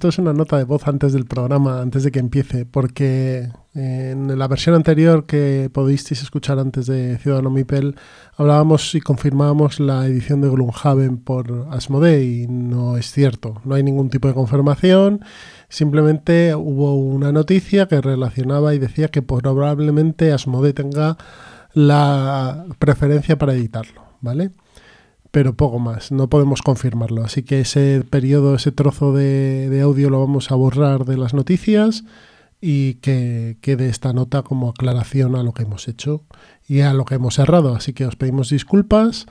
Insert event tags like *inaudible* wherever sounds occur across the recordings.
Esto es una nota de voz antes del programa, antes de que empiece, porque en la versión anterior que podisteis escuchar antes de Ciudadano Mipel hablábamos y confirmábamos la edición de Gloomhaven por Asmodee y no es cierto, no hay ningún tipo de confirmación, simplemente hubo una noticia que relacionaba y decía que probablemente Asmodee tenga la preferencia para editarlo, ¿vale? Pero poco más, no podemos confirmarlo. Así que ese periodo, ese trozo de, audio lo vamos a borrar de las noticias y que quede esta nota como aclaración a lo que hemos hecho y a lo que hemos errado. Así que os pedimos disculpas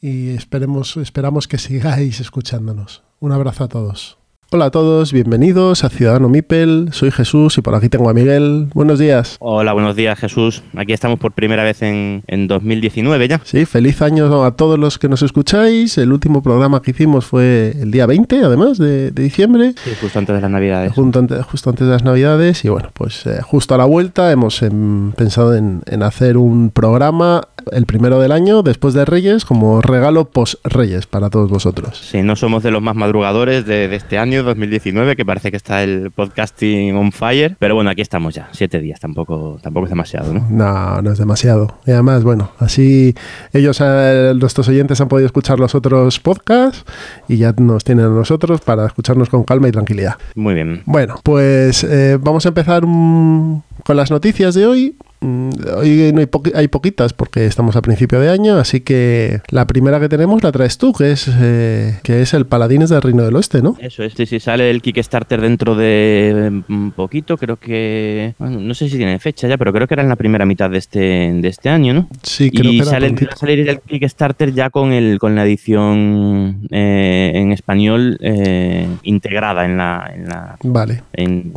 y esperemos, esperamos que sigáis escuchándonos. Un abrazo a todos. Hola a todos, bienvenidos a Ciudadano Mipel. Soy Jesús y por aquí tengo a Miguel. Buenos días. Hola, buenos días Jesús. Aquí estamos por primera vez en, 2019 ya. Sí, feliz año a todos los que nos escucháis. El último programa que hicimos fue el día 20, además, de, diciembre. Sí, justo antes de las Navidades. Justo antes, justo antes de las Navidades. Y bueno, pues eh, justo a la vuelta hemos em, pensado en, hacer un programa el primero del año, después de Reyes, como regalo post-Reyes para todos vosotros. Sí, no somos de los más madrugadores de este año 2019, que parece que está el podcasting on fire. Pero bueno, aquí estamos ya, siete días, tampoco, tampoco es demasiado, ¿no? No, no es demasiado. Y además, bueno, así ellos, eh, nuestros oyentes han podido escuchar los otros podcasts y ya nos tienen a nosotros para escucharnos con calma y tranquilidad. Muy bien. Bueno, pues eh, vamos a empezar con las noticias de hoy. Mm, hoy no hay, poquitas porque estamos a principio de año, así que la primera que tenemos la traes tú, que es, eh, que es el Paladines del Reino del Oeste, ¿no? Eso es, sí, sale el Kickstarter dentro de un poquito, creo que, no sé si tiene fecha ya, pero creo que era en la primera mitad de este, de este año, ¿no? Sí, creo y que sale, salir el Kickstarter ya con, el, con la edición eh, en español eh, integrada en la, en la... Vale.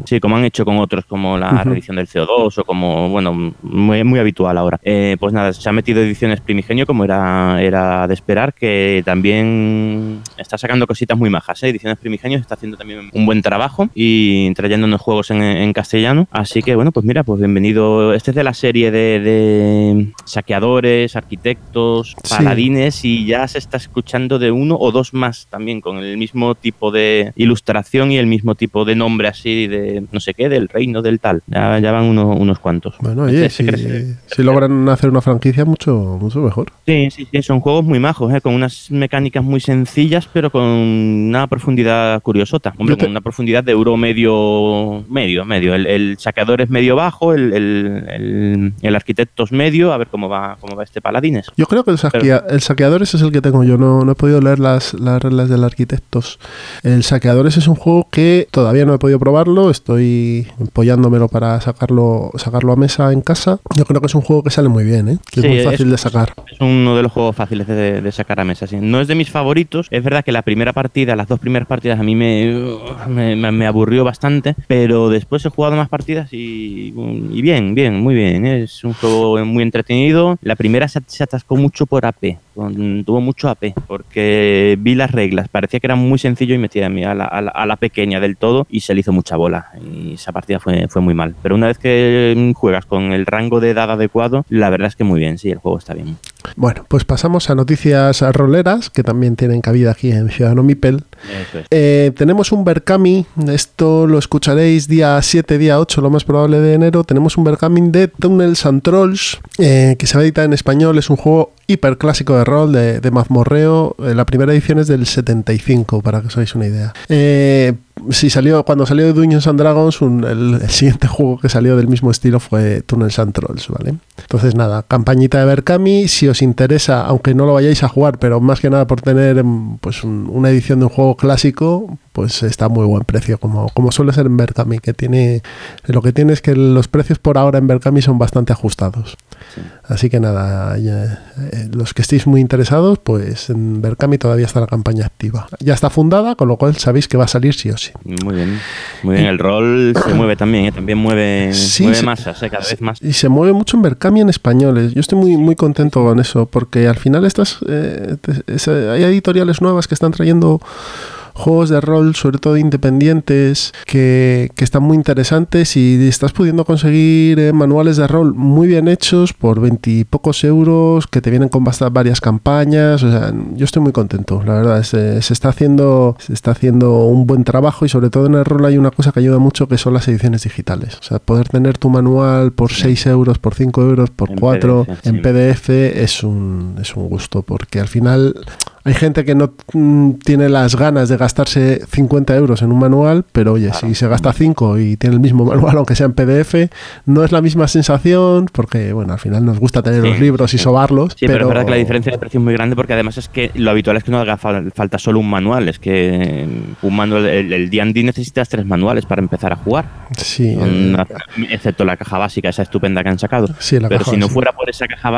sí, como han hecho con otros, como la edición del CO2 o como, bueno, muy, muy habitual ahora. Eh, pues nada, se ha metido ediciones Primigenio, como era, era de esperar, que también está sacando cositas muy majas. ¿eh? Ediciones Primigenio está haciendo también un buen trabajo y trayéndonos juegos en, castellano. Así que bueno, pues mira, pues bienvenido. Este es de la serie de, saqueadores, arquitectos, paladines y ya se está escuchando de uno o dos más también con el mismo tipo de ilustración y el mismo tipo de nombre así de no sé qué, del reino, del tal. Ya, ya van unos cuantos. Bueno, oye, si, logran hacer una franquicia, mucho, mucho mejor. Sí, sí, sí, son juegos muy majos, ¿eh? con unas mecánicas muy sencillas, pero con una profundidad curiosota. Hombre, con una profundidad de euro medio, medio, medio. El, saqueador es medio bajo, el, el, arquitecto es medio, a ver cómo va, cómo va este paladines. Yo creo que el, saqueador es el que tengo yo, no, no he podido leer las, las reglas del arquitectos. El saqueadores es un juego que todavía no he podido probarlo, estoy apoyándomelo para sacarlo, sacarlo a mesa en casa yo creo que es un juego que sale muy bien, ¿eh? que es muy fácil de sacar. Es uno de los juegos fáciles de, sacar a mesa. No es de mis favoritos. Es verdad que la primera partida, las dos primeras partidas, a mí me, me, aburrió bastante, pero después he jugado más partidas y, bien, bien, muy bien. ¿eh? Es un juego muy entretenido. La primera se, atascó mucho por AP, tuvo mucho AP, porque vi las reglas, parecía que era muy sencillo y metía a, la, a, la, pequeña del todo y se le hizo mucha bola. Y esa partida fue, fue muy mal. Pero una vez que juegas con el rango de edad adecuado, la verdad es que muy bien, sí, el juego está bien. Bueno, pues pasamos a noticias roleras, que también tienen cabida aquí en Ciudadano Mipel. Eh, tenemos un Berkami, esto lo escucharéis día 7, día 8, lo más probable de enero. Tenemos un Berkami de Tunnels and Trolls, eh, que se va a editar en español. Es un juego hiper clásico de rol de, de mazmorreo. Eh, la primera edición es del 75, para que os hagáis una idea. si salió, cuando salió de Dungeons and Dragons, el, siguiente *laughs* juego que salió del mismo estilo fue Tunnels and Trolls, ¿vale? Entonces, nada, campañita de Berkami. Si os interesa, aunque no lo vayáis a jugar, pero más que nada por tener pues una edición de un juego clásico, pues está muy buen precio, como, como suele ser en Berkami, que tiene, lo que tiene es que los precios por ahora en Berkami son bastante ajustados. Así que nada, eh, los que estéis muy interesados, pues en Berkami todavía está la campaña activa. Ya está fundada, con lo cual sabéis que va a salir sí o sí. Muy bien, muy bien. El rol se mueve también, ¿eh? también mueve, masas, ¿eh? cada vez más. Y se mueve mucho en Berkami en español. Yo estoy muy, muy contento con eso, porque al final estas, hay editoriales nuevas que están trayendo juegos de rol, sobre todo independientes, que, están muy interesantes y estás pudiendo conseguir eh, manuales de rol muy bien hechos por veintipocos euros, que te vienen con varias campañas. O sea, yo estoy muy contento, la verdad. Se, está haciendo, se está haciendo un buen trabajo y sobre todo en el rol hay una cosa que ayuda mucho que son las ediciones digitales. O sea, poder tener tu manual por 6 euros, por 5 euros, por 4 en PDF es un, es un gusto porque al final hay gente que no mm, tiene las ganas de gastarse 50 euros en un manual, pero oye, si se gasta 5 y tiene el mismo manual, *laughs* aunque sea en PDF, no es la misma sensación, porque bueno, al final nos gusta tener los libros y sobarlos. Sí, pero... es verdad que la diferencia de precio es muy grande porque además es que lo habitual es que no haga falta solo un manual, es que un manual, el D&D necesitas tres manuales para empezar a jugar. Sí. Eh, excepto la caja básica, esa estupenda que han sacado. Sí, pero si no fuera por esa caja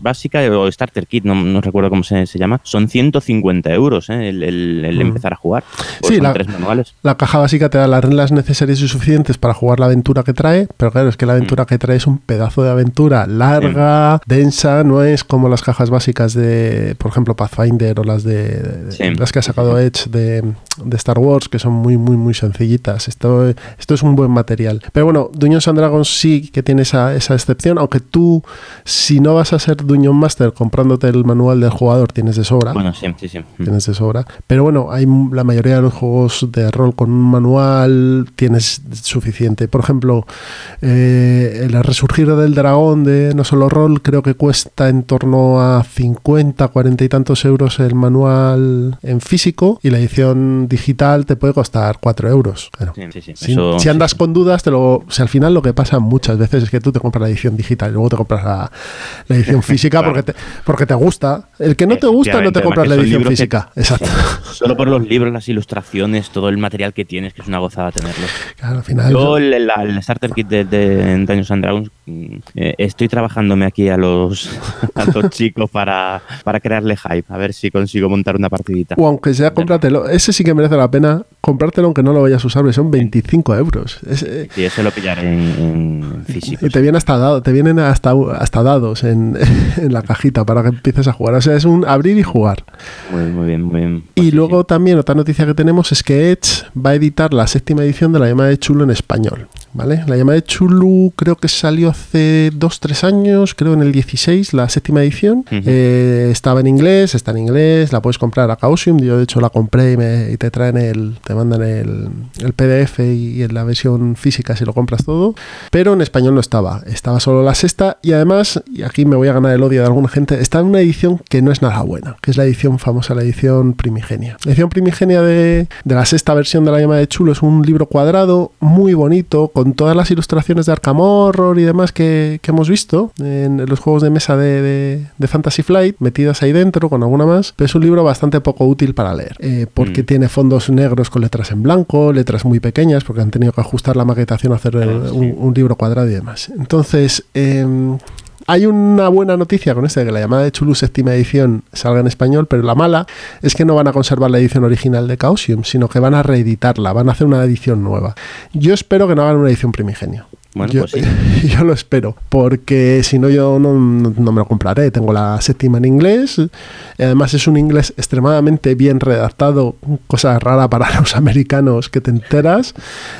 básica o Starter Kit, no, no recuerdo cómo se, se llama, son 100 150 euros ¿eh? el, mm. empezar a jugar. sí, la, tres manuales. la caja básica te da las reglas necesarias y suficientes para jugar la aventura que trae, pero claro, es que la aventura mm. que trae es un pedazo de aventura larga, densa, no es como las cajas básicas de, por ejemplo, Pathfinder o las de, las que ha sacado Edge de, Star Wars, que son muy, muy, muy sencillitas. Esto, esto es un buen material. Pero bueno, Dungeons and Dragons sí que tiene esa, esa excepción, aunque tú, si no vas a ser Dungeon Master comprándote el manual del jugador, tienes de sobra. Bueno, sí, sí, sí. Tienes de sobra. Pero bueno, hay la mayoría de los juegos de rol con un manual tienes suficiente. Por ejemplo, eh, el resurgir del dragón de No Solo Rol creo que cuesta en torno a 50, 40 y tantos euros el manual en físico y la edición digital te puede costar 4 euros. si, andas con dudas, te lo, si al final lo que pasa muchas veces es que tú te compras la edición digital y luego te compras la, edición *laughs* física porque, te, porque te gusta. El que no te gusta no te compras la edición física. *laughs* Exacto. Solo por los libros, las ilustraciones, todo el material que tienes, que es una gozada tenerlo. Claro, al final. Yo, el, Starter Kit de, de Dungeons and Dragons, mm, eh, estoy trabajándome aquí a los, *laughs* a los chicos para, para crearle hype, a ver si consigo montar una partidita. O aunque sea, cómpratelo. Ese sí que merece la pena comprártelo aunque no lo vayas a usar, son 25 euros. Eh, sí, ese lo pillaré en, físico. Y te vienen hasta, dado, te vienen hasta, hasta dados en, *laughs* en, la cajita para que empieces a jugar. O sea, es un abrir y jugar. Muy, muy bien, muy bien. y luego también otra noticia que tenemos es que Edge va a editar la séptima edición de la llamada de Chulo en español. ¿Vale? La llamada de Chulu creo que salió hace 2-3 años, creo en el 16, la séptima edición. Eh, estaba en inglés, está en inglés, la puedes comprar a Causium. Yo de hecho la compré y, te traen el, te mandan el, PDF y, en la versión física si lo compras todo. Pero en español no estaba, estaba solo la sexta y además, y aquí me voy a ganar el odio de alguna gente, está en una edición que no es nada buena, que es la edición famosa, la edición primigenia. La edición primigenia de, de la sexta versión de la llamada de Chulo es un libro cuadrado muy bonito, con todas las ilustraciones de Arkham Horror y demás que, hemos visto en los juegos de mesa de, Fantasy Flight, metidas ahí dentro con alguna más, pero es un libro bastante poco útil para leer, eh, porque mm. tiene fondos negros con letras en blanco, letras muy pequeñas, porque han tenido que ajustar la maquetación a hacer un, libro cuadrado y demás. Entonces, em, hay una buena noticia con este, que la llamada de Chulu séptima edición salga en español, pero la mala es que no van a conservar la edición original de Chaosium, sino que van a reeditarla, van a hacer una edición nueva. Yo espero que no hagan una edición primigenio. Bueno, yo, pues sí. *laughs* yo lo espero, porque si no yo no, me lo compraré. Tengo la séptima en inglés, además es un inglés extremadamente bien redactado, cosa rara para *laughs* los americanos que te enteras.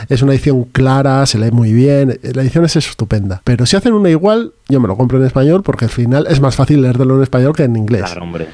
Es una edición clara, se lee muy bien, la edición es estupenda. Pero si hacen una igual, yo me lo compro en español porque al final es más fácil leerlo en español que en inglés. Claro, hombre.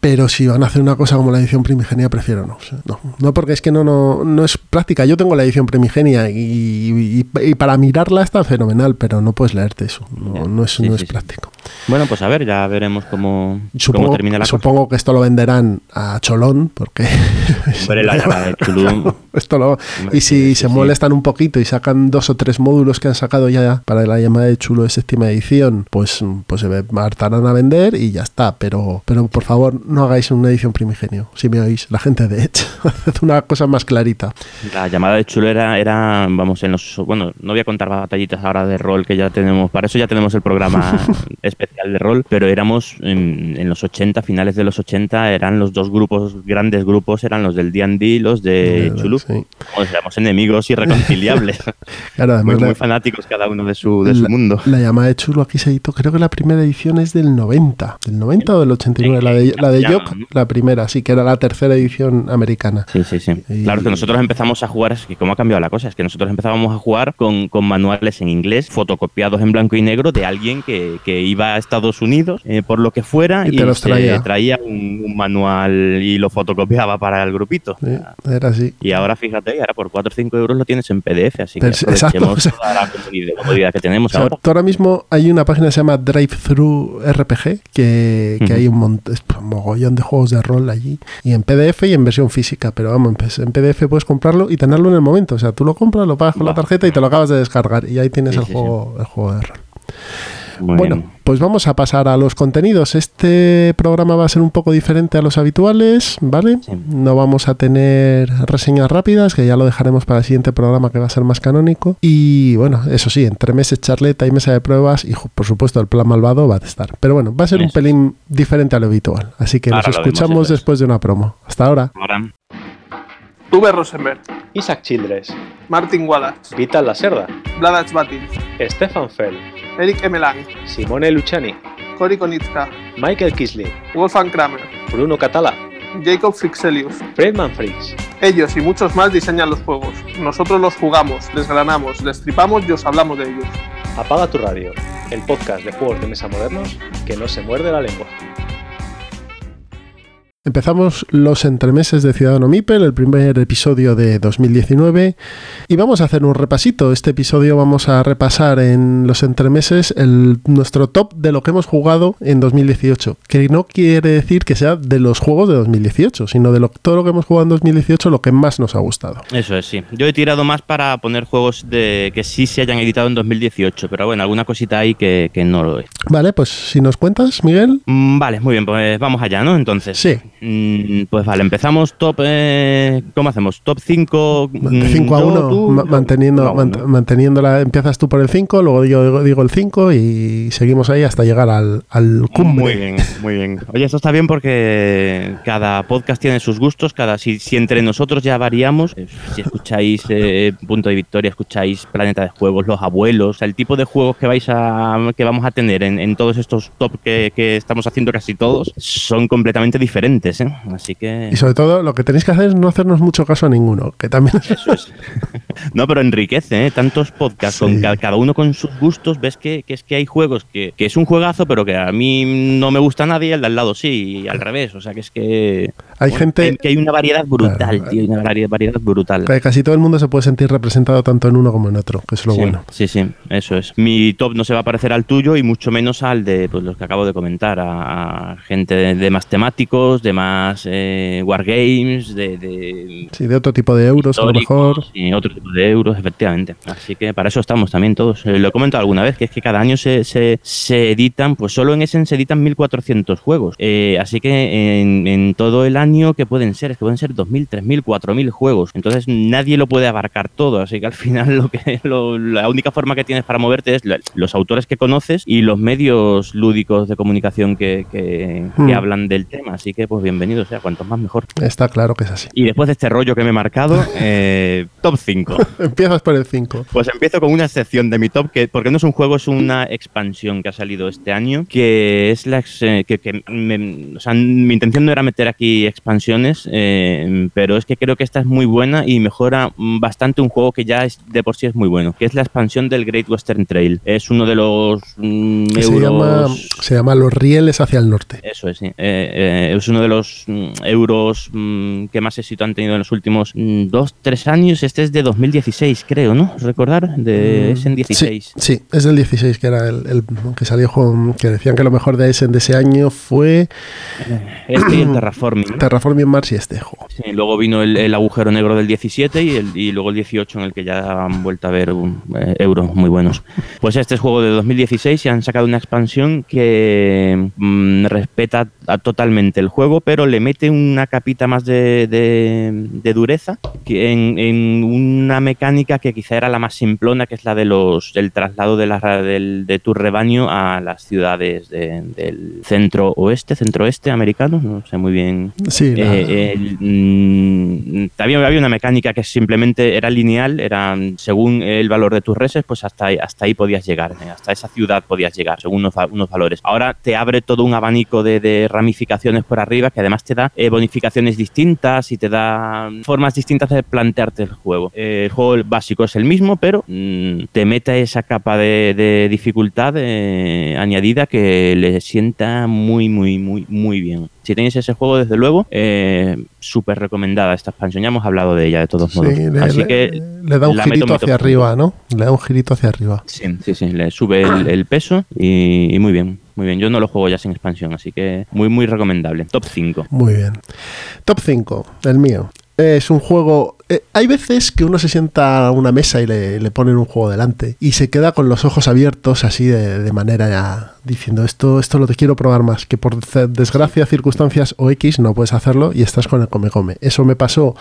Pero si van a hacer una cosa como la edición primigenia, prefiero no. No, no porque es que no, no, no es práctica. Yo tengo la edición primigenia y, para mirarla está fenomenal, pero no puedes leerte eso. No, es, no es práctico. Bueno, pues a ver, ya veremos cómo, supongo, termina la Supongo que esto lo venderán a Cholón, porque... *laughs* la *laughs* esto lo, y si se molestan un poquito y sacan dos o tres módulos que han sacado ya para la llamada de chulo de séptima edición, pues, pues se hartarán a vender y ya está. Pero, pero por favor, no hagáis una edición primigenio, si me oís, la gente de Edge. *laughs* Haced una cosa más clarita. La llamada de chulo era, era, vamos, en los. Bueno, no voy a contar batallitas ahora de rol que ya tenemos. Para eso ya tenemos el programa *laughs* especial de rol, pero éramos en, en los 80, finales de los 80, eran los dos grupos, grandes grupos, eran los del D&D y los de Chulu. sí. O sea, éramos enemigos irreconciliables. *laughs* Claro, además muy, la- muy fanáticos cada uno de su, de su la, mundo. la llamada de chulo aquí se editó, creo que la primera edición es del 90. ¿Del 90 o del 89? Sí, La de, la de ¿no? la primera, sí, que era la tercera edición americana. Sí, sí, sí. Y- Claro, es que nosotros empezamos a jugar, es que cómo ha cambiado la cosa, es que nosotros empezábamos a jugar con, con manuales en inglés, fotocopiados en blanco y negro de alguien que, que iba a Estados Unidos, eh, por lo que fuera, Y te los se traía. un, un manual y lo fotocopiaba para el grupito. Sí, era así. Y ahora fíjate, ahora por 4 o 5 euros lo tienes en PDF, así que exacto, toda la comodidad, que tenemos O sea, ahora. ahora mismo hay una página que se llama Drive Thru RPG, que, que hay un, mont- es un mogollón de juegos de rol allí, y en PDF y en versión física, pero vamos, en PDF puedes comprarlo y tenerlo en el momento. O sea, tú lo compras, lo pagas con la tarjeta y te lo acabas de descargar, y ahí tienes Sí, el, sí, juego, el juego de rol. Muy bueno, bien. pues vamos a pasar a los contenidos. Este programa va a ser un poco diferente a los habituales, ¿vale? Sí. No vamos a tener reseñas rápidas, que ya lo dejaremos para el siguiente programa que va a ser más canónico. Y bueno, eso sí, entre meses charleta y mesa de pruebas y por supuesto el plan malvado va a estar. Pero bueno, va a ser un pelín diferente a lo habitual. Así que Ahora nos escuchamos después de una promo. Hasta ahora. Ahora, Tuve Rosenberg, Isaac Childress, Martin Wallace, Vital Lacerda, Vladac Batin, Stefan Fell, Eric Emelang, Simone Luciani, Cory Konitska, Michael Kisley, Wolfgang Kramer, Bruno Catala, Jacob Frixelius. Friedman Freaks, Ellos y muchos más diseñan los juegos. Nosotros los jugamos, desgranamos, destripamos y os hablamos de ellos. Apaga tu radio, el podcast de juegos de mesa modernos que no se muerde la lengua. Empezamos los entremeses de Ciudadano Mipel, el primer episodio de 2019, y vamos a hacer un repasito. Este episodio vamos a repasar en los entremeses el, nuestro top de lo que hemos jugado en 2018, que no quiere decir que sea de los juegos de 2018, sino de lo, todo lo que hemos jugado en 2018, lo que más nos ha gustado. Eso es, sí. Yo he tirado más para poner juegos de que sí se hayan editado en 2018, pero bueno, alguna cosita hay que, que no lo es. Vale, pues si nos cuentas, Miguel. Mm, Vale, muy bien, pues vamos allá, ¿no? Entonces. Sí. Mm, Pues vale, empezamos top. eh, ¿Cómo hacemos? Top 5. De 5 a 1, manteniendo, mant- manteniendo la, empiezas tú por el 5, luego digo, digo, digo el 5 y seguimos ahí hasta llegar al, al cumbre. Muy bien, muy bien. Oye, esto está bien porque cada podcast tiene sus gustos, cada si, si entre nosotros ya variamos, eh, si escucháis eh, Punto de Victoria, escucháis Planeta de Juegos, Los Abuelos, o sea, el tipo de juegos que vais a que vamos a tener en, en todos estos top que, que estamos haciendo casi todos son completamente diferentes, ¿eh? Así que Y sobre todo, lo que tenéis que hacer es no hacernos mucho caso a ninguno, que también es- eso es. *laughs* No, pero enriquece, ¿eh? Tantos podcasts, Sí. con ca- cada uno con sus gustos, ves que, que es que hay juegos que, que es un juegazo, pero que a mí no me gusta a nadie al de al lado sí, y al revés. O sea, que es que... Hay bueno, gente- hay- que hay una variedad brutal, Claro. tío, hay una vari- variedad brutal. casi todo el mundo se puede sentir representado tanto en uno como en otro, que es lo sí, bueno. sí, sí, eso es. Mi top no se va a parecer al tuyo y mucho menos al de pues, los que acabo de comentar, a, a gente de, de más temáticos, de más eh, wargames, de, de Sí, de otro tipo de euros a lo mejor. y otro tipo de euros, efectivamente. Así que para eso estamos también todos. Eh, lo he comentado alguna vez, que es que cada año se, se, se editan, pues solo en Essen se editan 1.400 juegos. Eh, así que en, en todo el año, que pueden ser? Es que pueden ser 2.000, 3.000, 4.000 juegos. Entonces nadie lo puede abarcar todo. Así que al final lo que *laughs* lo- la única forma que tienes para moverte es los autores que conoces y los medios lúdicos de comunicación que, que, que Hmm. hablan del tema. Así que pues bienvenido sea, cuantos más mejor. Está claro que es así. Y después de este rollo que me he marcado, *laughs* eh, top 5. *laughs* Empiezas por el 5. Pues empiezo con una excepción de mi top, que porque no es un juego, es una expansión que ha salido este año, que es la eh, que, que me- o sea, mi intención no era meter aquí expansiones, eh, pero es que creo que esta es muy buena y mejora bastante un juego que ya es, de por sí es muy bueno, que es la expansión del Great Western Trail. Es uno de los mm, Que se euros- llama, se llama Los Rieles hacia el norte. eso es, sí. Eh, eh, es uno de los mm, euros mm, que más éxito han tenido en los últimos dos, tres años. Este es de 2016, creo, ¿no? ¿Recordar? De es en 16. Mm, Sí, sí, es del 16 que era el, el que salió juego, que decían que lo mejor de ese, de ese año fue Este y el Terraforming. ¿no? Terraforming Mars y este juego. Sí, luego vino el, el agujero negro del 17 y, el, y luego el 18 en el que ya han vuelto a ver um, eh, euros muy buenos. Pues este es juego de 2016 y han sacado una expansión que mm, respeta a- totalmente el juego, pero le mete una capita más de, de- de dureza que en, en una mecánica que quizá era la más simplona, que es la de los el traslado de, la, del, de tu rebaño a las ciudades de- del centro oeste, centro oeste americano, no sé muy bien Sí, la- eh, el, mm, había, había una mecánica que simplemente era lineal, era mm, según el valor de tus reses, pues hasta ahí, hasta ahí podías llegar, eh, hasta esa ciudad podías llegar, según unos, unos valores. Ahora te abre todo un abanico de, de ramificaciones por arriba que además te da eh, bonificaciones distintas y te da mm, formas distintas de plantearte el juego. Eh, el juego básico es el mismo, pero mm, te mete esa capa de, de dificultad eh, añadida que le sienta muy, muy, muy, muy bien. Si tenéis ese juego, desde luego, eh, súper recomendada esta expansión. Ya hemos hablado de ella de todos sí, modos. le, Así que le da un meto girito hacia arriba, ¿no? Le da un girito hacia arriba. Sí, sí, sí, le sube el, el peso y, y muy bien, muy bien. Yo no lo juego ya sin expansión, así que muy, muy recomendable. Top 5. Muy bien. Top 5, el mío. Es un juego... eh, hay veces que uno se sienta a una mesa y le, ponen un juego delante y se queda con los ojos abiertos así de, manera ya diciendo esto, esto lo te quiero probar más, que por desgracia, circunstancias o X no puedes hacerlo y estás con el come come. Eso me pasó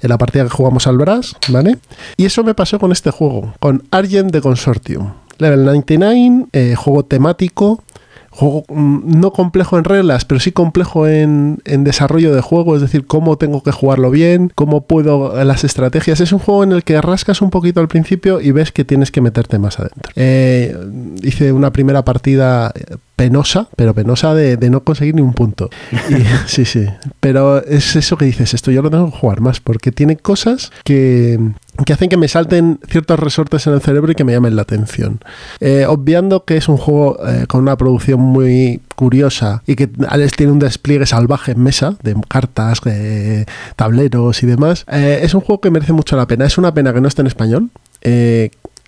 en la partida que jugamos al Brass, ¿vale? Y eso me pasó con este juego, con Argent de Consortium. Level 99, eh, juego temático, juego mm, no complejo en reglas, pero sí complejo en, en desarrollo de juego, es decir, cómo tengo que jugarlo bien, cómo puedo las estrategias. Es un juego en el que rascas un poquito al principio y ves que tienes que meterte más adentro. Eh, hice una primera partida eh, penosa, pero penosa de, de no conseguir ni un punto. Y- *laughs* *laughs* sí, sí. Pero es eso que dices, esto yo lo tengo que jugar más, porque tiene cosas que, que hacen que me salten ciertos resortes en el cerebro y que me llamen la atención. Eh, obviando que es un juego eh, con una producción muy curiosa y que Alex tiene un despliegue salvaje en mesa de cartas, eh, tableros y demás, eh, es un juego que merece mucho la pena. Es una pena que no esté en español.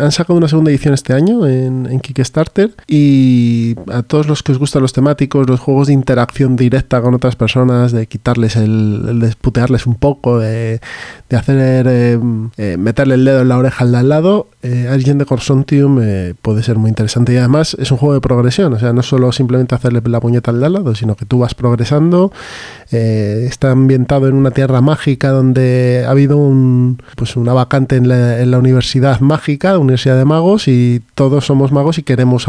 Han sacado una segunda edición este año en, en Kickstarter y a todos los que os gustan los temáticos, los juegos de interacción directa con otras personas, de quitarles el, el de putearles un poco, de, de hacer eh, eh, meterle el dedo en la oreja al de al lado, eh, Agent de Consortium eh, puede ser muy interesante. Y además es un juego de progresión, o sea, no solo simplemente hacerle la puñeta al de al lado, sino que tú vas progresando, eh, está ambientado en una tierra mágica donde ha habido un, pues una vacante en la, en la universidad mágica, Universidad de Magos, y todos somos magos y queremos...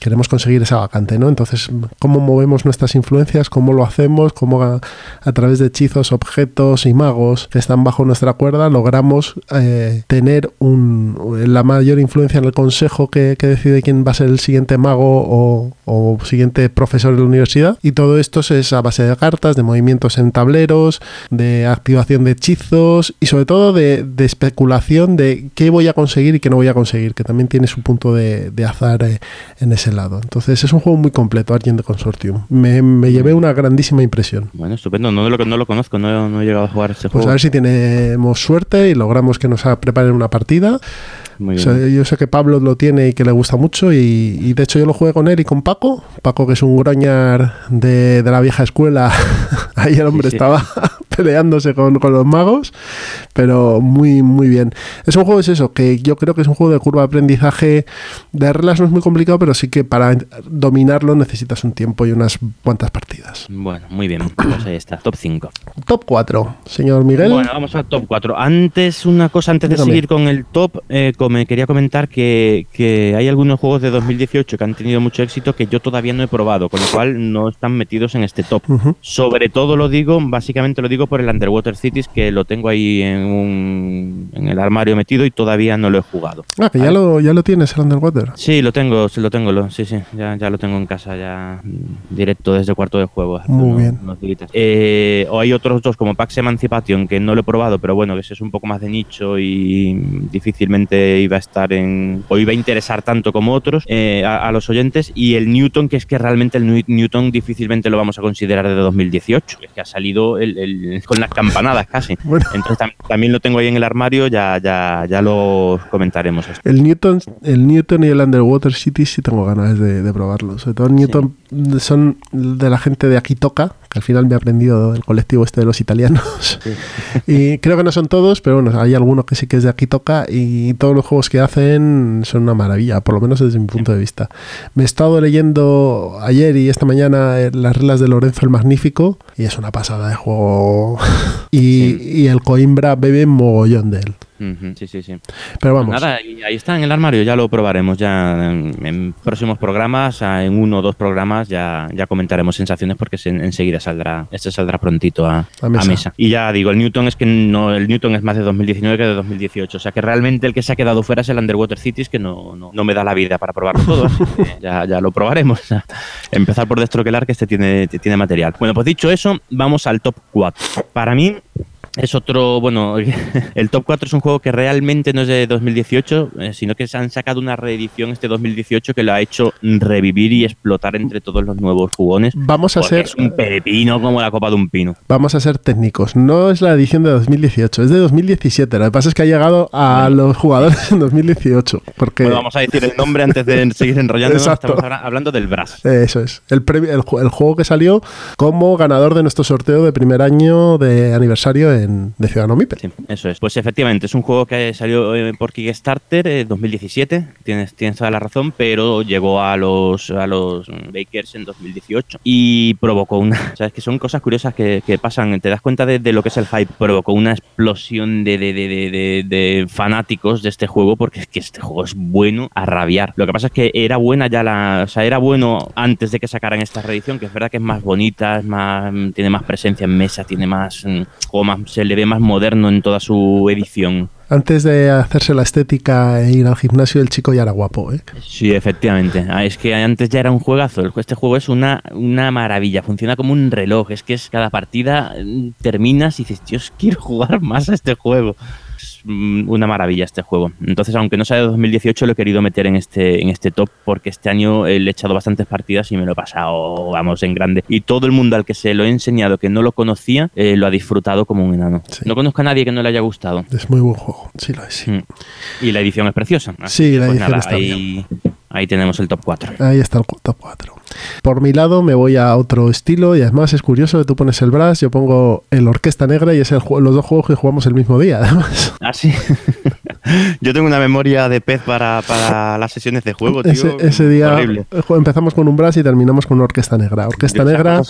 queremos conseguir esa vacante, ¿no? Entonces, ¿cómo movemos nuestras influencias? ¿Cómo lo hacemos? ¿Cómo a, través de hechizos, objetos y magos que están bajo nuestra cuerda logramos eh, tener la mayor influencia en el consejo que, decide quién va a ser el siguiente mago o, siguiente profesor de la universidad? Y todo esto es a base de cartas, de movimientos en tableros, de activación de hechizos y sobre todo de, especulación de qué voy a conseguir y qué no voy a conseguir, que también tiene su punto de, de azar eh, en ese lado. Entonces es un juego muy completo, Argent de Consortium. Me, me llevé una grandísima impresión. Bueno, estupendo. No lo, no lo conozco, no, no he llegado a jugar este Pues juego. a ver si tenemos suerte y logramos que nos preparen una partida. Muy O bien. sea, yo sé que Pablo lo tiene y que le gusta mucho y, y de hecho yo lo jugué con él y con Paco. Paco que es un groñar de, de la vieja escuela. *laughs* Ahí el hombre Sí, sí. estaba *laughs* peleándose con, con los magos, pero muy muy bien. Es un juego, es eso, que yo creo que es un juego de curva de aprendizaje. De reglas no es muy complicado, pero sí que para dominarlo necesitas un tiempo y unas cuantas partidas. Bueno, muy bien. Pues ahí está, top 5. Top 4, señor Miguel. Bueno, vamos al top 4. Antes, una cosa, antes de Dígame. seguir con el top, eh, come- quería comentar que, que hay algunos juegos de 2018 que han tenido mucho éxito que yo todavía no he probado, con lo cual no están metidos en este top. Sobre todo lo digo, básicamente lo digo por el Underwater Cities, que lo tengo ahí en, un, en el armario metido y todavía no lo he jugado. Ah, que ya lo, ya lo tienes, el Underwater. Sí, lo tengo, sí, lo tengo, lo, sí, sí, ya, ya lo tengo en casa, ya mm, directo desde cuarto de juego. Muy unos- bien. unos días. Eh, o hay otros dos como Pax Emancipation que no lo he probado, pero bueno, que ese es un poco más de nicho y difícilmente iba a estar en o iba a interesar tanto como otros eh, a, a los oyentes y el Newton que es que realmente el New- Newton difícilmente lo vamos a considerar de 2018, es que ha salido el- el- con las campanadas casi. *laughs* Bueno. Entonces tam- también lo tengo ahí en el armario, ya ya ya lo comentaremos. esto. El Newton, el Newton y el Underwater City sí tengo ganas de, de probarlo. Sobre todo el Newton son de la gente de Aquí Toca, que al final me he aprendido el colectivo este de los italianos. *laughs* y creo que no son todos, pero bueno, hay alguno que sí que es de Aquí Toca y todos los juegos que hacen son una maravilla, por lo menos desde mi punto de vista. Me he estado leyendo ayer y esta mañana eh, las reglas de Lorenzo el Magnífico y es una pasada de juego. *laughs* y, y el Coimbra bebe mogollón de él. Sí, sí, sí. Pero vamos. Nada, ahí está en el armario, ya lo probaremos. Ya en, próximos programas, en uno o dos programas, ya, ya comentaremos sensaciones porque enseguida saldrá, este saldrá prontito a, mesa. Y ya digo, el Newton es que no, el Newton es más de 2019 que de 2018. O sea que realmente el que se ha quedado fuera es el Underwater Cities, que no, no, me da la vida para probarlo todo. *laughs* ya, ya lo probaremos. *laughs* Empezar por Destroquelar, que este tiene, tiene material. Bueno, pues dicho eso, vamos al top 4. Para mí, es otro, bueno, *laughs* el Top 4 es un juego que realmente no es de 2018, eh, sino que se han sacado una reedición este 2018 que lo ha hecho revivir y explotar entre todos los nuevos jugones. Vamos a ser... Es un pepino como la copa de un pino. Vamos a ser técnicos. No es la edición de 2018, es de 2017. Lo que pasa es que ha llegado a los jugadores en 2018. Porque... Bueno, vamos a decir el nombre antes de *laughs* seguir enrollando. Estamos hablando del Brass. Eso es. El, el, juego que salió como ganador de nuestro sorteo de primer año de aniversario de Ciudadano Mipel. Sí, eso es. Pues efectivamente, es un juego que salió eh, por Kickstarter en 2017, tienes, tienes toda la razón, pero llegó a los, a los Bakers en 2018 y provocó una... Sabes que son cosas curiosas que, pasan, te das cuenta de, lo que es el hype, provocó una explosión de, de, fanáticos de este juego porque es que este juego es bueno a rabiar. Lo que pasa es que era buena ya la... O sea, era bueno antes de que sacaran esta reedición, que es verdad que es más bonita, es más, tiene más presencia en mesa, tiene más... Mm, juego más se le ve más moderno en toda su edición. Antes de hacerse la estética e ir al gimnasio, el chico ya era guapo, ¿eh? Sí, efectivamente. Ah, es que antes ya era un juegazo. Este juego es una, una maravilla. Funciona como un reloj. Es que es cada partida mm, terminas y dices, Dios, quiero jugar más a este juego. Mm, una maravilla este juego. Entonces, aunque no sea de 2018, lo he querido meter en este, en este top porque este año le he echado bastantes partidas y me lo he pasado, vamos, en grande. Y todo el mundo al que se lo he enseñado que no lo conocía, eh, lo ha disfrutado como un enano. No conozco a nadie que no le haya gustado. Es muy buen juego, sí lo es. Mm. Y la edición es preciosa. sí, la pues edición está ahí, ahí tenemos el top 4. Ahí está el top 4. Por mi lado me voy a otro estilo y además es curioso que tú pones el brass, yo pongo el Orquesta Negra y es el, los dos juegos que jugamos el mismo día, *laughs* además. Ah, sí. *laughs* yo tengo una memoria de pez para, las sesiones de juego, tío. Ese, día empezamos con un brass y terminamos con una Orquesta Negra. Orquesta Negra...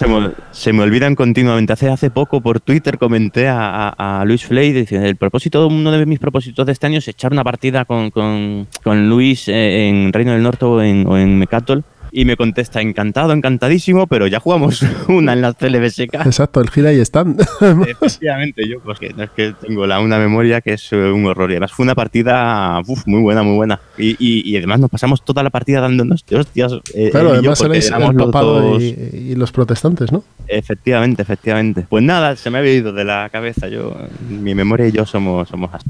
Se me, olvidan continuamente. Hace, hace poco por Twitter comenté a, Luis Flay, diciendo, el propósito, uno de mis propósitos de este año es echar una partida con, con, Luis eh, en Reino del Norte o en, o en Mecatol y me contesta, encantado, encantadísimo, pero ya jugamos *laughs* una en la CLBSK. Exacto, el gira y stand. *laughs* Efectivamente, yo, pues que, es que tengo la, una memoria que es eh, un horror. Y además fue una partida muy buena, muy buena. Y, y, además nos pasamos toda la partida dándonos hostias. Eh, claro, además erais el papado y, los protestantes, ¿no? Efectivamente, efectivamente. Pues nada, se me había ido de la cabeza. Yo, mi memoria y yo somos, somos así.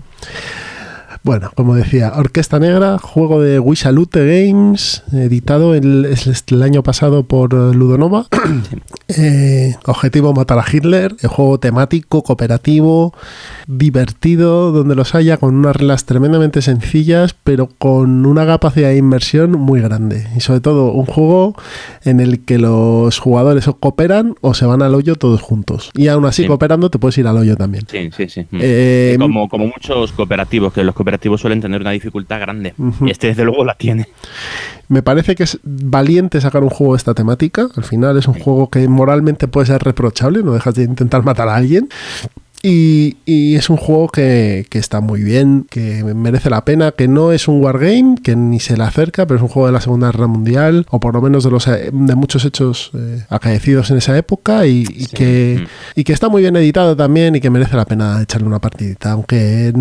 Bueno, como decía, Orquesta Negra, juego de Wishalute Games, editado el, el año pasado por Ludonova. *coughs* Eh, objetivo matar a Hitler, el juego temático, cooperativo, divertido, donde los haya, con unas reglas tremendamente sencillas, pero con una capacidad de inversión muy grande. Y sobre todo, un juego en el que los jugadores o cooperan o se van al hoyo todos juntos. Y aún así, cooperando, te puedes ir al hoyo también. Sí, sí, sí. Eh, como, como muchos cooperativos, que los cooperativos suelen tener una dificultad grande. Y este, desde luego, la tiene. Me parece que es valiente sacar un juego de esta temática. Al final es un juego que moralmente puede ser reprochable, no dejas de intentar matar a alguien, y, es un juego que, está muy bien, que merece la pena, que no es un wargame, que ni se le acerca, pero es un juego de la Segunda Guerra Mundial, o por lo menos de los de muchos hechos eh, acaecidos en esa época, y, que, mm. y que está muy bien editado también y que merece la pena echarle una partidita. Aunque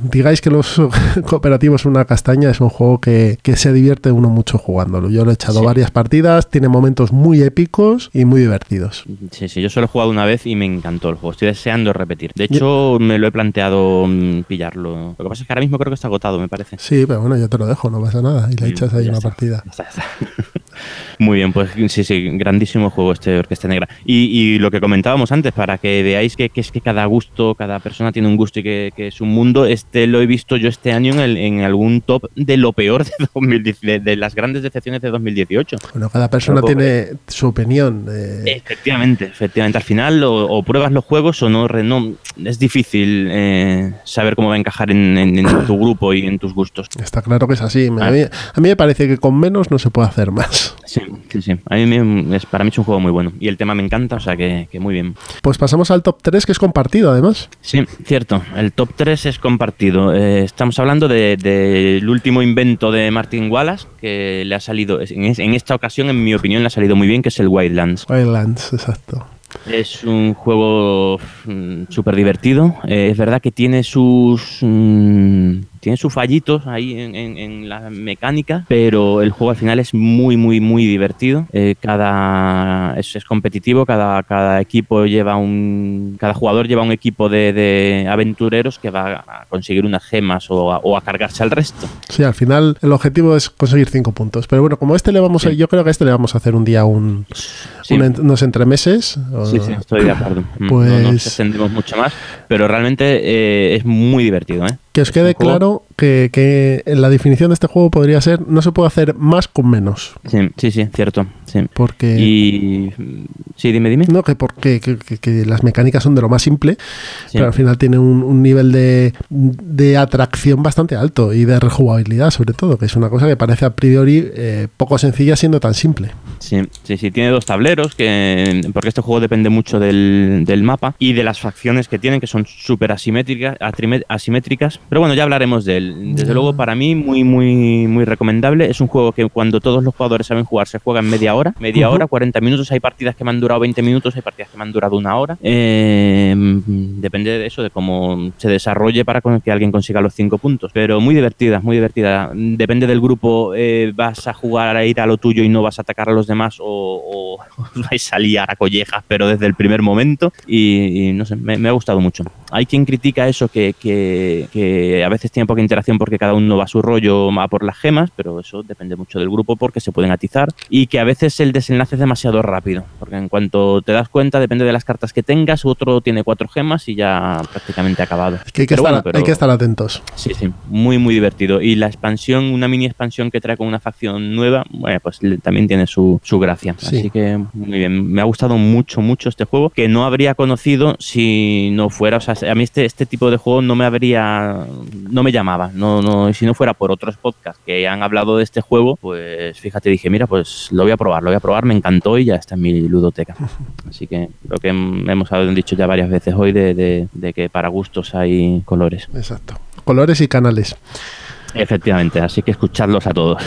digáis que los *laughs* cooperativos son una castaña, es un juego que, se divierte uno mucho jugándolo. Yo lo he echado varias partidas, tiene momentos muy épicos y muy divertidos. Sí, sí, yo solo he jugado una vez y me encantó el juego. Estoy deseando repetir. De hecho, me lo he planteado mm, pillarlo. Lo que pasa es que ahora mismo creo que está agotado, me parece. Sí, pero bueno, yo te lo dejo, no pasa nada. Y le echas ahí una partida. *laughs* Muy bien, pues sí, sí, grandísimo juego este Orquesta Negra. Y, lo que comentábamos antes, para que veáis que, es que cada gusto, cada persona tiene un gusto y que, es un mundo, este lo he visto yo este año en, en algún top de lo peor de, *laughs* 2010, de, las grandes decepciones de 2018. Bueno, cada persona tiene su opinión. Efectivamente, efectivamente. Al final o, pruebas los juegos o no, no es difícil eh, saber cómo va a encajar en, tu *coughs* grupo y en tus gustos. Está claro que es así. A, mí, me parece que con menos no se puede hacer más. Sí, sí, sí. A mí es, para mí es un juego muy bueno y el tema me encanta, o sea que, muy bien. Pues pasamos al top 3 que es compartido además. Sí, cierto. El top 3 es compartido. Eh, estamos hablando del de, último invento de Martin Wallace que le ha salido, en, en esta ocasión en mi opinión le ha salido muy bien, que es el Wildlands. Wildlands, exacto. Es un juego mm, súper divertido. Eh, es verdad que tiene sus mm, tiene sus fallitos ahí en, la mecánica, pero el juego al final es muy, muy, muy divertido. Eh, cada es, competitivo, cada, cada equipo lleva un, cada jugador lleva un equipo de, aventureros que va a conseguir unas gemas o a, cargarse al resto. Sí, al final el objetivo es conseguir cinco puntos. Pero bueno, como este le vamos a, yo creo que a este le vamos a hacer un día un, unos entremeses. Sí, sí, estoy de acuerdo. Pues... No, nos extendemos mucho más, pero realmente eh, es muy divertido. ¿eh? Que os quede claro que, que, la definición de este juego podría ser no se puede hacer más con menos. Sí, sí, sí, cierto. Sí. Porque. Y. Sí, dime, dime. No, que porque que, las mecánicas son de lo más simple, pero al final tiene un, nivel de, de, atracción bastante alto y de rejugabilidad, sobre todo, que es una cosa que parece a priori eh, poco sencilla siendo tan simple. Sí, sí, sí. Tiene dos tableros, que porque este juego depende mucho del, del mapa y de las facciones que tienen, que son súper asimétricas, asimétricas pero bueno, ya hablaremos de él. Desde luego, para mí, muy, muy, muy recomendable. Es un juego que cuando todos los jugadores saben jugar, se juega en media hora. Media hora, 40 minutos. Hay partidas que me han durado 20 minutos, hay partidas que me han durado una hora. Eh, depende de eso, de cómo se desarrolle para que alguien consiga los 5 puntos. Pero muy divertida, muy divertida. Depende del grupo, eh, vas a jugar a ir a lo tuyo y no vas a atacar a los demás o, *laughs* vais a liar a collejas, pero desde el primer momento. Y, no sé, me, ha gustado mucho. Hay quien critica eso, que, que a veces tiene poca interacción porque cada uno va a su rollo, va por las gemas, pero eso depende mucho del grupo porque se pueden atizar y que a veces el desenlace es demasiado rápido, porque en cuanto te das cuenta, depende de las cartas que tengas, otro tiene cuatro gemas y ya prácticamente acabado. Es que hay que, estar, atentos. Sí, sí, muy, muy divertido. Y la expansión, una mini expansión que trae con una facción nueva, bueno, pues también tiene su, gracia. Así que muy bien, me ha gustado mucho, mucho este juego, que no habría conocido si no fuera, o sea, a mí este, este tipo de juego no me habría no me llamaba. No, no, si no fuera por otros podcasts que han hablado de este juego, pues fíjate, dije, mira, pues lo voy a probar, lo voy a probar, me encantó y ya está en mi ludoteca. *laughs* Así que lo que hemos dicho ya varias veces hoy de, de que para gustos hay colores. Exacto. Colores y canales. Efectivamente, así que escuchadlos a todos.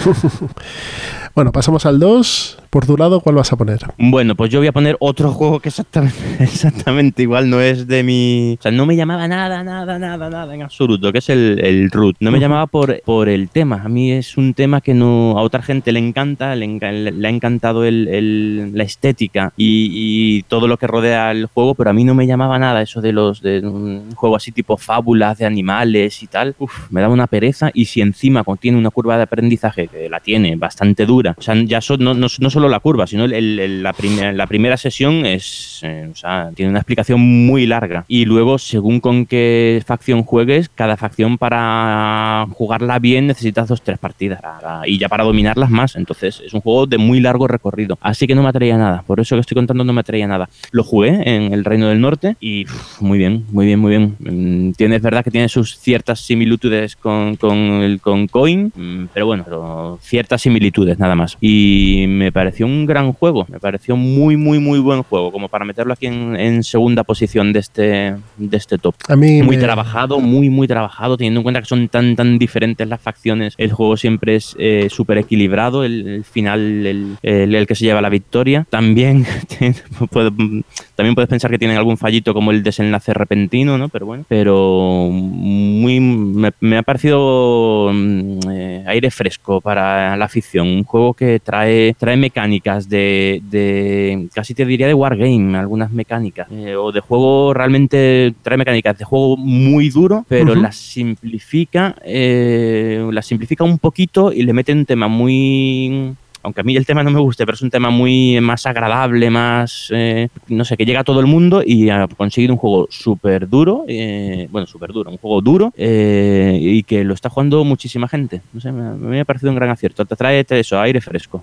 *laughs* bueno, pasamos al 2. Por tu lado, ¿cuál vas a poner? Bueno, pues yo voy a poner otro *laughs* juego que exactamente, *laughs* exactamente igual no es de mi... O sea, no me llamaba nada, nada, nada, nada en absoluto, que es el, el Root. No me llamaba por, por el tema. A mí es un tema que no a otra gente le encanta, le, ha encantado el, la estética y, todo lo que rodea el juego, pero a mí no me llamaba nada eso de los de un juego así tipo fábulas de animales y tal. Uf, me daba una pereza y si encima contiene una curva de aprendizaje que la tiene bastante dura, o sea, ya no, no, no solo la curva, sino la, la, primera sesión es, eh, tiene una explicación muy larga. Y luego, según con qué facción juegues, cada facción para jugarla bien necesitas dos, tres partidas. Y ya para dominarlas más. Entonces, es un juego de muy largo recorrido. Así que no me atraía nada. Por eso que estoy contando no me atraía nada. Lo jugué en el Reino del Norte y muy bien, muy bien, muy bien. Mm, tiene, es verdad que tiene sus ciertas similitudes con, con, con Coin, mm, pero bueno, ciertas similitudes nada más. Y me parece pareció un gran juego, me pareció muy, muy, muy buen juego, como para meterlo aquí en, segunda posición de este, de este top. A mí muy trabajado, muy, muy trabajado, teniendo en cuenta que son tan, tan diferentes las facciones. El juego siempre es eh, súper equilibrado, el, final, el, el, que se lleva la victoria. También, *laughs* también puedes pensar que tienen algún fallito como el desenlace repentino, ¿no? Pero bueno, pero muy, me, ha parecido mm, eh, aire fresco para la afición. Un juego que trae, trae mecánicas mecánicas de, casi te diría de wargame, algunas mecánicas, eh, o de juego realmente trae mecánicas de juego muy duro, pero las simplifica, eh, las simplifica un poquito y le mete un tema muy aunque a mí el tema no me guste, pero es un tema muy más agradable, más, eh, no sé, que llega a todo el mundo y ha conseguido un juego súper duro, eh, bueno, súper duro, un juego duro eh, y que lo está jugando muchísima gente. No sé, me, me ha parecido un gran acierto. Te trae eso, aire fresco.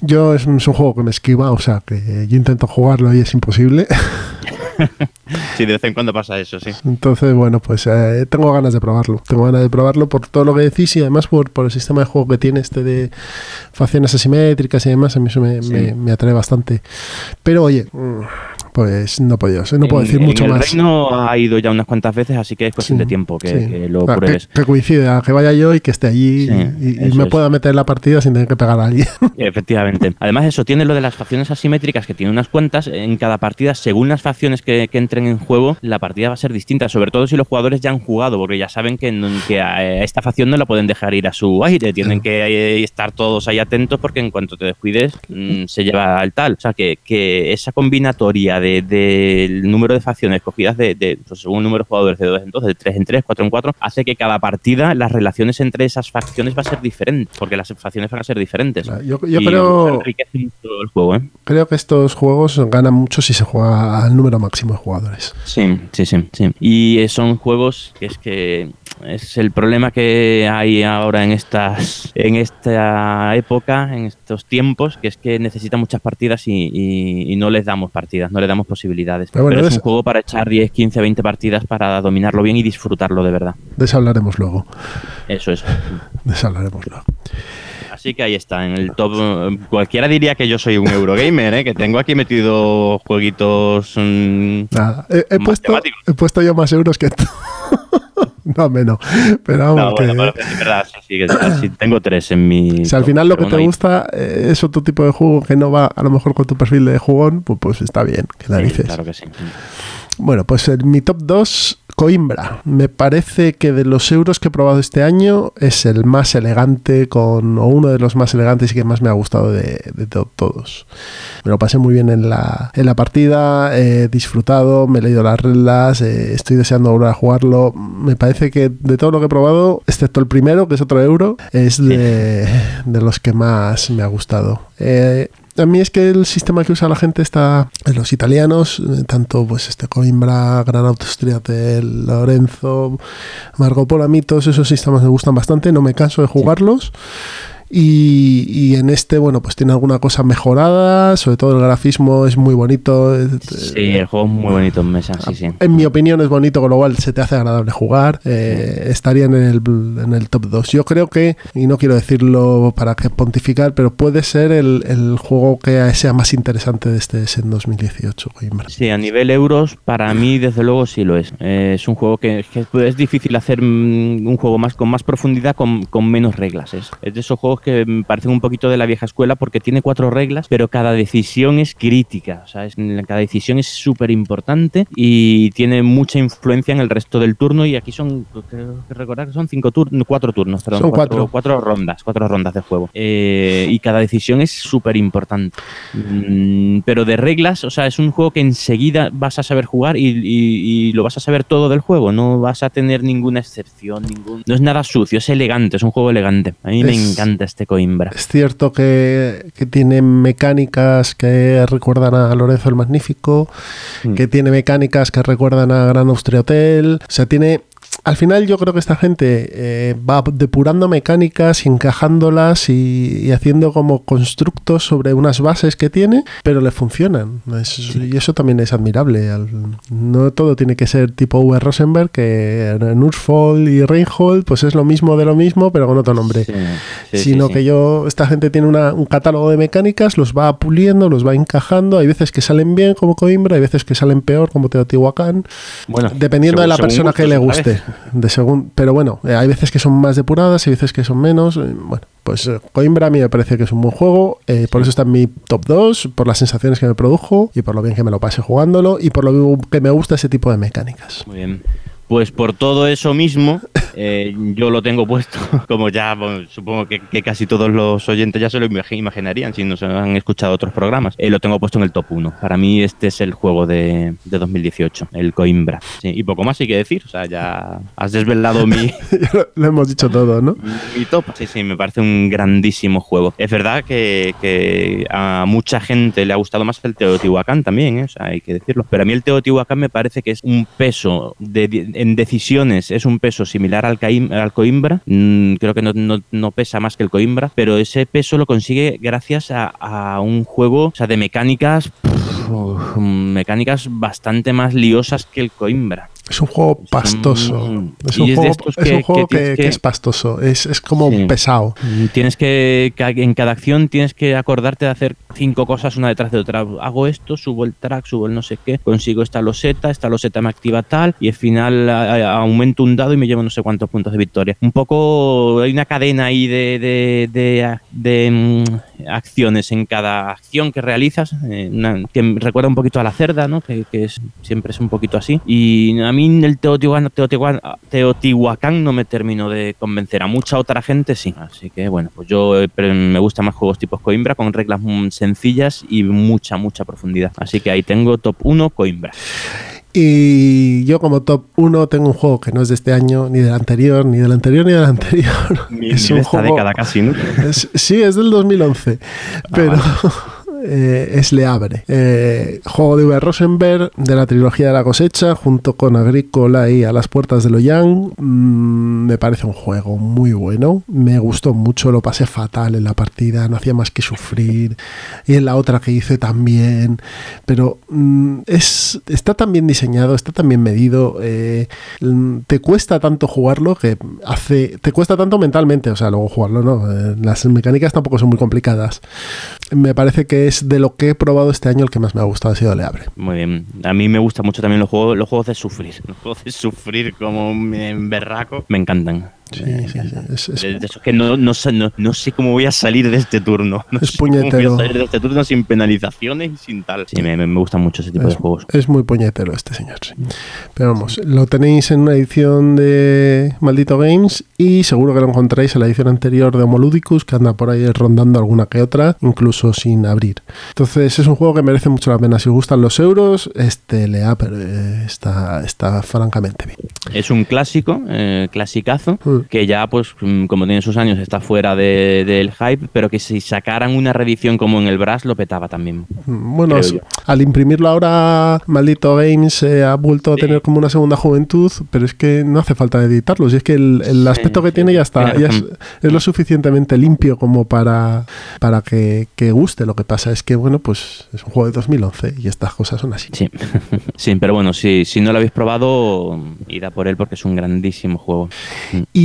Yo es, un juego que me esquiva, o sea, que yo intento jugarlo y es imposible. *laughs* *laughs* sí, de vez en cuando pasa eso, sí. Entonces, bueno, pues eh, tengo ganas de probarlo. Tengo ganas de probarlo por todo lo que decís y además por, por el sistema de juego que tiene este de facciones asimétricas y demás. A mí eso me, me, me atrae bastante. Pero oye, mm, pues no puedo, no puedo decir mucho el más. Reino ha ido ya unas cuantas veces, así que es cuestión Sí, de tiempo que, sí. que lo Ah, pruebes. que, que coincida, que vaya yo y que esté allí Sí, y, me es. pueda meter en la partida sin tener que pegar a alguien. *laughs* Efectivamente. Además, eso tiene lo de las facciones asimétricas, que tiene unas cuantas. En cada partida, según las facciones que, que entren en juego, la partida va a ser distinta. Sobre todo si los jugadores ya han jugado, porque ya saben que, a esta facción no la pueden dejar ir a su aire. Tienen que eh, estar todos ahí atentos, porque en cuanto te descuides, mm, se lleva el tal. O sea, que, que esa combinatoria de- del número de facciones cogidas de, de, pues, según el número de jugadores de 2 en 2, de 3 en 3, 4 en 4, hace que cada partida las relaciones entre esas facciones va a ser diferente, porque las facciones van a ser diferentes. Yo, yo Y creo, el juego, ¿eh? creo que estos juegos ganan mucho si se juega al número máximo de jugadores. Sí, sí, sí, sí. Y eh, son juegos que es que es el problema que hay ahora en estas en esta época, en estos tiempos, que es que necesitan muchas partidas y, y- y no les damos partidas, no le damos posibilidades. Pero bueno, es es- un juego para echar 10, 15, 20 partidas para dominarlo bien y disfrutarlo de verdad. De eso hablaremos luego. Eso es. De eso hablaremos luego. Así que ahí está, en el top. Cualquiera diría que yo soy un Eurogamer, ¿eh? que tengo aquí metido jueguitos. mm, Nada, he, puesto, he puesto yo más euros que tú. *laughs* *laughs* no, menos. Pero vamos, No, bueno, que- pero es verdad, sí, sí, que sí, tengo tres en mi. si al final lo que te gusta eh, es otro tipo de juego que no va a lo mejor con tu perfil de jugón, pues, pues está bien, que sí, narices. claro que sí. Bueno, pues en mi top 2, Coimbra. Me parece que de los euros que he probado este año es el más elegante con, o uno de los más elegantes y que más me ha gustado de, de to- todos. Me lo pasé muy bien en la, en la partida, he disfrutado, me he leído las reglas, eh, estoy deseando volver a jugarlo. Me parece que de todo lo que he probado, excepto el primero, que es otro euro, es de, de los que más me ha gustado. Eh, a mí es que el sistema que usa la gente está en los italianos, eh, tanto pues este Coimbra, Gran Autostriatel, Lorenzo, Marco Polo, a mí todos esos sistemas me gustan bastante, no me canso de jugarlos. Y, y en este, bueno, pues tiene alguna cosa mejorada, sobre todo el grafismo es muy bonito. Sí, el juego es muy bonito en mesa, sí, sí. En mi opinión es bonito, con lo cual se te hace agradable jugar. eh, estaría en el, en el top 2. Yo creo que, y no quiero decirlo para que pontificar, pero puede ser el, el juego que sea más interesante de este en 2018, Coimbra. Sí, a nivel euros, para mí, desde luego, sí lo es. Eh, es un juego que, que es difícil hacer mm, un juego más con más profundidad, con, con menos reglas. Es, es de esos juegos que me parecen un poquito de la vieja escuela porque tiene cuatro reglas, pero cada decisión es crítica. O sea, es- cada decisión es súper importante y tiene mucha influencia en el resto del turno. Y aquí son, creo que recordar que son cinco turnos, cuatro turnos, perdón, Son cuatro. cuatro rondas, cuatro rondas de juego. Eh, y cada decisión es súper importante. Mm, pero de reglas, o sea, es un juego que enseguida vas a saber jugar y, y- y lo vas a saber todo del juego. No vas a tener ninguna excepción, ningún. No es nada sucio, es elegante, es un juego elegante. A mí me Es- este Coimbra. Es cierto que, que tiene mecánicas que recuerdan a Lorenzo el Magnífico, Mm. que tiene mecánicas que recuerdan a Gran Austria Hotel. O sea, tiene. Al final yo creo que esta gente eh, va depurando mecánicas y encajándolas y, y haciendo como constructos sobre unas bases que tiene, pero le funcionan. Es- Y eso también es admirable. Al- no todo tiene que ser tipo V. Rosenberg, que en y Reinhold pues es lo mismo de lo mismo, pero con otro nombre Sí, sí, sino que yo, esta gente tiene una- un catálogo de mecánicas, los va puliendo, los va encajando. Hay veces que salen bien, como Coimbra, hay veces que salen peor, como Teotihuacán, Bueno, dependiendo de la persona que le guste. De según, pero bueno, eh, hay veces que son más depuradas, hay veces que son menos. eh, Bueno, pues eh, Coimbra a mí me parece que es un buen juego, eh, por eso está en mi top 2, por las sensaciones que me produjo y por lo bien que me lo pasé jugándolo y por lo que me gusta ese tipo de mecánicas. Muy bien. Pues por todo eso mismo, eh, yo lo tengo puesto, *laughs* como ya bueno, supongo que, que casi todos los oyentes ya se lo imagi- imaginarían si nos han escuchado otros programas. Eh, lo tengo puesto en el top 1. Para mí este es el juego de, de 2018, el Coimbra. Sí, y poco más hay que decir, o sea, ya has desvelado mi, *laughs* lo, lo hemos dicho todo, ¿no? mi top. Sí, sí, me parece un grandísimo juego. Es verdad que, que a mucha gente le ha gustado más el Teotihuacán también, ¿eh? o sea, hay que decirlo. Pero a mí el Teotihuacán me parece que es un peso de, en decisiones, es un peso similar al, Caim- al Coimbra. Mm, creo que no, no- no pesa más que el Coimbra, pero ese peso lo consigue gracias a, a un juego o sea, de mecánicas. pff, mecánicas bastante más liosas que el Coimbra. Es un juego pastoso. Mm. Es un es juego, es que- un juego que que, tienes que que- es pastoso. Es, es como Sí. pesado. Mm, Tienes que en cada acción tienes que acordarte de hacer cinco cosas una detrás de otra. Hago esto, subo el track, subo el no sé qué, consigo esta loseta, esta loseta me activa tal y al final aumento un dado y me llevo no sé cuántos puntos de victoria. Un poco hay una cadena ahí de, de, de- mm, acciones en cada acción que realizas eh, que recuerda un poquito a la cerda, ¿no? que, que es, siempre es un poquito así. Y a mí el Teotihuacán, Teotihuacán, no me terminó de convencer. A mucha otra gente sí. Así que bueno, pues yo eh, me gustan más juegos tipo Coimbra con reglas mm, sencillas y mucha, mucha profundidad. Así que ahí tengo top 1 Coimbra. Y yo como top 1 tengo un juego que no es de este año, ni del anterior, ni del anterior, ni del anterior. *laughs* Ni, es ni un de esta juego... década casi, ¿no? *laughs* es- sí, es del 2011. pero... eh, es Le Abre. Eh, juego de V. Rosenberg de la trilogía de la cosecha, junto con Agrícola y A las puertas de Loyang. Mm, me parece un juego muy bueno. Me gustó mucho, lo pasé fatal en la partida, no hacía más que sufrir. Y en la otra que hice también. Pero mm, es, está tan bien diseñado, está tan bien medido. eh, mm, te cuesta tanto jugarlo que hace. Te cuesta tanto mentalmente, o sea, luego jugarlo, ¿no? Las mecánicas tampoco son muy complicadas. Me parece que es de lo que he probado este año el que más me ha gustado, ha sido Le Abre. Muy bien. A mí me gustan mucho también los juegos, los juegos de sufrir. *laughs* Los juegos de sufrir como en berraco. Me encantan. Sí, Me sí, sí. encantan. Es, es- De, de esos que no, no, sé, no, no sé cómo voy a salir de este turno. No Es sé cómo puñetero. Voy a salir de este turno sin penalizaciones y sin tal. Sí, me, me- me gustan mucho ese tipo de juegos. es muy puñetero este señor, sí. Pero vamos, lo tenéis en una edición de Maldito Games y seguro que lo encontráis en la edición anterior de Homoludicus, que anda por ahí rondando alguna que otra, incluso sin abrir. Entonces es un juego que merece mucho la pena. Si os gustan los euros, este lea, pero eh, está, está francamente bien. Es un clásico, eh, clasicazo, Mm. Que ya, pues, mm, como tiene sus años, está fuera de- del hype, pero que si sacaran una reedición como en el Brass, lo petaba también. Bueno, s- yo. al imprimirlo ahora, Maldito Games eh, ha vuelto a Sí. tener como una segunda juventud, pero es que no hace falta editarlo. Si es que el, el Sí, aspecto que sí. tiene ya está, ya es, razón. es lo suficientemente limpio como para, para que, que guste. Lo que pasa es que, bueno, pues es un juego de 2011 y estas cosas son así. Sí, *laughs* sí pero bueno, si, si no lo habéis probado, id a por él porque es un grandísimo juego. Y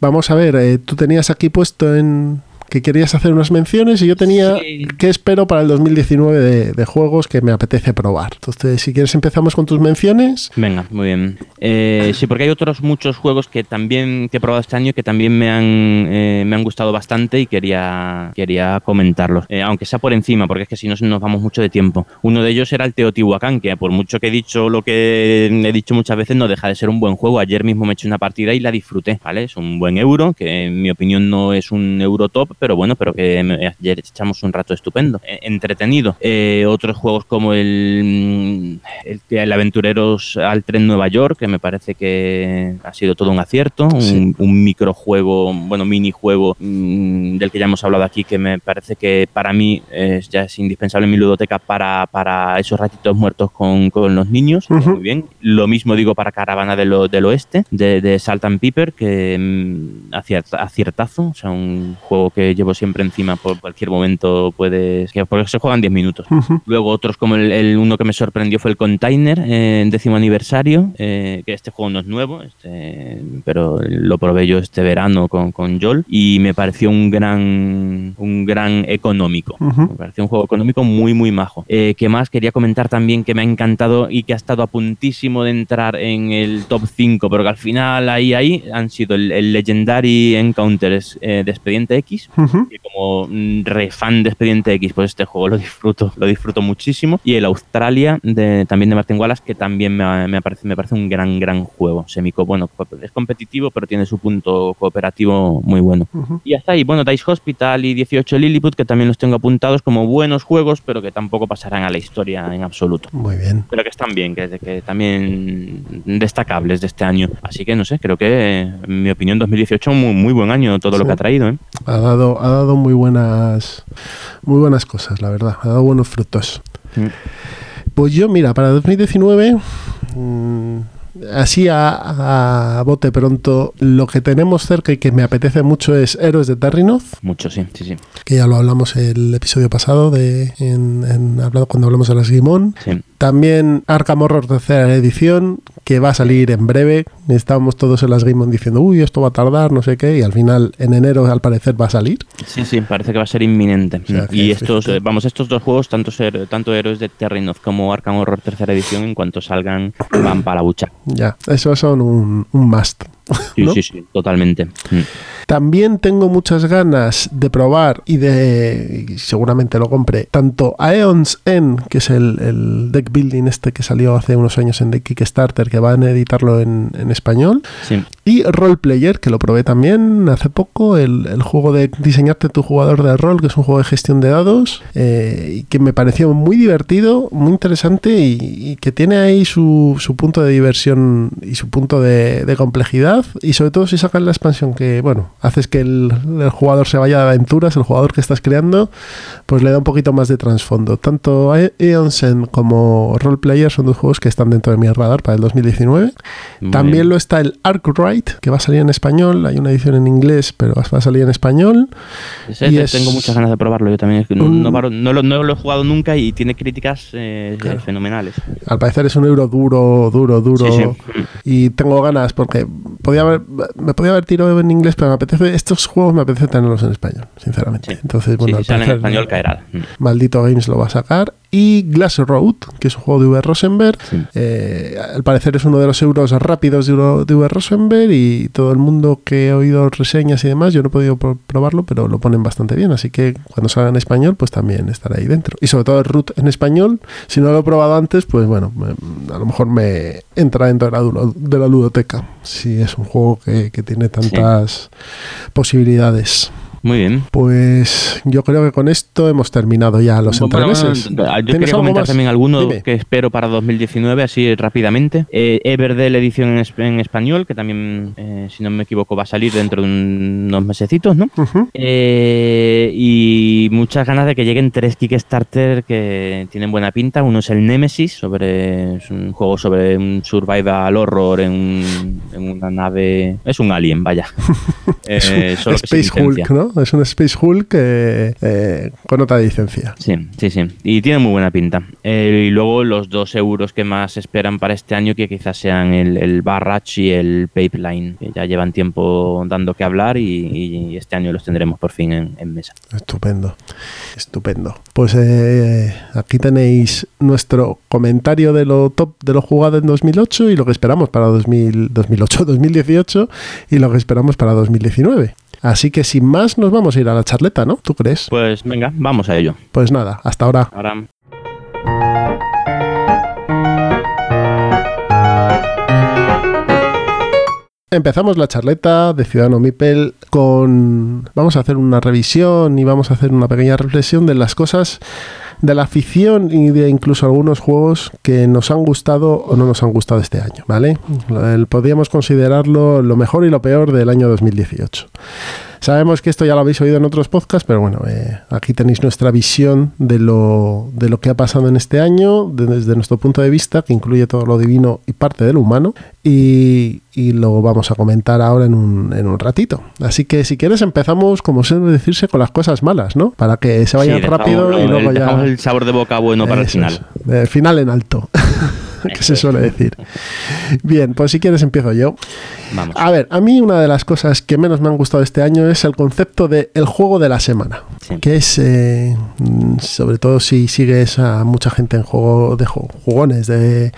vamos a ver, eh, tú tenías aquí puesto en que querías hacer unas menciones y yo tenía Sí. que espero para el 2019 de, de juegos que me apetece probar. Entonces, si quieres empezamos con tus menciones. Venga, muy bien. Eh, sí, porque hay otros muchos juegos que también que he probado este año que también me han, eh, me han gustado bastante y quería, quería comentarlos. Eh, aunque sea por encima, porque es que si no nos vamos mucho de tiempo. Uno de ellos era el Teotihuacán, que por mucho que he dicho lo que he dicho muchas veces, no deja de ser un buen juego. Ayer mismo me eché una partida y la disfruté, ¿vale? Es un buen euro, que en mi opinión no es un euro top, pero bueno, pero que me- ayer echamos un rato estupendo, eh, entretenido. Eh, otros juegos como el, el, el Aventureros al Tren Nueva York, que me parece que ha sido todo un acierto, un, Sí. un microjuego, bueno, minijuego mm, del que ya hemos hablado aquí, que me parece que para mí es, ya es indispensable en mi ludoteca para, para esos ratitos muertos con, con los niños. Muy bien. Lo mismo digo para Caravana del, o- del Oeste, de, de Salt and Pepper, que mm, aciert- aciertazo, o sea, un juego que llevo siempre encima por cualquier momento puedes... Que, porque se juegan 10 minutos. Luego otros como el, el uno que me sorprendió fue el Container eh, en décimo aniversario, eh, que este juego no es nuevo, este, pero lo probé yo este verano con, con Joel y me pareció un gran, un gran económico. Me pareció un juego económico muy, muy majo. Eh, ¿Qué más? Quería comentar también que me ha encantado y que ha estado a puntísimo de entrar en el top 5, pero que al final ahí, ahí han sido el, el Legendary Encounters eh, de Expediente X, Ujú. que como mm, re fan de Expediente X, pues este juego lo disfruto, lo disfruto muchísimo. Y el Australia, de, también de Martin Wallace, que también me, me parece, me parece un gran, gran juego. Semico, bueno, es competitivo, pero tiene su punto cooperativo muy bueno. Y hasta ahí, bueno, Dice Hospital y 18 Lilliput, que también los tengo apuntados como buenos juegos, pero que tampoco pasarán a la historia en absoluto. Muy bien. Pero que están bien, que, que también destacables de este año. Así que no sé, creo que, en mi opinión, 2018 muy, muy buen año todo lo que ha traído. ¿eh? Ha dado, ha dado muy buenas muy buenas cosas, la verdad. Ha dado buenos frutos. Mm. Pues yo, mira, para 2019, mm, así a, a bote pronto, lo que tenemos cerca y que me apetece mucho es Héroes de Terrinoth, Mucho, sí, sí, sí. que ya lo hablamos el episodio pasado de en, en- hablado cuando hablamos de las Gimón. sí. También Arkham Horror tercera edición, que va a salir en breve. Estábamos todos en las Game On diciendo, uy, esto va a tardar, no sé qué, y al final en enero al parecer va a salir. Sí, sí, parece que va a ser inminente. sea, y estos, vamos, estos dos juegos, tanto ser, tanto Héroes de Terrinoth como Arkham Horror tercera edición, en cuanto salgan, van para la bucha. Ya, esos son un, un must. Sí, ¿No? sí, sí, totalmente. Mm. También tengo muchas ganas de probar y de, y seguramente lo compre, tanto Aeon's End, que es el, el deck building este que salió hace unos años en de Kickstarter, que van a editarlo en, en español, Sí, y Role Player, que lo probé también hace poco, el, el juego de diseñarte tu jugador de rol, que es un juego de gestión de dados, eh, y que me pareció muy divertido, muy interesante y, y que tiene ahí su, su punto de diversión y su punto de, de complejidad, y sobre todo si sacan la expansión que, bueno, haces que el, el jugador se vaya de aventuras, el jugador que estás creando, pues le da un poquito más de trasfondo. Tanto Eonsen como Role Player son dos juegos que están dentro de mi radar para el 2019. muy También bien. lo está el Arkwright, que va a salir en español. Hay una edición en inglés, pero va a salir en español. Ese y es- Tengo muchas ganas de probarlo. Yo también. es que No, Un- no lo, no lo he jugado nunca y tiene críticas eh, Claro. fenomenales. Al parecer es un euro duro, duro, duro. Sí, sí. Y tengo ganas porque podía haber, me podía haber tirado en inglés, pero me apetece, estos juegos me apetece tenerlos en español, sinceramente. Sí. Entonces, Sí, bueno, si al en español caerá. Mm. Maldito Games lo va a sacar. Y Glass Road, que es un juego de V. Rosenberg. Sí. Eh, al parecer es uno de los euros rápidos de, V. Rosenberg y todo el mundo que he oído reseñas y demás, yo no he podido pro- probarlo, pero lo ponen bastante bien. Así que cuando salga en español, pues también estará ahí dentro. Y sobre todo el root en español, si no lo he probado antes, pues bueno, a lo mejor me entra dentro de la, de la ludoteca. Si es un juego que, que tiene tantas posibilidades. Muy bien. Pues yo creo que con esto hemos terminado ya los Bueno, entremeses. yo ¿Tienes quería comentar más? también alguno Dime. que espero para 2019, así rápidamente. Eh, Everdell edición en, en español, que también, eh, si no me equivoco, va a salir dentro de un- unos mesecitos, ¿no? Eh, y muchas ganas de que lleguen tres Kickstarter que tienen buena pinta. Uno es el Nemesis, sobre, es un juego sobre un survival horror en, un- en una nave. Es un alien, vaya. *laughs* Eh, solo Space. Hulk, ¿no? Es un Space Hulk eh, eh, con otra licencia. Sí, sí, sí. Y tiene muy buena pinta. Eh, y luego los dos euros que más esperan para este año, que quizás sean el, el Barrage y el Pipeline, que ya llevan tiempo dando que hablar y, y este año los tendremos por fin en, en mesa. Estupendo, estupendo. Pues eh, aquí tenéis nuestro comentario de lo top de lo jugado en 2008 y lo que esperamos para 2000, 2008, 2018 y lo que esperamos para 2019. Así que sin más nos vamos a ir a la charleta, ¿no? ¿Tú crees? Pues venga, vamos a ello. Pues nada, hasta ahora. Ahora. Empezamos la charleta de Ciudadano Mipel con... Vamos a hacer una revisión y vamos a hacer una pequeña reflexión de las cosas de la afición y de incluso algunos juegos que nos han gustado o no nos han gustado este año, ¿vale? Podríamos considerarlo lo mejor y lo peor del año 2018. Sabemos que esto ya lo habéis oído en otros podcasts, pero bueno, eh, aquí tenéis nuestra visión de lo, de lo que ha pasado en este año, de- desde nuestro punto de vista, que incluye todo lo divino y parte de lo humano, y, y lo vamos a comentar ahora en un, en un ratito. Así que si quieres empezamos, como suele decirse, con las cosas malas, ¿no? Para que se vayan Sí, rápido y luego el- ya... el sabor de boca bueno para el final. es. Eh, final en alto, *laughs* *laughs* que se suele decir. Bien, pues si quieres empiezo yo. Vamos. A ver, a mí una de las cosas que menos me han gustado este año es el concepto de el juego de la semana. Sí. Que es, eh, sobre todo si sigues a mucha gente en juego de ju- jugones de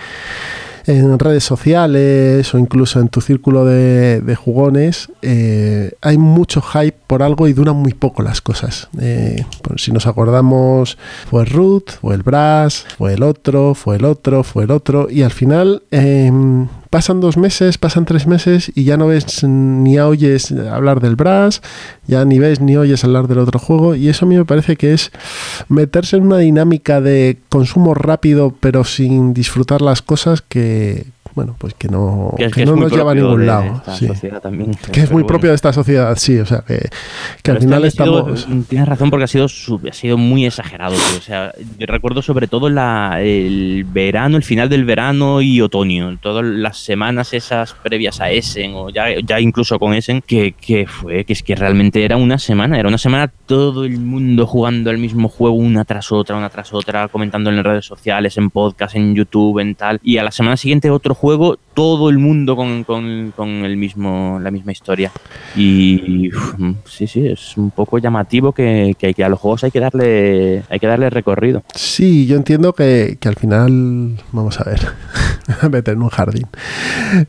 en redes sociales o incluso en tu círculo de, jugones, eh, hay mucho hype por algo y duran muy poco las cosas. Eh, si nos acordamos, fue Root, fue el Brass, fue el otro, fue el otro, fue el otro, y al final em, pasan dos meses, pasan tres meses y ya no ves ni oyes hablar del Brass, ya ni ves ni oyes hablar del otro juego, y eso a mí me parece que es meterse en una dinámica de consumo rápido pero sin disfrutar las cosas que, bueno, pues que no, Que no nos lleva a ningún lado. sí. también. Que es muy bueno. propio de esta sociedad, sí, o sea, que, que Pero al este final sido- estamos... tienes razón porque ha sido, ha sido muy exagerado. tío. O sea, yo recuerdo sobre todo la, el verano, el final del verano y otoño. Todas las semanas esas previas a Essen o ya, ya incluso con Essen, que, que fue, que es que realmente era una semana. Era una semana todo el mundo jugando al mismo juego una tras otra, una tras otra, comentando en las redes sociales, en podcast, en YouTube, en tal. Y a la semana siguiente otro juego, juego todo el mundo con, con- con el mismo, la misma historia. Y uf, sí, sí, es un poco llamativo que, que, que a los juegos hay que darle, hay que darle recorrido. Sí, yo entiendo que, que al final, vamos a ver, *laughs* a meter en un jardín.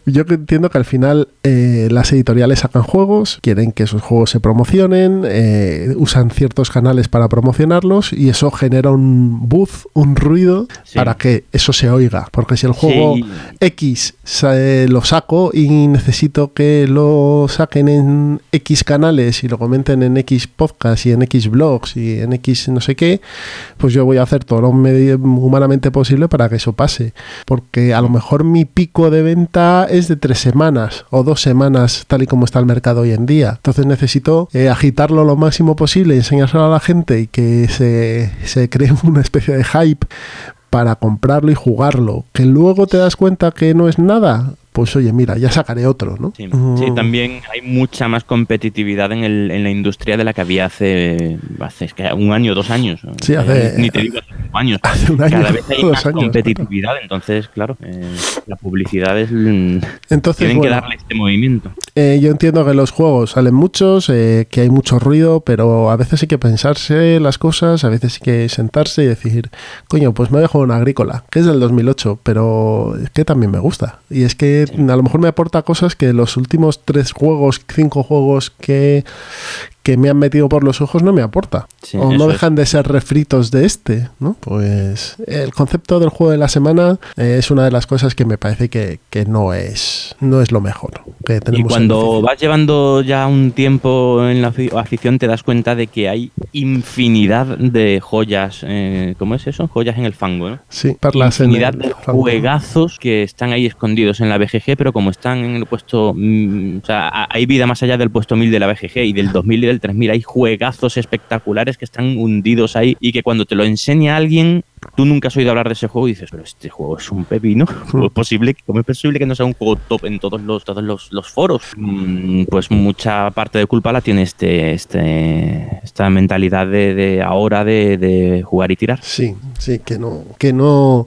Yo entiendo que al final eh, las editoriales sacan juegos, quieren que esos juegos se promocionen, eh, usan ciertos canales para promocionarlos y eso genera un buzz, un ruido Sí. para que eso se oiga. Porque si el juego Sí. X lo saco y necesito que lo saquen en X canales y lo comenten en X podcast y en X blogs y en X no sé qué, pues yo voy a hacer todo lo humanamente posible para que eso pase. Porque a lo mejor mi pico de venta es de tres semanas o dos semanas, tal y como está el mercado hoy en día. Entonces necesito eh, agitarlo lo máximo posible, enseñárselo a la gente y que se, se cree *laughs* una especie de hype para comprarlo y jugarlo. Que luego te das cuenta que no es nada, pues oye, mira, ya sacaré otro, ¿no? Sí, Mm. sí, también hay mucha más competitividad en, el, en la industria de la que había hace, hace un año, dos años. Sí, hace- Ni te digo hace cinco años. Hace un año, Cada vez hay *laughs* más años, competitividad, entonces, claro, eh, la publicidad es... mm, Entonces, Tienen que darle este movimiento. eh, yo entiendo que los juegos salen muchos, eh, que hay mucho ruido, pero a veces hay que pensarse las cosas, a veces hay que sentarse y decir, coño, pues me voy a jugar una agrícola, que es del 2008, pero es que también me gusta. Y es que a lo mejor me aporta cosas que los últimos tres juegos, cinco juegos que, que me han metido por los ojos no me aporta. Sí, o no es. dejan de ser refritos de este, ¿no? Pues el concepto del juego de la semana eh, es una de las cosas que me parece que, que no es no es lo mejor que Y tenemos. en cuando vas llevando ya un tiempo en la afi- afición te das cuenta de que hay infinidad de joyas, eh, ¿cómo es eso? Joyas en el fango, ¿no? Sí, perlas en infinidad el de fango. juegazos que están ahí escondidos en la BGG, pero como están en el puesto, mm, o sea, hay vida más allá del puesto 1000 de la BGG y del 2000 y del 3000, hay juegazos espectaculares que están hundidos ahí y que cuando te lo enseña alguien, tú nunca has oído hablar de ese juego y dices, pero este juego es un pepino, *laughs* ¿cómo es posible, cómo es posible que no sea un juego top en todos los, todos los, los foros? Mm, Pues mucha parte de culpa la tiene este, este, esta mentalidad de, de ahora de, de jugar y tirar. Sí, sí, que no, que no,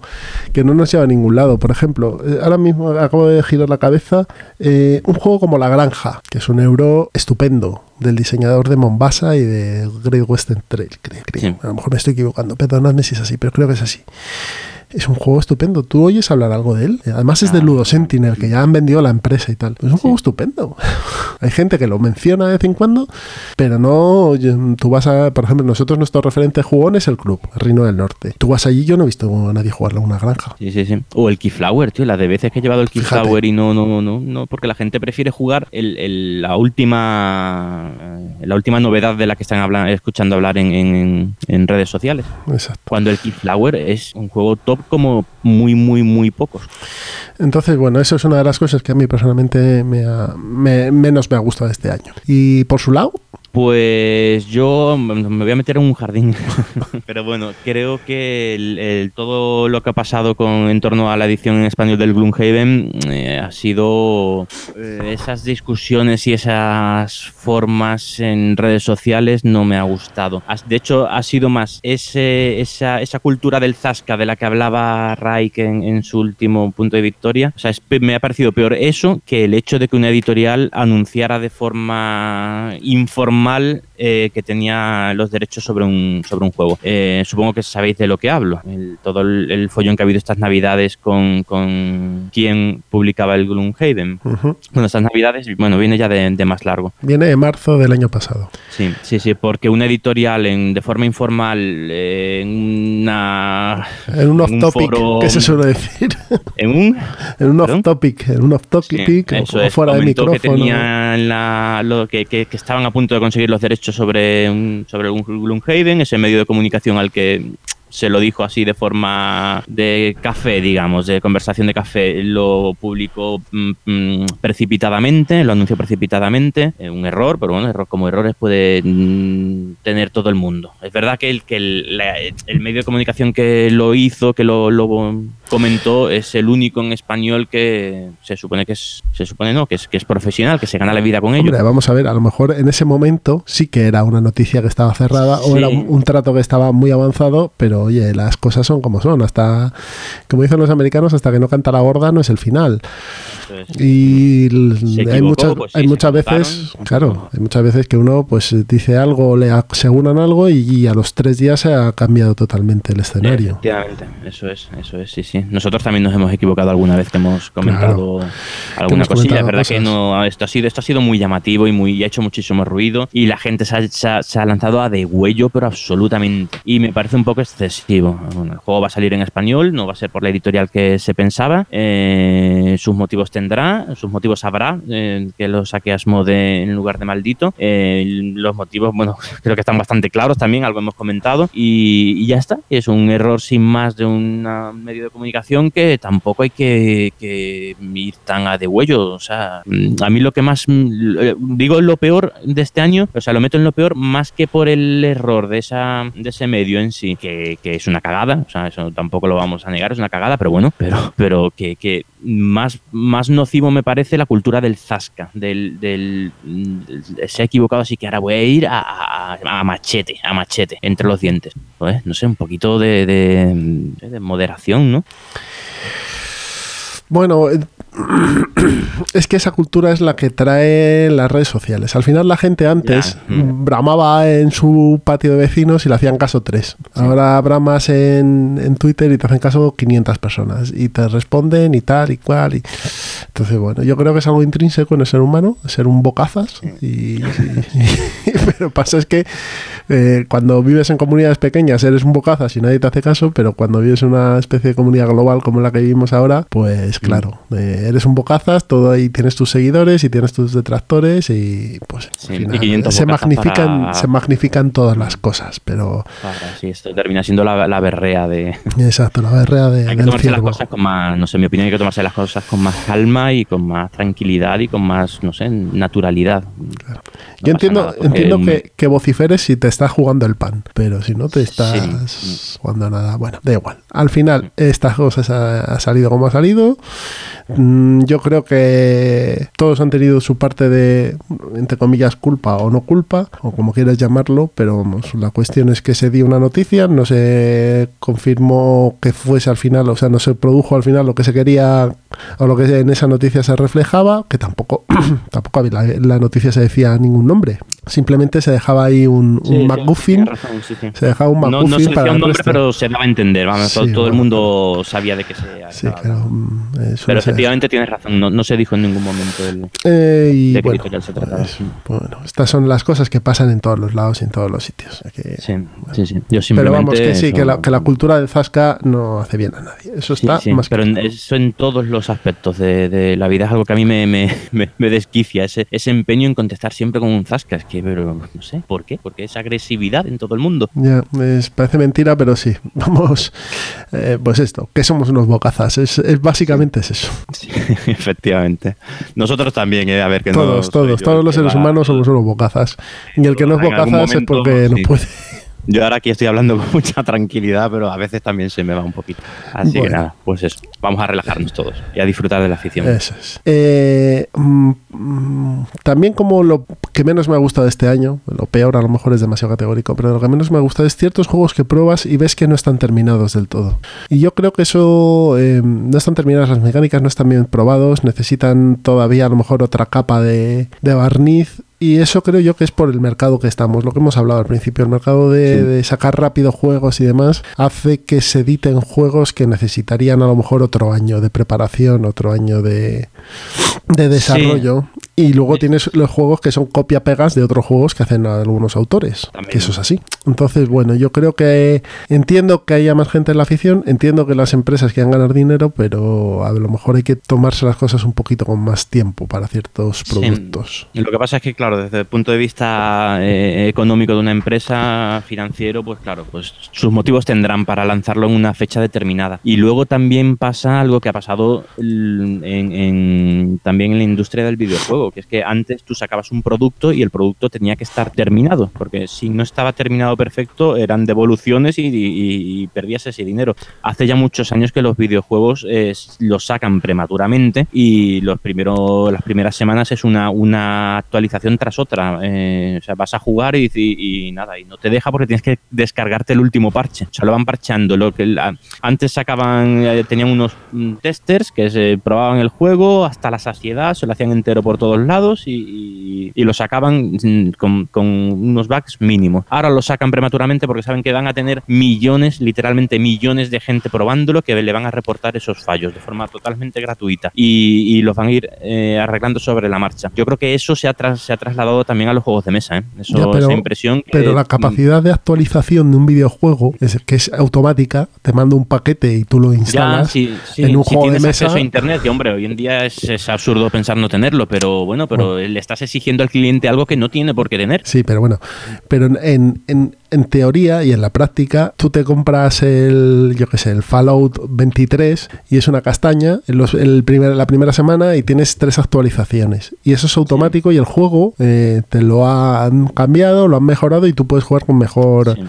que no nos lleva a ningún lado. Por ejemplo, eh, ahora mismo acabo de girar la cabeza eh, un juego como La Granja, que es un euro estupendo del diseñador de Mombasa y de Great Western Trail. creo, creo. Sí. A lo mejor me estoy equivocando, perdonadme si es así, pero creo que es así. Es un juego estupendo. ¿Tú oyes hablar algo de él? Además es de Ah. Ludo Sentinel, que ya han vendido la empresa y tal. Es un juego estupendo. *laughs* Hay gente que lo menciona de vez en cuando, pero no. Tú vas a, por ejemplo, nosotros nuestro referente jugón es el club, Reino del Norte. Tú vas allí, yo no he visto a nadie jugarlo en una granja. Sí, sí, sí. O el Keyflower, tío, las de veces que he llevado el Fíjate. Keyflower y no, no, no, no, porque la gente prefiere jugar el, el- la última eh, la última novedad de la que están escuchando hablar en, en- en redes sociales. Exacto. Cuando el Keyflower es un juego top como muy, muy, muy pocos. Entonces, bueno, eso es una de las cosas que a mí personalmente me ha- me- menos me ha gustado este año. Y por su lado, Pues yo me voy a meter en un jardín. *laughs* Pero bueno, creo que el- el- todo lo que ha pasado con, en torno a la edición en español del Gloomhaven eh, ha sido eh, esas discusiones y esas formas en redes sociales no me ha gustado. De hecho, ha sido más ese, esa, esa cultura del zasca de la que hablaba Raik en, en su último punto de victoria. O sea, es me ha parecido peor eso que el hecho de que una editorial anunciara de forma informal informal eh, que tenía los derechos sobre un, sobre un juego. Eh, supongo que sabéis de lo que hablo. El- todo el, el follón que ha habido estas navidades con, con quién publicaba el Gloomhaven. Ujú. Bueno, estas navidades, bueno, viene ya de, de más largo. Viene de marzo del año pasado. Sí, sí, sí, porque una editorial en, de forma informal eh, en una... En un off-topic, ¿qué se suele decir? *laughs* En un... en un off-topic, en un off-topic Sí, o- fuera de micrófono. que tenían la- lo, que, que- que estaban a punto de conseguir los derechos sobre un, sobre un ese medio de comunicación al que se lo dijo así de forma de café, digamos, de conversación de café, lo publicó mm, mm, precipitadamente, lo anunció precipitadamente, eh, un error, pero bueno, error como errores puede mm, tener todo el mundo. Es verdad que el, que el, la- el medio de comunicación que lo hizo, que lo, lo comentó, es el único en español que se supone que es, se supone no, que es, que es profesional, que se gana la vida con ello. Hombre, vamos a ver, a lo mejor en ese momento sí que era una noticia que estaba cerrada o era un, un trato que estaba muy avanzado, pero oye, las cosas son como son. Hasta, como dicen los americanos, hasta que no canta la gorda no es el final. Y hay muchas, pues sí, hay muchas veces, claro, hay muchas veces que uno pues dice algo, le aseguran algo y, y a los tres días se ha cambiado totalmente el escenario. Efectivamente, eso es, eso es, sí, sí. Nosotros también nos hemos equivocado alguna vez que hemos comentado alguna cosilla. Es verdad que no, esto ha sido, esto ha sido muy llamativo y muy y ha hecho muchísimo ruido y la gente se ha, se ha- se ha lanzado a degüello, pero absolutamente. Y me parece un poco excesivo. El juego va a salir en español, no va a ser por la editorial que se pensaba. Eh, sus motivos tendrá, sus motivos habrá, eh, que lo saque Asmode en lugar de maldito. Eh, los motivos, bueno, *laughs* creo que están bastante claros también, algo hemos comentado. Y, ya está. Es un error sin más de un medio de comunicación que tampoco hay que, ir tan a degüello. O sea, mm, a mí lo que más. mm, Digo lo peor de este año, o sea, lo meto en lo peor más que por el error de, esa, de ese medio en sí, que, que es una cagada. O sea, eso tampoco lo vamos a negar, es una cagada, pero bueno, pero, pero que, que más, más nocivo me parece la cultura del zasca, del, del, del- se ha equivocado, así que ahora voy a ir a, a- machete, a machete, entre los dientes. No sé, un poquito de, de moderación, ¿no? Bueno, eh, *clears throat* es que esa cultura es la que trae las redes sociales. Al final la gente antes mm. bramaba en su patio de vecinos y le hacían caso tres. Ahora bramas en, en Twitter y te hacen caso 500 personas y te responden y tal y cual. Y... Entonces, bueno, yo creo que es algo intrínseco en el ser humano, ser un bocazas. Y, *laughs* y- pero pasa es que eh, cuando vives en comunidades pequeñas eres un bocazas y nadie te hace caso, pero cuando vives en una especie de comunidad global como la que vivimos ahora, pues claro, eh, eres un bocazas, todo ahí tienes tus seguidores y tienes tus detractores y pues al Sí, y final 500 se magnifican, para- se magnifican todas las cosas, pero sí, esto termina siendo la, la berrea de... exacto, la berrea de, Hay que tomarse las cosas con más, no sé, mi opinión hay que tomarse las cosas con más calma y con más tranquilidad y con más, no sé, naturalidad. No Yo entiendo, nada, entiendo mm, que, que vociferes si te estás jugando el pan, pero si no te estás Sí. jugando nada, bueno, da igual. Al final, esta cosa se ha, ha salido como ha salido. Mm, Yo creo que todos han tenido su parte de, entre comillas, culpa o no culpa, o como quieras llamarlo, pero vamos, la cuestión es que se dio una noticia, no se confirmó que fuese al final, o sea, no se produjo al final lo que se quería o lo que en esa noticia se reflejaba, que tampoco, *clears throat* tampoco había- la, la noticia se decía ningún nombre, simplemente se dejaba ahí un, sí, un sí, MacGuffin, razón, sí, se dejaba un No, MacGuffin no se para decía un nombre, resto. pero se daba a entender. Vamos, todo, el bueno. mundo sabía de qué se hablaba. pero, mm, eh, ser efectivamente tienes razón, no, no se dijo en ningún momento el... Eh, y ¿De qué bueno, se trataba? pues, bueno, estas son las cosas que pasan en todos los lados y en todos los sitios. o sea que- Sí, sí. Yo pero vamos, que sí, que la, que la cultura del Zasca no hace bien a nadie. Eso está más que pero en- eso en todos los aspectos de, de la vida es algo que a mí me, me, me- me desquicia, ese, ese empeño en contestar siempre con un zasca. Es que, pero no sé, ¿por qué? Porque esa agresividad en todo el mundo. Ya, es- parece mentira, pero sí. *laughs* Vamos, eh, pues esto, que somos unos bocazas. Es, es básicamente es eso. Sí, *laughs* efectivamente. Nosotros también, ¿eh? A ver, que no todos, soy todos, todos el los seres va- humanos somos unos bocazas. Y el que no es bocazas es porque no sí. puede. Yo ahora aquí estoy hablando con *laughs* mucha tranquilidad, pero a veces también se me va un poquito. Así que nada, pues eso. Vamos a relajarnos todos y a disfrutar de la afición. Eso es. Eh, mm, también como lo que menos me ha gustado este año, lo peor a lo mejor es demasiado categórico, pero lo que menos me ha gustado es ciertos juegos que pruebas y ves que no están terminados del todo. Y yo creo que eso eh, no están terminadas las mecánicas, no están bien probados, necesitan todavía a lo mejor otra capa de, de barniz Y eso creo yo que es por el mercado que estamos, lo que hemos hablado al principio, el mercado de, de sacar rápido juegos y demás hace que se editen juegos que necesitarían a lo mejor otro año de preparación, otro año de, de desarrollo. Y luego tienes los juegos que son copia-pegas de otros juegos que hacen algunos autores. También. Que eso es así. Entonces, bueno, yo creo que entiendo que haya más gente en la afición, entiendo que las empresas quieran ganar dinero, pero a lo mejor hay que tomarse las cosas un poquito con más tiempo para ciertos Sí. productos. Y Lo que pasa es que, claro, desde el punto de vista eh, económico de una empresa, financiero, pues claro, pues sus motivos tendrán para lanzarlo en una fecha determinada. Y luego también pasa algo que ha pasado l- en, en- también en la industria del videojuego, que es que antes tú sacabas un producto y el producto tenía que estar terminado, porque si no estaba terminado perfecto eran devoluciones y, y- y perdías ese dinero. Hace ya muchos años que los videojuegos eh, los sacan prematuramente y los primeros, las primeras semanas es una, una actualización tras otra. Eh, o sea, vas a jugar y, y- nada, y no te deja porque tienes que descargarte el último parche. O sea, lo van parcheando. Lo que la- antes sacaban, eh, tenían unos mm, testers que se probaban el juego hasta la saciedad, se lo hacían entero por todos lados y, y- y lo sacaban con, con unos bugs mínimos. Ahora lo sacan prematuramente porque saben que van a tener millones, literalmente millones de gente probándolo que le van a reportar esos fallos de forma totalmente gratuita y, y los van a ir eh, arreglando sobre la marcha. Yo creo que eso se ha, tras- se ha trasladado también a los juegos de mesa. ¿eh? Eso, Ya, pero- esa impresión. que- Pero la capacidad de actualización de un videojuego, es, que es automática, te manda un paquete y tú lo Ya, instalas. en un si juego de tienes mesa- acceso a internet, y hombre, hoy en día es, es absurdo pensar no tenerlo, pero bueno, pero le estás exigiendo al cliente algo que no tiene por qué tener. Sí, pero bueno, pero en, en, en teoría y en la práctica, tú te compras el, yo qué sé, el Fallout 23 y es una castaña en los, el primer, la primera semana y tienes tres actualizaciones. Y eso es automático y el juego eh, te lo han cambiado, lo han mejorado y tú puedes jugar con mejor... Sí.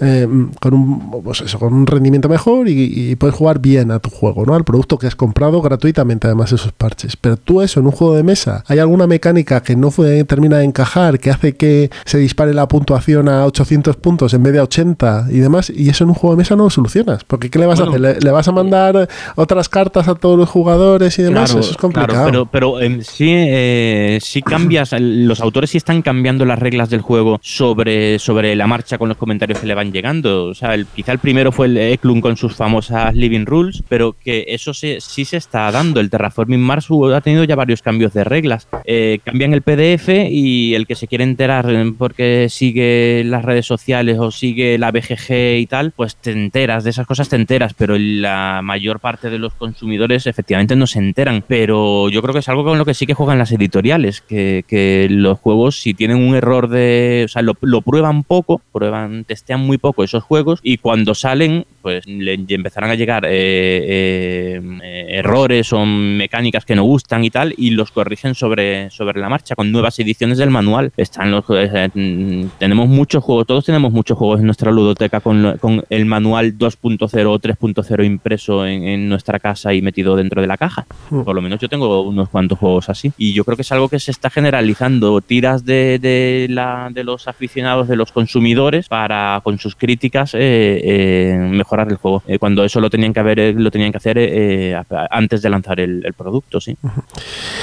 eh, con un pues eso, con un rendimiento mejor y, y puedes jugar bien a tu juego, ¿no? Al producto que has comprado gratuitamente, además de esos parches. Pero tú eso en un juego de mesa, ¿hay alguna mecánica que no fue- termina de encajar, que hace que se dispare la puntuación a 800 puntos en vez de a 80 y demás? Y eso en un juego de mesa no lo solucionas. Porque ¿qué le vas Bueno, a hacer? ¿Le, le vas a mandar otras cartas a todos los jugadores y demás? eso es complicado. claro, pero, pero em, sí, eh, sí cambias, los autores sí están cambiando las reglas del juego sobre, sobre la marcha con los comentarios que le van llegando. O sea, el- quizá el primero fue el Eklund con sus famosas Living Rules, pero que eso se- sí se está dando. El Terraforming Mars ha tenido ya varios cambios de reglas. Eh, cambian el PDF y el que se quiere enterar eh, porque sigue las redes sociales o sigue la BGG y tal, pues te enteras, de esas cosas te enteras, pero la mayor parte de los consumidores efectivamente no se enteran. Pero yo creo que es algo con lo que sí que juegan las editoriales, que, los juegos si tienen un error de... O sea, lo, prueban poco, prueban, testean muy poco esos juegos y cuando salen pues le empezarán a llegar eh, eh, errores o mecánicas que no gustan y tal y los corrigen sobre, sobre la marcha con nuevas ediciones del manual. Están los eh, mm, tenemos muchos juegos, todos tenemos muchos juegos en nuestra ludoteca con, con el manual 2.0 o 3.0 impreso en, en nuestra casa y metido dentro de la caja. Mm. Por lo menos yo tengo unos cuantos juegos así. Y yo creo que es algo que se está generalizando. Tiras de, de, la, de los aficionados, de los consumidores, para con sus críticas eh, eh, mejorar el juego. Eh, cuando eso lo tenían que haber, lo tenían que hacer antes de lanzar el, el producto, sí.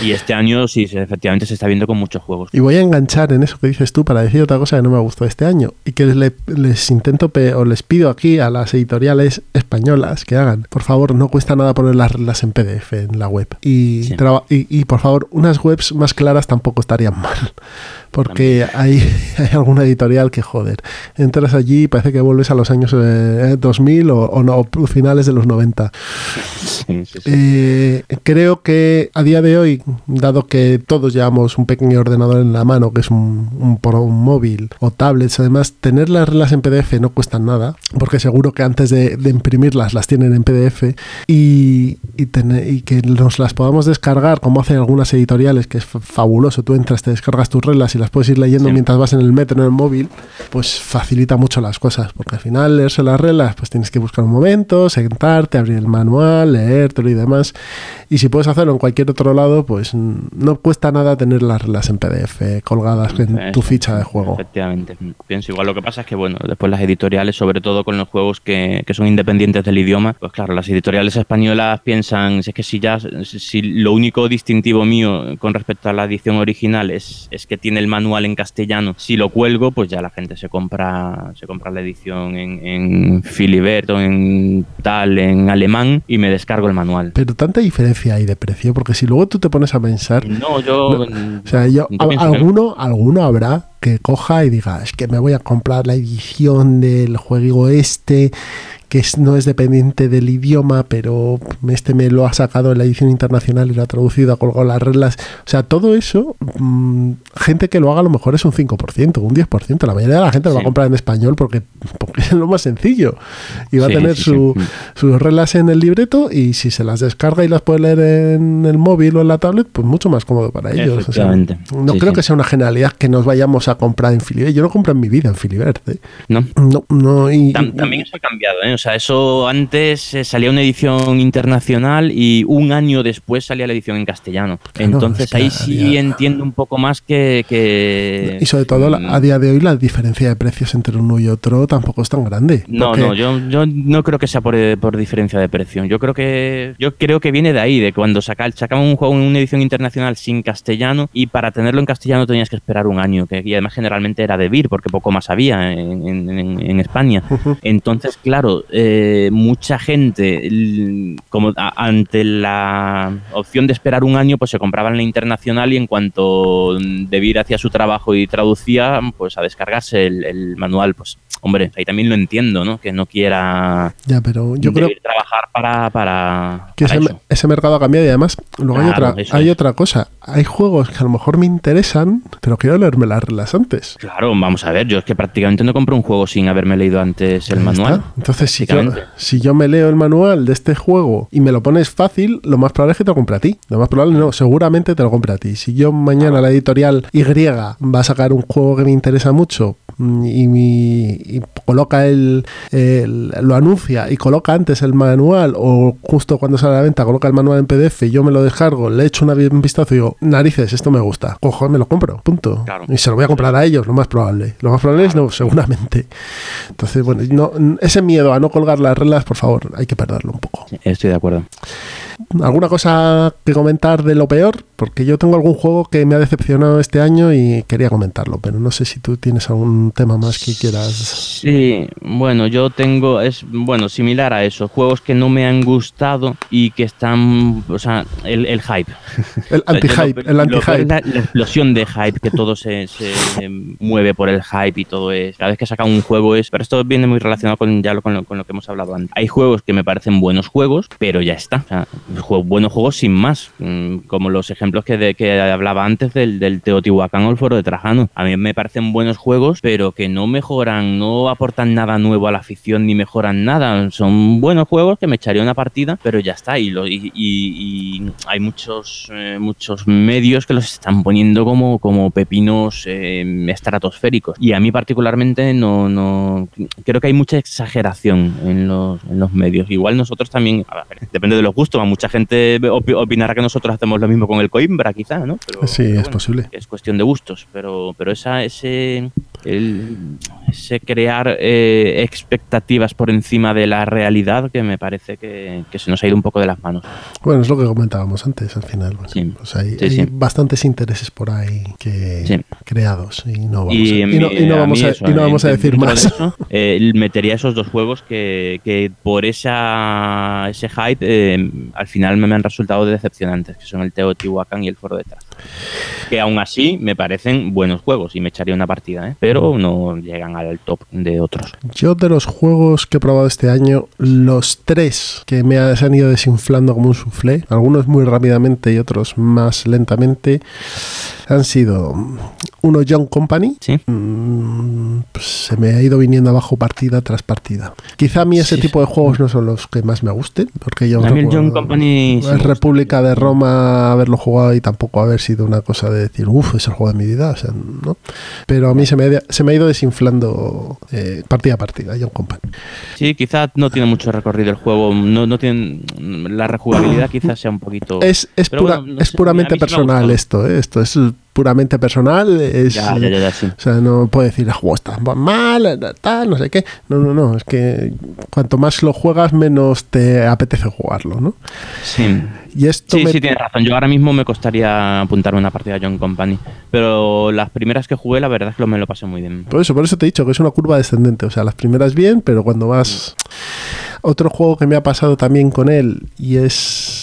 Y este año sí, efectivamente se está viendo con muchos juegos. Y voy a enganchar en eso que dices tú para decir otra cosa que no me gustó este año y que le- les intento o les pido aquí a las editoriales españolas que hagan. Por favor, no cuesta nada poner las reglas en PDF en la web. Y, Sí. traba- y, y, por favor, unas webs más claras tampoco estarían *laughs* mal. Porque hay, *laughs* hay alguna editorial que joder. Entras allí y parece que vuelves a los años eh, 2000 o, o no, finales de los 90. Sí, sí, sí. Eh, creo que a día de hoy, dado que todos llevamos un pequeño ordenador en la mano, que es un, un, móvil o tablets, además, tener las reglas en PDF no cuesta nada, porque seguro que antes de, de imprimirlas las tienen en PDF y, y, tener- y que nos las podamos descargar, como hacen algunas editoriales, que es fa- fabuloso. Tú entras, te descargas tus reglas y las puedes ir leyendo Sí. mientras vas en el metro, en el móvil, pues facilita mucho las las cosas, porque al final leerse las reglas, pues tienes que buscar un momento, sentarte, abrir el manual, leértelo y demás. Y si puedes hacerlo en cualquier otro lado, pues no cuesta nada tener las reglas en PDF colgadas en tu ficha de juego. Efectivamente, pienso igual. Lo que pasa es que, bueno, después las editoriales, sobre todo con los juegos que, que son independientes del idioma, pues claro, las editoriales españolas piensan, es que si ya, si lo único distintivo mío con respecto a la edición original es, es que tiene el manual en castellano, si lo cuelgo, pues ya la gente se compra, se compra la edición en, en Filibert o en tal, en alemán y me descargo el manual. Pero tanta diferencia hay de precio, porque si luego tú te pones a pensar... No, yo... o sea, yo, alguno, alguno habrá que coja y diga, es que me voy a comprar la edición del juego este que no es dependiente del idioma, pero este me lo ha sacado en la edición internacional y lo ha traducido, ha colgado las reglas. O sea, todo eso, mmm, gente que lo haga a lo mejor es un 5%, un 10%. La mayoría de la gente lo va a comprar en español porque, porque es lo más sencillo. Y va sí, a tener sí, su, sus reglas en el libreto y si se las descarga y las puede leer en el móvil o en la tablet, pues mucho más cómodo para ellos. O sea, no creo que sea una generalidad que nos vayamos a comprar en Filibert. Yo no compro en mi vida en Filibert. ¿eh? No. No, no y, Tam también eso ha cambiado, ¿eh? O sea, eso antes eh, salía una edición internacional y un año después salía la edición en castellano. Claro, Entonces ahí sí día... entiendo un poco más que, que... Y sobre todo a día de hoy la diferencia de precios entre uno y otro tampoco es tan grande. No, porque... no, yo, yo no creo que sea por, por, diferencia de precio. Yo creo que yo creo que viene de ahí, de cuando saca, sacaban un juego en una edición internacional sin castellano y para tenerlo en castellano tenías que esperar un año, que y además generalmente era de vir porque poco más había en, en, en España. Entonces, claro, eh, mucha gente, como a, ante la opción de esperar un año, pues se compraban la internacional y en cuanto Debir hacía su trabajo y traducía, pues a descargarse el, el, manual, pues hombre, ahí también lo entiendo, ¿no? Que no quiera ya, pero yo creo trabajar para, para, que para ese, eso. ese, mercado ha cambiado y además luego claro, hay, otra, hay otra cosa. Hay juegos que a lo mejor me interesan, pero quiero leerme las reglas antes. Claro, vamos a ver, yo es que prácticamente no compro un juego sin haberme leído antes el manual. Está. Entonces, si yo, si yo me leo el manual de este juego y me lo pones fácil, lo más probable es que te lo compre a ti. Lo más probable no, seguramente te lo compre a ti. Si yo mañana la editorial Y va a sacar un juego que me interesa mucho mm, y, mi, y coloca el, el, lo anuncia y coloca antes el manual o justo cuando sale a la venta coloca el manual en PDF y yo me lo descargo, le echo una, un vistazo y digo, narices, esto me gusta, cojo, me lo compro, punto. Claro. Y se lo voy a comprar a ellos, lo más probable. Lo más probable claro. es no, seguramente. Entonces, bueno, no, ese miedo a no colgar las reglas, por favor, hay que perderlo un poco. Sí, estoy de acuerdo. ¿Alguna cosa que comentar de lo peor? Porque yo tengo algún juego que me ha decepcionado este año y quería comentarlo, pero no sé si tú tienes algún tema más que quieras. Sí, bueno, yo tengo, es bueno, similar a eso, juegos que no me han gustado y que están, o sea, el, el hype. *laughs* El anti-hype, el anti-hype. La, la, explosión de hype, que todo se, se, mueve por el hype y todo es. Cada vez que saca un juego es. Pero esto viene muy relacionado con ya lo, con, lo, con lo que hemos hablado antes. Hay juegos que me parecen buenos juegos, pero ya está. O sea, buenos juegos sin más, mm, como los ejemplos que, de, que hablaba antes del, del, Teotihuacán o el Foro de Trajano. A mí me parecen buenos juegos, pero que no mejoran, no aportan nada nuevo a la afición ni mejoran nada. Son buenos juegos que me echaría una partida, pero ya está. Y, hay muchos, eh, muchos medios que los están poniendo como, como pepinos eh, estratosféricos. Y a mí particularmente no, no creo que hay mucha exageración en los, en los medios. Igual nosotros también, ver, depende de los gustos, a mucha gente opinará que nosotros hacemos lo mismo con el Coimbra, quizá, ¿no? Pero, sí, pero es posible. Es cuestión de gustos, pero, pero esa, ese, el, ese crear eh, expectativas por encima de la realidad que me parece que, que, se nos ha ido un poco de las manos. Bueno, es lo que comentábamos antes, al final. Bueno, sí. pues hay, sí, hay sí. bastantes intereses por ahí que creados y no vamos, a, decir más. Eso, *laughs* eh, metería esos dos juegos que, que por esa, ese hype eh, al final me, me, han resultado decepcionantes, que son el Teotihuacán y el Foro de. Que aún así me parecen buenos juegos y me echaría una partida, ¿eh? pero no llegan al top de otros. Yo de los juegos que he probado este año, los tres que me han ido desinflando como un soufflé, algunos muy rápidamente y otros más lentamente, han sido uno John Company, ¿Sí? mmm, pues se me ha ido viniendo abajo partida tras partida. Quizá a mí ese sí, tipo de juegos no son los que más me gusten, porque yo a mí el John Company es República de Roma haberlo jugado y tampoco haber sido una cosa de decir, uff, es el juego de mi vida, o sea, ¿no? Pero a mí se me, ha, se me ha ido desinflando eh, partida a partida, John Company. Sí, quizás no tiene mucho recorrido el juego, no, no tiene la rejugabilidad quizás sea un poquito... Es, es, pura- bueno, no es sé, puramente sí personal esto, ¿eh? esto es puramente personal. Es, Ya, ya, ya, ya, sí. O sea, no puedo decir, el juego está mal, tal, no sé qué. No, no, no, es que cuanto más lo juegas, menos te apetece jugarlo, ¿no? Sí. Y esto Sí, me- sí, tienes razón. Yo ahora mismo me costaría apuntarme una partida de John Company. Pero las primeras que jugué, la verdad es que me lo pasé muy bien. Por eso, por eso te he dicho que es una curva descendente. O sea, las primeras bien, pero cuando vas. Otro juego que me ha pasado también con él y es.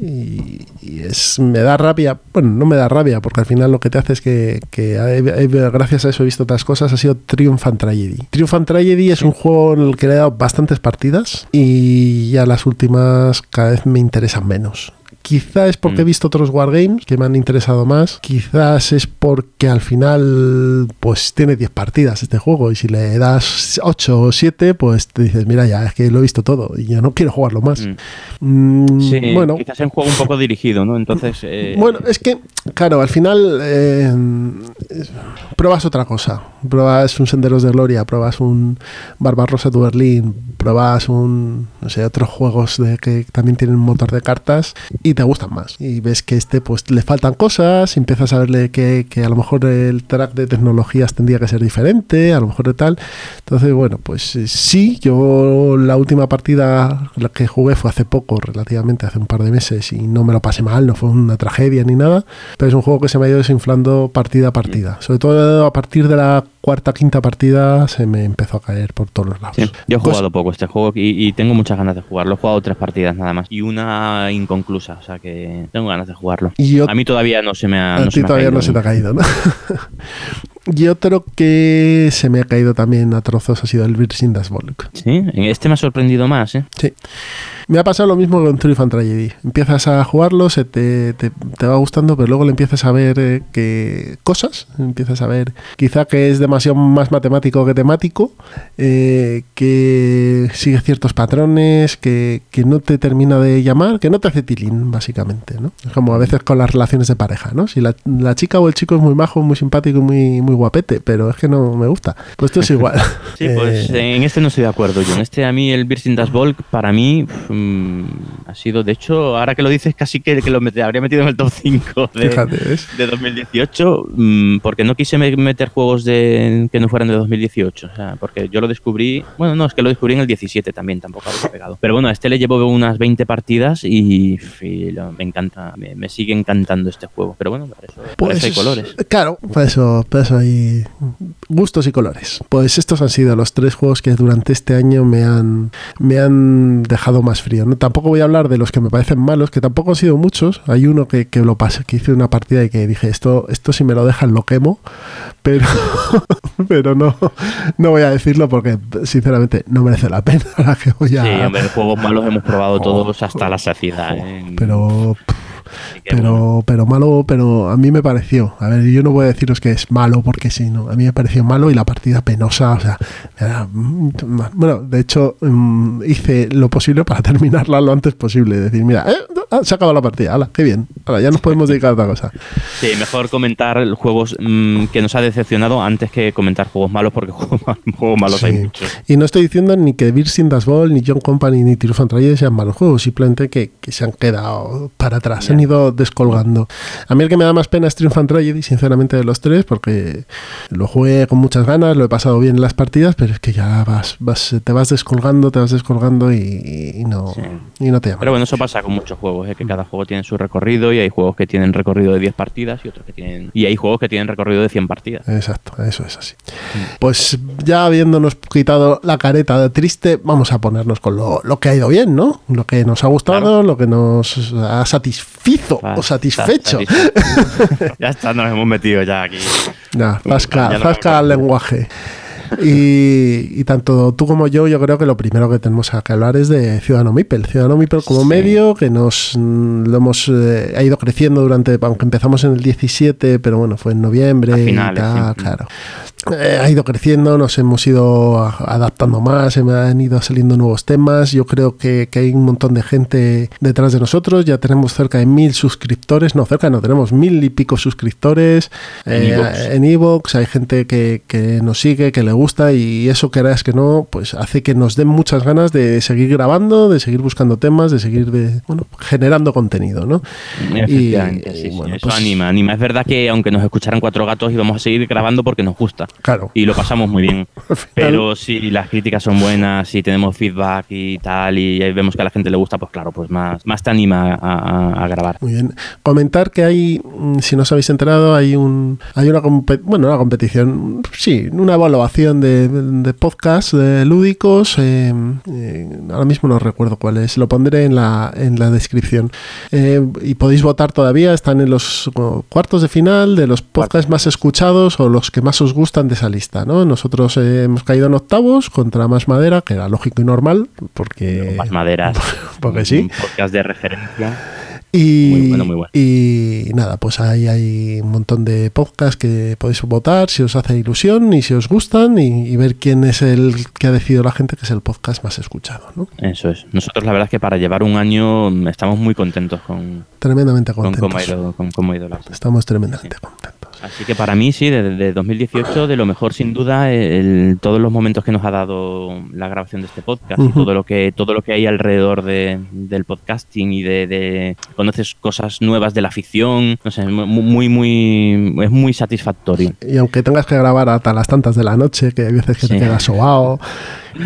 Y, y es. Me da rabia. Bueno, no me da rabia, porque al final lo que te hace es que, que he- he- gracias a eso he visto otras cosas. Ha sido Triumph and Tragedy. Triumph and Tragedy es un juego en el que le he dado bastantes partidas y ya las últimas cada vez me interesan menos. Quizá es porque he Mm. visto otros wargames que me han interesado más. Quizás es porque al final pues tiene 10 partidas este juego y si le das 8 o 7 pues te dices, mira ya, es que lo he visto todo y ya no quiero jugarlo más. Mm. Mm, Sí, bueno, quizás es un juego un poco dirigido, ¿no? Entonces. *laughs* eh, bueno, es que, claro, al final eh, pruebas otra cosa. Pruebas un Senderos de Gloria, pruebas un Barbarossa to Berlin, pruebas un, no sé, otros juegos de que también tienen un motor de cartas y te gustan más. Y ves que este, pues le faltan cosas, y empiezas a verle que, que a lo mejor el track de tecnologías tendría que ser diferente, a lo mejor de tal. Entonces, bueno, pues eh, sí, yo la última partida la que jugué fue hace poco, relativamente, hace un par de meses, y no me lo pasé mal, no fue una tragedia ni nada, pero es un juego que se me ha ido desinflando partida a partida. Sobre todo a partir de la cuarta, quinta partida se me empezó a caer por todos los lados. Sí, yo he Pues- jugado poco este juego y, y tengo muchas ganas de jugarlo. He jugado tres partidas nada más y una inconclusa, o sea que tengo ganas de jugarlo. Y yo- A mí todavía no se me ha. A no ti todavía caído. no se te ha caído, ¿no? *laughs* y otro que se me ha caído también a trozos ha sido el Virgin Das Volk. Sí, este me ha sorprendido más, ¿eh? Sí. Me ha pasado lo mismo con Triumph and Tragedy. Empiezas a jugarlo, se te, te- te va gustando, pero luego le empiezas a ver eh, que cosas. Empiezas a ver quizá que es demasiado más matemático que temático, eh, que sigue ciertos patrones, que, que no te termina de llamar, que no te hace tilín, básicamente. ¿no? Es como a veces con las relaciones de pareja. ¿no? Si la, la chica o el chico es muy majo, muy simpático y muy, muy guapete, pero es que no me gusta. Pues esto es igual. *laughs* Sí, pues Eh, en este no estoy de acuerdo yo. En este a mí el Virgin Das Volk para mí ha sido, de hecho, ahora que lo dices casi que, que lo habría metido en el top 5 de, de 2018 mm, porque no quise me- meter juegos de, que no fueran de 2018. O sea, porque yo lo descubrí, bueno, no, es que lo descubrí en el 17 también, tampoco había pegado. Pero bueno, a este le llevo unas 20 partidas y, y lo- me encanta, me, me sigue encantando este juego. Pero bueno, para eso, para eso hay colores. Claro, por eso, por eso hay gustos y colores. Pues estos han sido los tres juegos que durante este año me han, me han dejado más frío. ¿no? Tampoco voy a hablar de los que me parecen malos, que tampoco han sido muchos. Hay uno que, que lo pasé, que hice una partida y que dije, esto, esto si me lo dejan lo quemo, pero, *laughs* pero no, no voy a decirlo porque sinceramente no merece la pena. *laughs* Que voy a, Sí, hombre, juegos malos hemos probado *laughs* Oh, todos hasta la saciedad. ¿eh? pero bueno. pero, pero malo, pero a mí me pareció. A ver, yo no voy a deciros que es malo porque sí, no. A mí me pareció malo y la partida penosa. O sea, mm, bueno, de hecho, mm, hice lo posible para *laughs* terminarla lo antes posible. Decir, mira, eh, ah, se ha acabado la partida, hala, qué bien. Ahora ya nos podemos dedicar a otra cosa. Sí, mejor comentar juegos mm, que nos ha decepcionado antes que comentar juegos malos, porque *laughs* juegos, mal- juegos malos Sí. hay muchos. Y no estoy diciendo ni que Virgin Das Ball, ni John Company, ni and Tragedy sean malos juegos, simplemente que, que se han quedado para atrás, han ido descolgando. A mí el que me da más pena es Triumph and Tragedy, sinceramente, de los tres, porque lo jugué con muchas ganas, lo he pasado bien en las partidas, pero es que ya vas, vas te vas descolgando, te vas descolgando y, y no, Sí. y no te llama. Pero bueno, eso pasa con muchos juegos, ¿eh? que cada juego tiene su recorrido y hay juegos que tienen recorrido de 10 partidas y otros que tienen... Y hay juegos que tienen recorrido de 100 partidas. Exacto, eso es así. Pues ya habiéndonos quitado la careta de triste, vamos a ponernos con lo, lo que ha ido bien, ¿no? Lo que nos ha gustado, Claro. lo que nos ha satisfizo o satisfecho. *laughs* Ya está, nos hemos metido ya aquí. Ya lo zasca al lenguaje. Y, y tanto tú como yo, yo creo que lo primero que tenemos que hablar es de Ciudadano Mipel. Ciudadano Mipel como Sí. medio que nos mm, lo hemos eh, ha ido creciendo durante, aunque empezamos en el 17, pero bueno, fue en noviembre A y finales, tal, sí. claro. Eh, ha ido creciendo, nos hemos ido adaptando más, se me han ido saliendo nuevos temas. Yo creo que, que, hay un montón de gente detrás de nosotros. Ya tenemos cerca de mil suscriptores, no, cerca no, tenemos mil y pico suscriptores en Evox. hay gente que, que, nos sigue, que le gusta y eso que es que no, pues hace que nos den muchas ganas de seguir grabando, de seguir buscando temas, de seguir de, bueno, generando contenido, ¿no? Y, bueno, eso pues anima, anima. Es verdad que aunque nos escucharan cuatro gatos íbamos a seguir grabando porque nos gusta. Claro. Y lo pasamos muy bien. *laughs* Pero si las críticas son buenas, si tenemos feedback y tal, y vemos que a la gente le gusta, pues claro, pues más, más te anima a, grabar. Muy bien. Comentar que hay, mm, si no os habéis enterado, hay un hay una bueno, una competición, sí, una evaluación de, de podcasts de lúdicos. Eh, eh, ahora mismo no recuerdo cuál es, lo pondré en la, en la descripción. Eh, y podéis votar todavía, están en los cuartos de final de los podcasts más escuchados o los que más os gustan de esa lista, ¿no? Nosotros eh, hemos caído en octavos contra Más Madera, que era lógico y normal, porque... Más Maderas. *laughs* porque sí. Un podcast de referencia. Y, muy bueno, muy bueno. y nada, pues ahí hay un montón de podcasts que podéis votar si os hace ilusión y si os gustan y, ver quién es el que ha decidido la gente que es el podcast más escuchado. ¿no? Eso es. Nosotros la verdad es que para llevar un año estamos muy contentos con... Tremendamente contentos. Con cómo ha ido, con cómo ha ido la... Estamos tremendamente contentos. Así que para mí sí, desde 2018 de lo mejor sin duda el, todos los momentos que nos ha dado la grabación de este podcast y todo lo que todo lo que hay alrededor de, del podcasting y de, conoces cosas nuevas de la ficción, no sé, muy muy es muy satisfactorio. Y aunque tengas que grabar hasta las tantas de la noche, que hay veces que te quedas sobao, *laughs*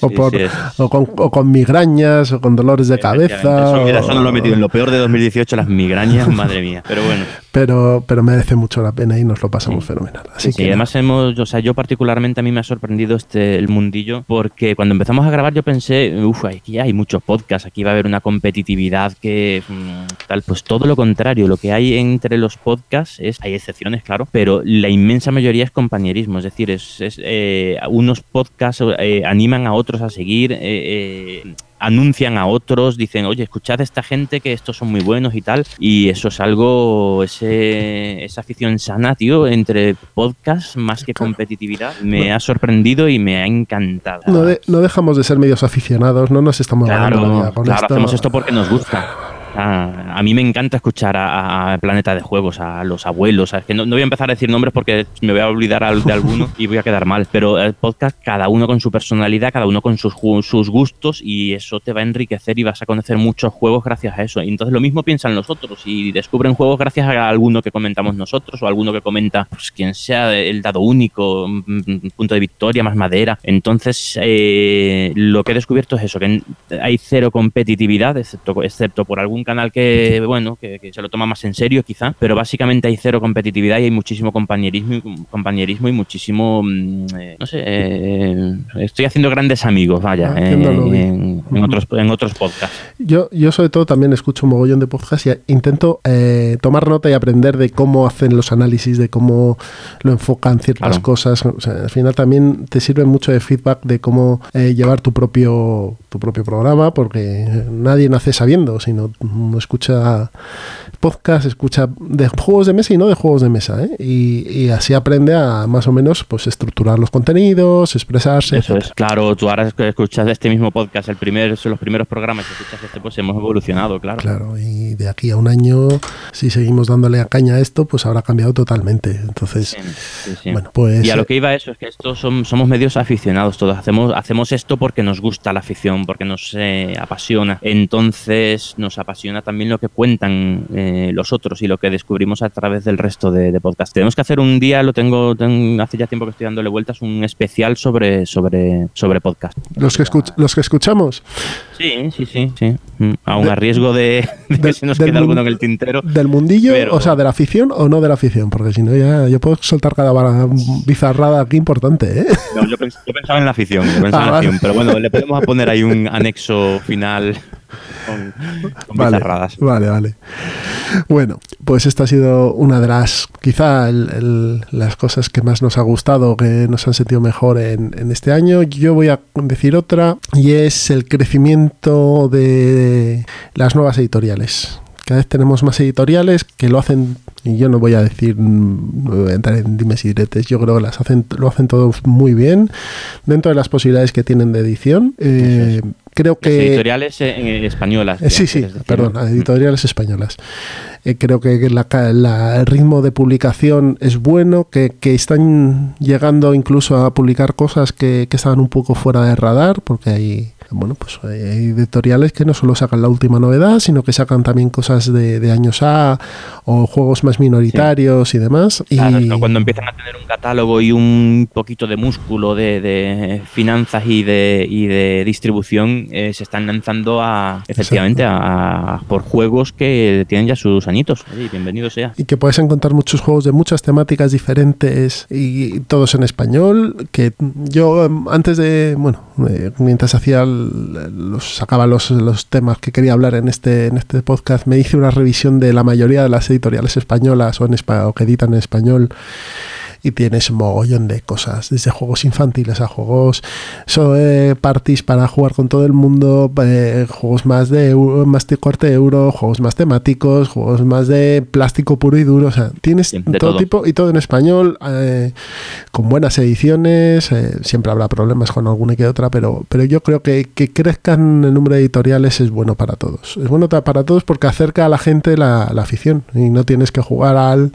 o, con, migrañas o con dolores de cabeza. Eso, no lo he metido en lo peor de 2018, las migrañas, *laughs* madre mía. Pero bueno. Pero, pero merece mucho la pena y nos lo pasamos fenomenal. Así que además hemos, o sea, yo particularmente a mí me ha sorprendido este el mundillo porque cuando empezamos a grabar yo pensé, uff, aquí hay muchos podcasts, aquí va a haber una competitividad que mm, tal, pues todo lo contrario, lo que hay entre los podcasts es, hay excepciones, claro, pero la inmensa mayoría es compañerismo, es decir, es, eh, unos podcasts eh, animan a otros a seguir, eh, eh, anuncian a otros, dicen, oye, escuchad a esta gente que estos son muy buenos y tal. Y eso es algo, ese, esa afición sana, tío, entre podcast más que competitividad, me ha sorprendido y me ha encantado. No, dejamos de ser medios aficionados, no nos estamos claro, claro, hacemos esto porque nos gusta. A, mí me encanta escuchar a, Planeta de Juegos, a los abuelos. que no, voy a empezar a decir nombres porque me voy a olvidar de alguno y voy a quedar mal. Pero el podcast, cada uno con su personalidad, cada uno con sus, sus gustos y eso te va a enriquecer y vas a conocer muchos juegos gracias a eso. Y entonces lo mismo piensan los otros y descubren juegos gracias a alguno que comentamos nosotros o alguno que comenta, pues quien sea el dado único, mm, punto de victoria, más madera. Entonces, eh, lo que he descubierto es eso, que hay cero competitividad, excepto, excepto por algún canal que, bueno, que, se lo toma más en serio quizá, pero básicamente hay cero competitividad y hay muchísimo compañerismo, compañerismo y muchísimo, mm, eh, no sé, eh, estoy haciendo grandes amigos, vaya, ah, en, otros, en otros podcasts. Yo, yo sobre todo también escucho un mogollón de podcasts y intento eh, tomar nota y aprender de cómo hacen los análisis, de cómo lo enfocan ciertas cosas. al final también te sirve mucho de feedback de cómo llevar tu propio, tu propio programa, porque nadie nace sabiendo, sino escucha podcast, escucha de juegos de mesa y no de juegos de mesa, ¿eh? y, así aprende a más o menos pues estructurar los contenidos, expresarse. Eso es, claro, tú ahora escuchas este mismo podcast, el primer, los primeros programas que escuchas este, pues hemos evolucionado, claro. Claro, y de aquí a un año, si seguimos dándole a caña a esto, pues habrá cambiado totalmente. Entonces, bueno, pues... Y a lo que iba eso, es que estos son, somos medios aficionados todos, hacemos, hacemos esto porque nos gusta la afición, porque nos eh, apasiona, entonces nos apasiona también lo que cuentan eh, los otros y lo que descubrimos a través del resto de, de podcasts. Tenemos que hacer un día, lo tengo, hace ya tiempo que estoy dándole vueltas, un especial sobre, sobre, sobre podcast. ¿Los que, ¿Los que escuchamos? Sí, sí, sí, sí. Mm, aún a riesgo de, que se nos quede alguno en el tintero. ¿Del mundillo? O sea, ¿de la afición o no de la afición? Porque si no, ya yo puedo soltar cada bizarrada aquí importante, ¿eh? No, yo, pensaba en la afición, yo pensaba en la ah, afición, pero bueno, le podemos poner ahí un anexo final con, vale, Vale, vale. Bueno, pues esta ha sido una de las, quizá las cosas que más nos ha gustado, que nos han sentido mejor en, en este año. Yo voy a decir otra y es el crecimiento de las nuevas editoriales Cada vez tenemos más editoriales que lo hacen, y yo no voy a decir, mm, no voy a entrar en dimes y diretes, yo creo que las hacen, lo hacen todos muy bien, dentro de las posibilidades que tienen de edición. Eh, creo que... editoriales españolas. Eh, sí, sí, perdón, editoriales españolas. Eh, creo que la, el ritmo de publicación es bueno, que, que, están llegando incluso a publicar cosas que, que estaban un poco fuera de radar, porque hay bueno, pues hay editoriales que no solo sacan la última novedad, sino que sacan también cosas de, años A o juegos más minoritarios y demás. y cuando empiezan a tener un catálogo y un poquito de músculo de, finanzas y de, y de distribución, eh, se están lanzando a efectivamente a, por juegos que tienen ya sus añitos. bienvenido sea. Y que puedes encontrar muchos juegos de muchas temáticas diferentes y todos en español. Que yo antes de, bueno, eh, mientras hacía el los, sacaba los, los, temas que quería hablar en este, en este podcast, me hice una revisión de la mayoría de las editoriales españolas o, en, o que editan en español y tienes un mogollón de cosas, desde juegos infantiles a juegos so, eh, parties para jugar con todo el mundo, eh, juegos más de euro, más de corte euro, juegos más temáticos, juegos más de plástico puro y duro, o sea, tienes todo, tipo y todo en español, eh, con buenas ediciones, siempre habrá problemas con alguna y que otra, pero, pero yo creo que, que crezcan el número de editoriales es bueno para todos. Es bueno para todos porque acerca a la gente la, la afición y no tienes que jugar al,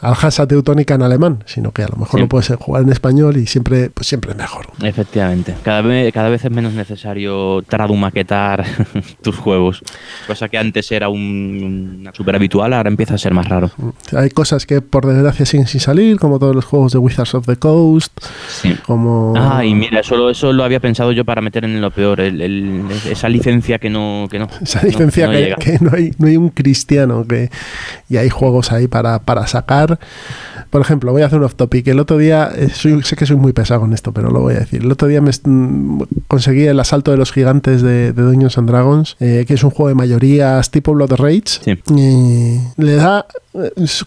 al Hansa Teutónica en alemán, sino que a lo mejor lo puedes jugar en español y siempre, pues siempre es mejor. Efectivamente. Cada vez, cada vez es menos necesario tradumaquetar *laughs* tus juegos. Cosa que antes era un, súper habitual, ahora empieza a ser más raro. Hay cosas que por desgracia siguen sin salir, como todos los juegos de Wizards of the Coast. Sí. Como... Ah, y mira, solo eso lo había pensado yo para meter en lo peor, esa licencia que no... Que no esa licencia que, no, hay, no hay un cristiano que... Y hay juegos ahí para, para sacar por ejemplo, voy a hacer un off topic. El otro día, eh, sé que soy muy pesado con esto, pero lo voy a decir. El otro día me mm, conseguí el asalto de los gigantes de, de Dungeons and Dragons, eh, que es un juego de mayorías tipo Blood Rage. Y le da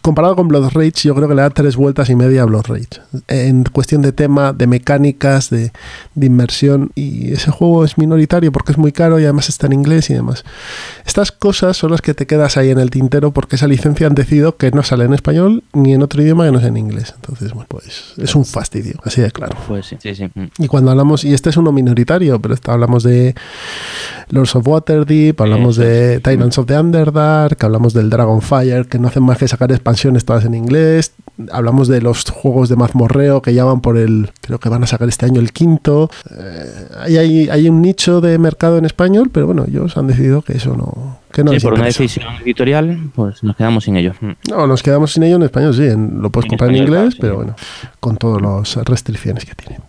comparado con Blood Rage, yo creo que le da tres vueltas y media a Blood Rage. En cuestión de tema, de mecánicas, de, inmersión. Y ese juego es minoritario porque es muy caro y además está en inglés y demás. Estas cosas son las que te quedas ahí en el tintero porque esa licencia han decidido que no sale en español ni en otro idioma que no sea en inglés. Entonces, bueno, pues es un fastidio, así de claro. Pues sí, sí, sí. Y cuando hablamos, y este es uno minoritario, pero hablamos de Lords of Waterdeep, hablamos de Titans of the Underdark, hablamos del Dragonfire, que no hacen más que sacar expansiones todas en inglés. Hablamos de los juegos de mazmorreo que ya van por el, creo que van a sacar este año el quinto. Eh, hay, hay, un nicho de mercado en español, pero bueno, ellos han decidido que eso no, que no sí, por una decisión editorial, pues nos quedamos sin ello. No, nos quedamos sin ello en español, sí. lo puedes comprar en inglés, pero bueno, con todas las restricciones que tiene.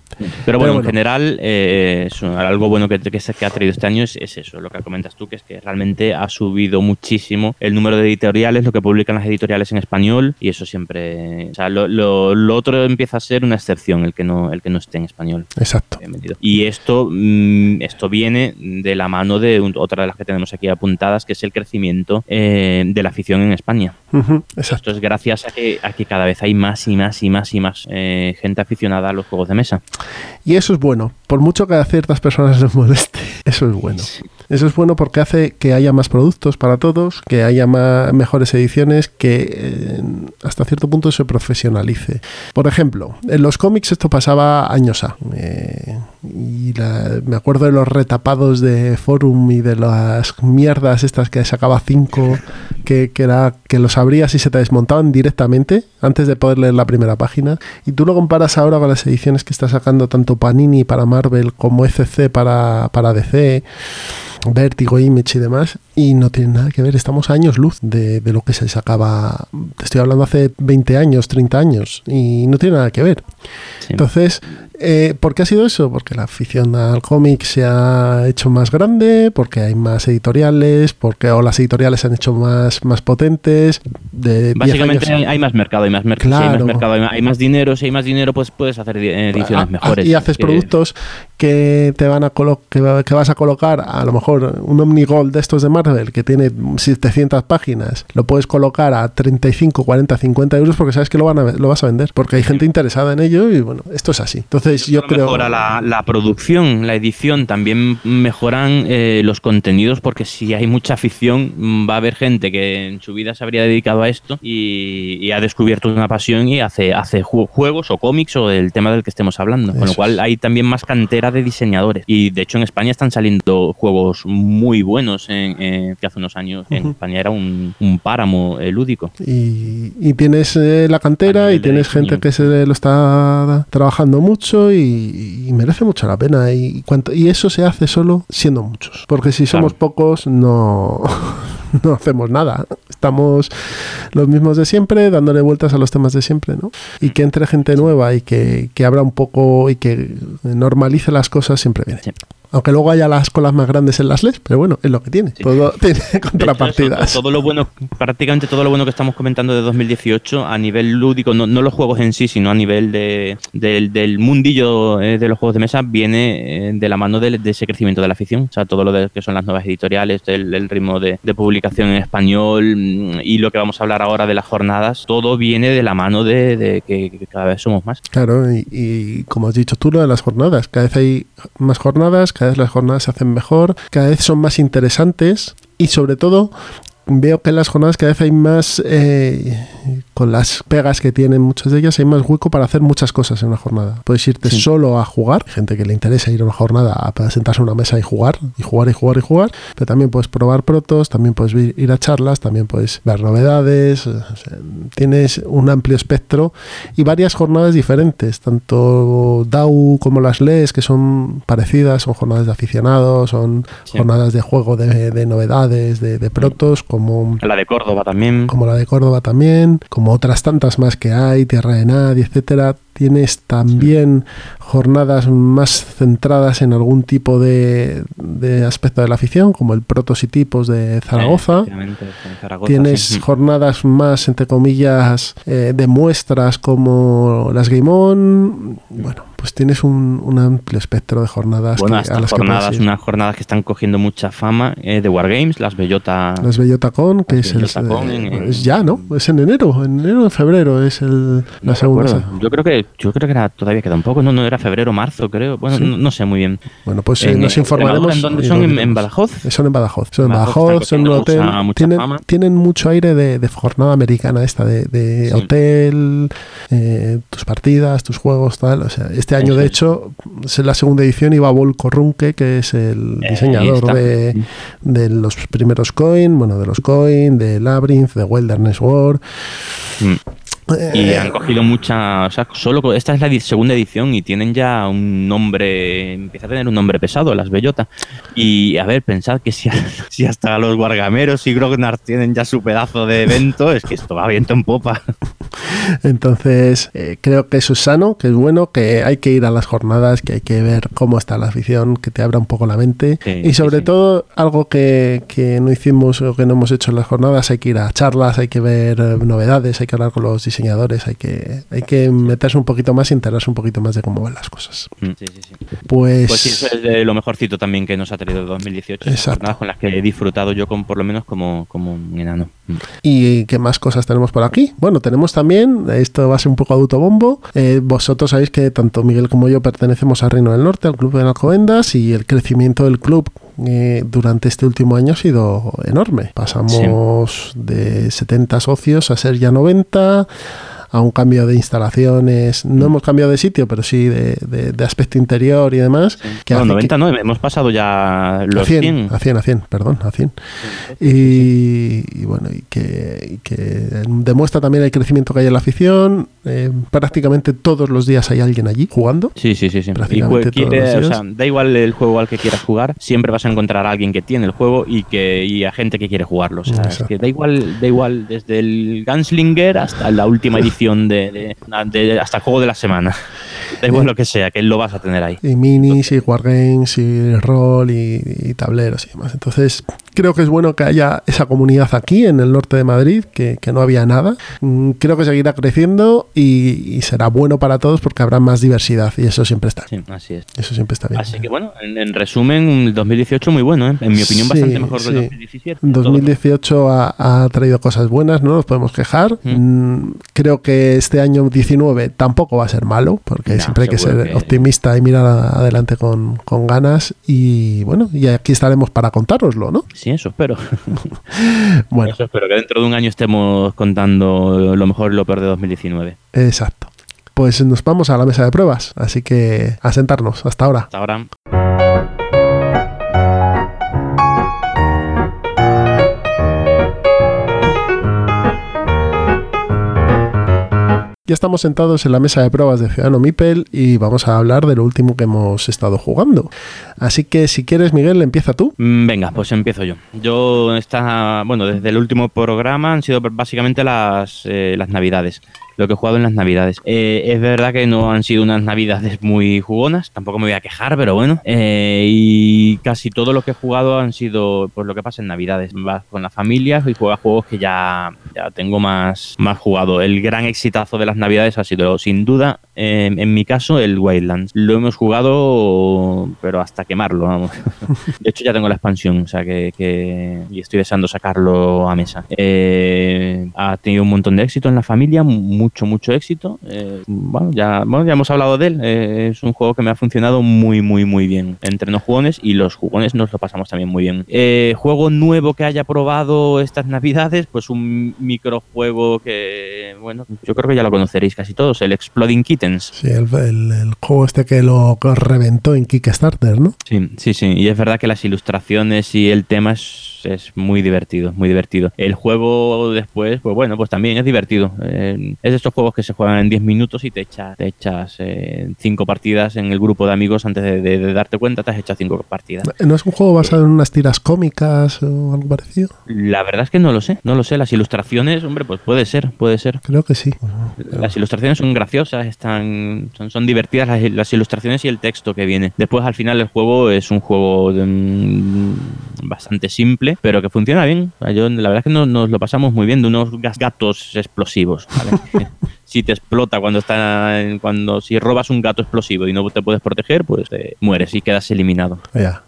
Pero bueno, en general, eh, algo bueno que, que, ha traído este año es, eso, lo que comentas tú, que es que realmente ha subido muchísimo el número de editoriales, lo que publican las editoriales en español, y eso siempre. O sea, lo, lo, otro empieza a ser una excepción, el que no, el que no esté en español. Exacto. Y esto, mm, esto viene de la mano de otra de las que tenemos aquí apuntadas, que es el crecimiento eh, de la afición en España. Esto es gracias a que, a que, cada vez hay más y más y más y más eh, gente aficionada a los juegos de mesa. Y eso es bueno, por mucho que a ciertas personas les moleste, *laughs* eso es bueno. Eso es bueno porque hace que haya más productos para todos, que haya más, mejores ediciones, que eh, hasta cierto punto se profesionalice. Por ejemplo, en los cómics esto pasaba años a. Eh, y me acuerdo de los retapados de Forum y de las mierdas estas que sacaba 5, *laughs* que, que, era que los abrías y se te desmontaban directamente antes de poder leer la primera página. Y tú lo comparas ahora con las ediciones que está sacando tanto Panini para Marvel como ECC para, para DC. Vértigo, Image y demás, y no tiene nada que ver, estamos a años luz de, lo que se sacaba, te estoy hablando hace 20 años, 30 años, y no tiene nada que ver. Entonces, eh, ¿por qué ha sido eso? Porque la afición al cómic se ha hecho más grande, porque hay más editoriales, porque o las editoriales se han hecho más, más potentes. De Básicamente hay más mercado, hay más, mercado, hay más mercado, hay más dinero, si hay más dinero, pues puedes hacer ediciones mejores. Y haces productos que te van a que, vas a colocar a lo mejor un Omnigold de estos de Marvel Marvel, que tiene 700 páginas, lo puedes colocar a 35, 40, 50 euros porque sabes que lo, van a, lo vas a vender, porque hay gente interesada en ello y bueno, esto es así. Entonces yo creo... Mejora la, la, producción, la edición, también mejoran eh, los contenidos porque si hay mucha afición mm, va a haber gente que en su vida se habría dedicado a esto y, y ha descubierto una pasión y hace, hace juegos o cómics o el tema del que estemos hablando, con lo cual hay también más cantera de diseñadores. Y de hecho en España están saliendo juegos muy buenos en, que hace unos años en España era un, un páramo eh, lúdico. Y, y tienes eh, la cantera y tienes gente que se lo está trabajando mucho y, y merece mucho la pena. Y, cuanto, y eso se hace solo siendo muchos. Porque si somos claro. pocos, no, *laughs* no hacemos nada. Estamos los mismos de siempre, dándole vueltas a los temas de siempre, ¿no? Y que entre gente nueva y que, que abra un poco y que normalice las cosas siempre viene. Sí. Aunque luego haya las colas más grandes en las LES, pero bueno, es lo que tiene. Sí. Todo *laughs* tiene contrapartidas. Hecho, todo lo bueno, prácticamente todo lo bueno que estamos comentando de 2018 a nivel lúdico, no, no los juegos en sí, sino a nivel de, de del mundillo eh, de los juegos de mesa, viene eh, de la mano de, de, ese crecimiento de la afición. O sea, todo lo de, que son las nuevas editoriales, el, el ritmo de, de, publicación en español mm, y lo que vamos a hablar ahora de las jornadas, todo viene de la mano de, que, que, cada vez somos más. Claro, y, y, como has dicho tú, lo de las jornadas, cada vez hay más jornadas, cada vez las jornadas se hacen mejor, cada vez son más interesantes y sobre todo veo que en las jornadas cada vez hay más, eh, con las pegas que tienen muchas de ellas, hay más hueco para hacer muchas cosas en una jornada. Puedes irte sí. solo a jugar, gente que le interesa ir a una jornada a sentarse a una mesa y jugar, y jugar y jugar y jugar, pero también puedes probar protos, también puedes ir a charlas, también puedes ver novedades, o sea, tienes un amplio espectro y varias jornadas diferentes, tanto DAO como las LES, que son parecidas, son jornadas de aficionados, son sí. jornadas de juego de, de novedades, de, de protos, como la de Córdoba también. Como la de Córdoba también, como otras tantas más que hay, Tierra de Nadie, etcétera. Tienes también sí. jornadas más centradas en algún tipo de, de, aspecto de la afición, como el protos y tipos de Zaragoza. Eh, Zaragoza Tienes sí. jornadas más, entre comillas, eh, de muestras como las Game On. Bueno, pues tienes un, un, amplio espectro de jornadas. Bueno, que, a las jornadas, unas jornadas que están cogiendo mucha fama eh, de Wargames, las Bellota. Las Bellota Con, que es, el, Con en, en, es ya, ¿no? Es en enero, en enero o en febrero es el, la segunda. Yo creo que yo creo que era todavía queda un poco, no, no era febrero, marzo, creo. Bueno, sí. no, no, sé muy bien. Bueno, pues eh, nos informaremos. ¿En dónde son? ¿En, ¿En, Badajoz? Son en Badajoz. Son en Badajoz, son en un hotel. Mucha, mucha tienen, tienen, mucho aire de, de, jornada americana esta, de, de sí. hotel, eh, tus partidas, tus juegos, tal. O sea, este año, Eso de hecho, es la segunda edición iba Volko Runke, que es el Eh, diseñador de, de, los primeros coin, bueno, de los coin, de Labyrinth, de Wilderness War. Mm. Y han cogido mucha. O sea, solo esta es la segunda edición y tienen ya un nombre. Empieza a tener un nombre pesado, las Bellota. Y a ver, pensad que si, *laughs* si hasta los Guargameros y Grognard tienen ya su pedazo de evento, es que esto va viento en popa. *laughs* Entonces, eh, creo que eso es sano, que es bueno, que hay que ir a las jornadas, que hay que ver cómo está la afición, que te abra un poco la mente. Sí, y sobre sí, todo, algo que, que, no hicimos o que no hemos hecho en las jornadas, hay que ir a charlas, hay que ver eh, novedades, hay que hablar con los diseñadores, hay que, hay que meterse un poquito más y enterarse un poquito más de cómo van las cosas. Mm, sí, pues, pues sí, eso es de lo mejorcito también que nos ha traído 2018. Jornadas con las que he disfrutado yo con, por lo menos como, como un enano. Mm. ¿Y qué más cosas tenemos por aquí? Bueno, tenemos también, esto va a ser un poco autobombo, eh, vosotros sabéis que tanto Miguel como yo pertenecemos al Reino del Norte, al Club de Alcobendas, y el crecimiento del club eh, durante este último año ha sido enorme. Pasamos sí. de 70 socios a ser ya 90 a un cambio de instalaciones. No hemos cambiado de sitio, pero sí de, de, de aspecto interior y demás. Sí. Que no, 90 que... no, hemos pasado ya los a 100, 100. A 100, a 100, perdón, a 100. Sí. Y, y, bueno, y que, demuestra también el crecimiento que hay en la afición. Eh, prácticamente todos los días hay alguien allí jugando. Sí, sí, sí. sí. Prácticamente y quiere, o sea, da igual el juego al que quieras jugar, siempre vas a encontrar a alguien que tiene el juego y, que, y a gente que quiere jugarlo. O sea, es que da igual, da igual desde el Gunslinger hasta la última edición *laughs* de, de, de, hasta el juego de la semana. *laughs* Da igual lo que sea, que lo vas a tener ahí. Y minis, y wargames, y rol, y, y tableros y demás. Entonces, creo que es bueno que haya esa comunidad aquí, en el norte de Madrid, que, que no había nada. Mm, Creo que seguirá creciendo y, y será bueno para todos porque habrá más diversidad y eso siempre está. Sí, así es. Eso siempre está bien. Así que bueno, en, en resumen, el 2018 muy bueno, ¿eh? En mi opinión, Sí, bastante mejor que el sí. 2017. 2018 ha, ha traído cosas buenas, no nos podemos quejar. Mm, Creo que este año 19 tampoco va a ser malo, porque No, siempre hay que ser que- optimista y mirar adelante con, con ganas. Y bueno, y aquí estaremos para contároslo, ¿no? Sí, eso espero. *laughs* Bueno, Eso espero, que dentro de un año estemos contando lo mejor y lo peor de 2019. exacto. Pues nos vamos a la mesa de pruebas, así que a sentarnos. Hasta ahora. Hasta ahora. Ya estamos sentados en la mesa de pruebas de Ciudadano Mipel y vamos a hablar de lo último que hemos estado jugando. Así que si quieres, Miguel, empieza tú. Mm, Venga, pues empiezo yo. Yo está, bueno, desde el último programa han sido básicamente las, eh, las navidades. Lo que he jugado en las navidades. Eh, es verdad que no han sido unas navidades muy jugonas, tampoco me voy a quejar, pero bueno. Eh, y casi todo lo que he jugado han sido pues lo que pasa en navidades. Vas con la familia y juegas juegos que ya, ya tengo más, más jugado. El gran exitazo de las navidades ha sido sin duda, eh, en mi caso, el Wildlands. Lo hemos jugado, pero hasta quemarlo, vamos. *laughs* De hecho, ya tengo la expansión, o sea que, que- y estoy deseando sacarlo a mesa. Eh, ha tenido un montón de éxito en la familia, mucho, mucho éxito. Eh, bueno, ya, bueno, ya hemos hablado de él. Eh, es un juego que me ha funcionado muy, muy, muy bien entre los jugones y los jugones nos lo pasamos también muy bien. Eh, juego nuevo que haya probado estas navidades, pues un microjuego que, bueno, yo creo que ya lo conoceréis casi todos, el Exploding Kittens. Sí, el, el- el juego este que lo reventó en Kickstarter, ¿no? Sí, sí, sí. Y es verdad que las ilustraciones y el tema es, es muy divertido, muy divertido. El juego después, pues bueno, pues también es divertido. Eh, es de estos juegos que se juegan en 10 minutos y te echas, te echas eh, cinco partidas en el grupo de amigos antes de, de- de darte cuenta, te has echado cinco partidas. ¿No es un juego basado en unas tiras cómicas o algo parecido? La verdad es que no lo sé, no lo sé. Las ilustraciones, hombre, pues puede ser, puede ser. Creo que sí. Las ilustraciones son graciosas, están, son, son divertidas las, las ilustraciones y el texto que viene. Después, al final, el juego es un juego mm, bastante simple, pero que funciona bien. Yo, la verdad es que no- nos lo pasamos muy bien de unos gatos explosivos. ¿vale? *laughs* si te explota cuando está cuando si robas un gato explosivo y no te puedes proteger, pues te mueres y quedas eliminado. Ya.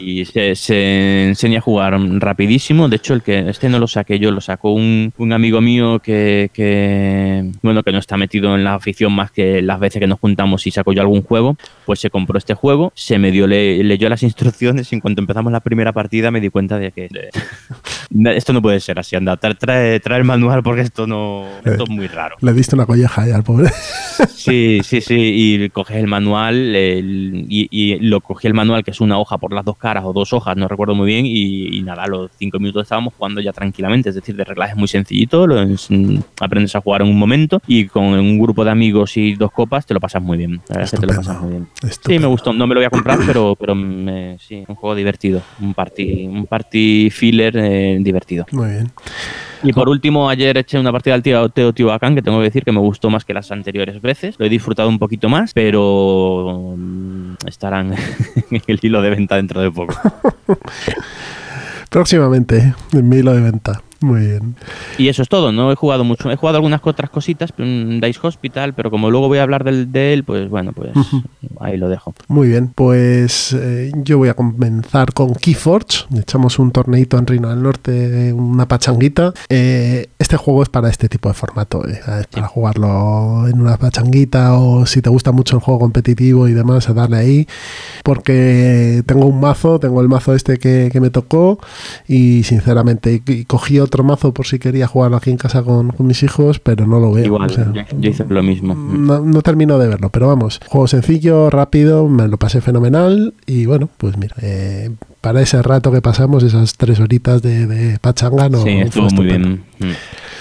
Y se, se enseña a jugar rapidísimo. De hecho, el que este no lo saqué yo, lo sacó un, un amigo mío que, que, bueno, que no está metido en la afición más que las veces que nos juntamos y sacó yo algún juego, pues se compró este juego, se me dio, le, leyó las *laughs* instrucciones y en cuanto empezamos la primera partida me di cuenta de que de- *laughs* esto no puede ser así. Anda, trae, trae, trae el manual porque esto no, esto es muy raro. Le diste una colleja ya al pobre. Sí, sí, sí. Y coges el manual el- y, y lo cogí el manual, que es una hoja por las dos caras o dos hojas, no recuerdo muy bien. Y, y nada, a los cinco minutos estábamos jugando ya tranquilamente. Es decir, de reglaje muy sencillito, lo ens- aprendes a jugar en un momento y con un grupo de amigos y dos copas te lo pasas muy bien. La verdad es que te lo Estupendo. pasas muy bien. Sí, me gustó. No me lo voy a comprar, pero, pero me- sí, un juego divertido. Un party, un party filler eh, divertido. Muy bien. Y por último, ayer eché una partida al Teo- Teotihuacán que tengo que decir que me gustó más que las anteriores veces. Lo he disfrutado un poquito más, pero mm, estarán *laughs* en el hilo de venta dentro de poco. *laughs* Próximamente, en mi hilo de venta. Muy bien. Y eso es todo, no he jugado mucho. He jugado algunas otras cositas, Dice Hospital, pero como luego voy a hablar del, de él, pues bueno, pues ahí lo dejo. Muy bien, pues eh, yo voy a comenzar con Keyforge. Echamos un torneito en Reino del Norte, una pachanguita. Eh, este juego es para este tipo de formato, eh, es para jugarlo en una pachanguita o si te gusta mucho el juego competitivo y demás, a darle ahí. Porque tengo un mazo, tengo el mazo este que, que me tocó y sinceramente y cogí otro mazo por si quería jugarlo aquí en casa con, con mis hijos, pero no lo veo. Igual, o sea, yo, yo hice lo mismo. no, no termino de verlo, pero vamos, juego sencillo, rápido, me lo pasé fenomenal y bueno, pues mira, eh, para ese rato que pasamos, esas tres horitas de, de pachanga, no sí, estuvo muy bien. Mm,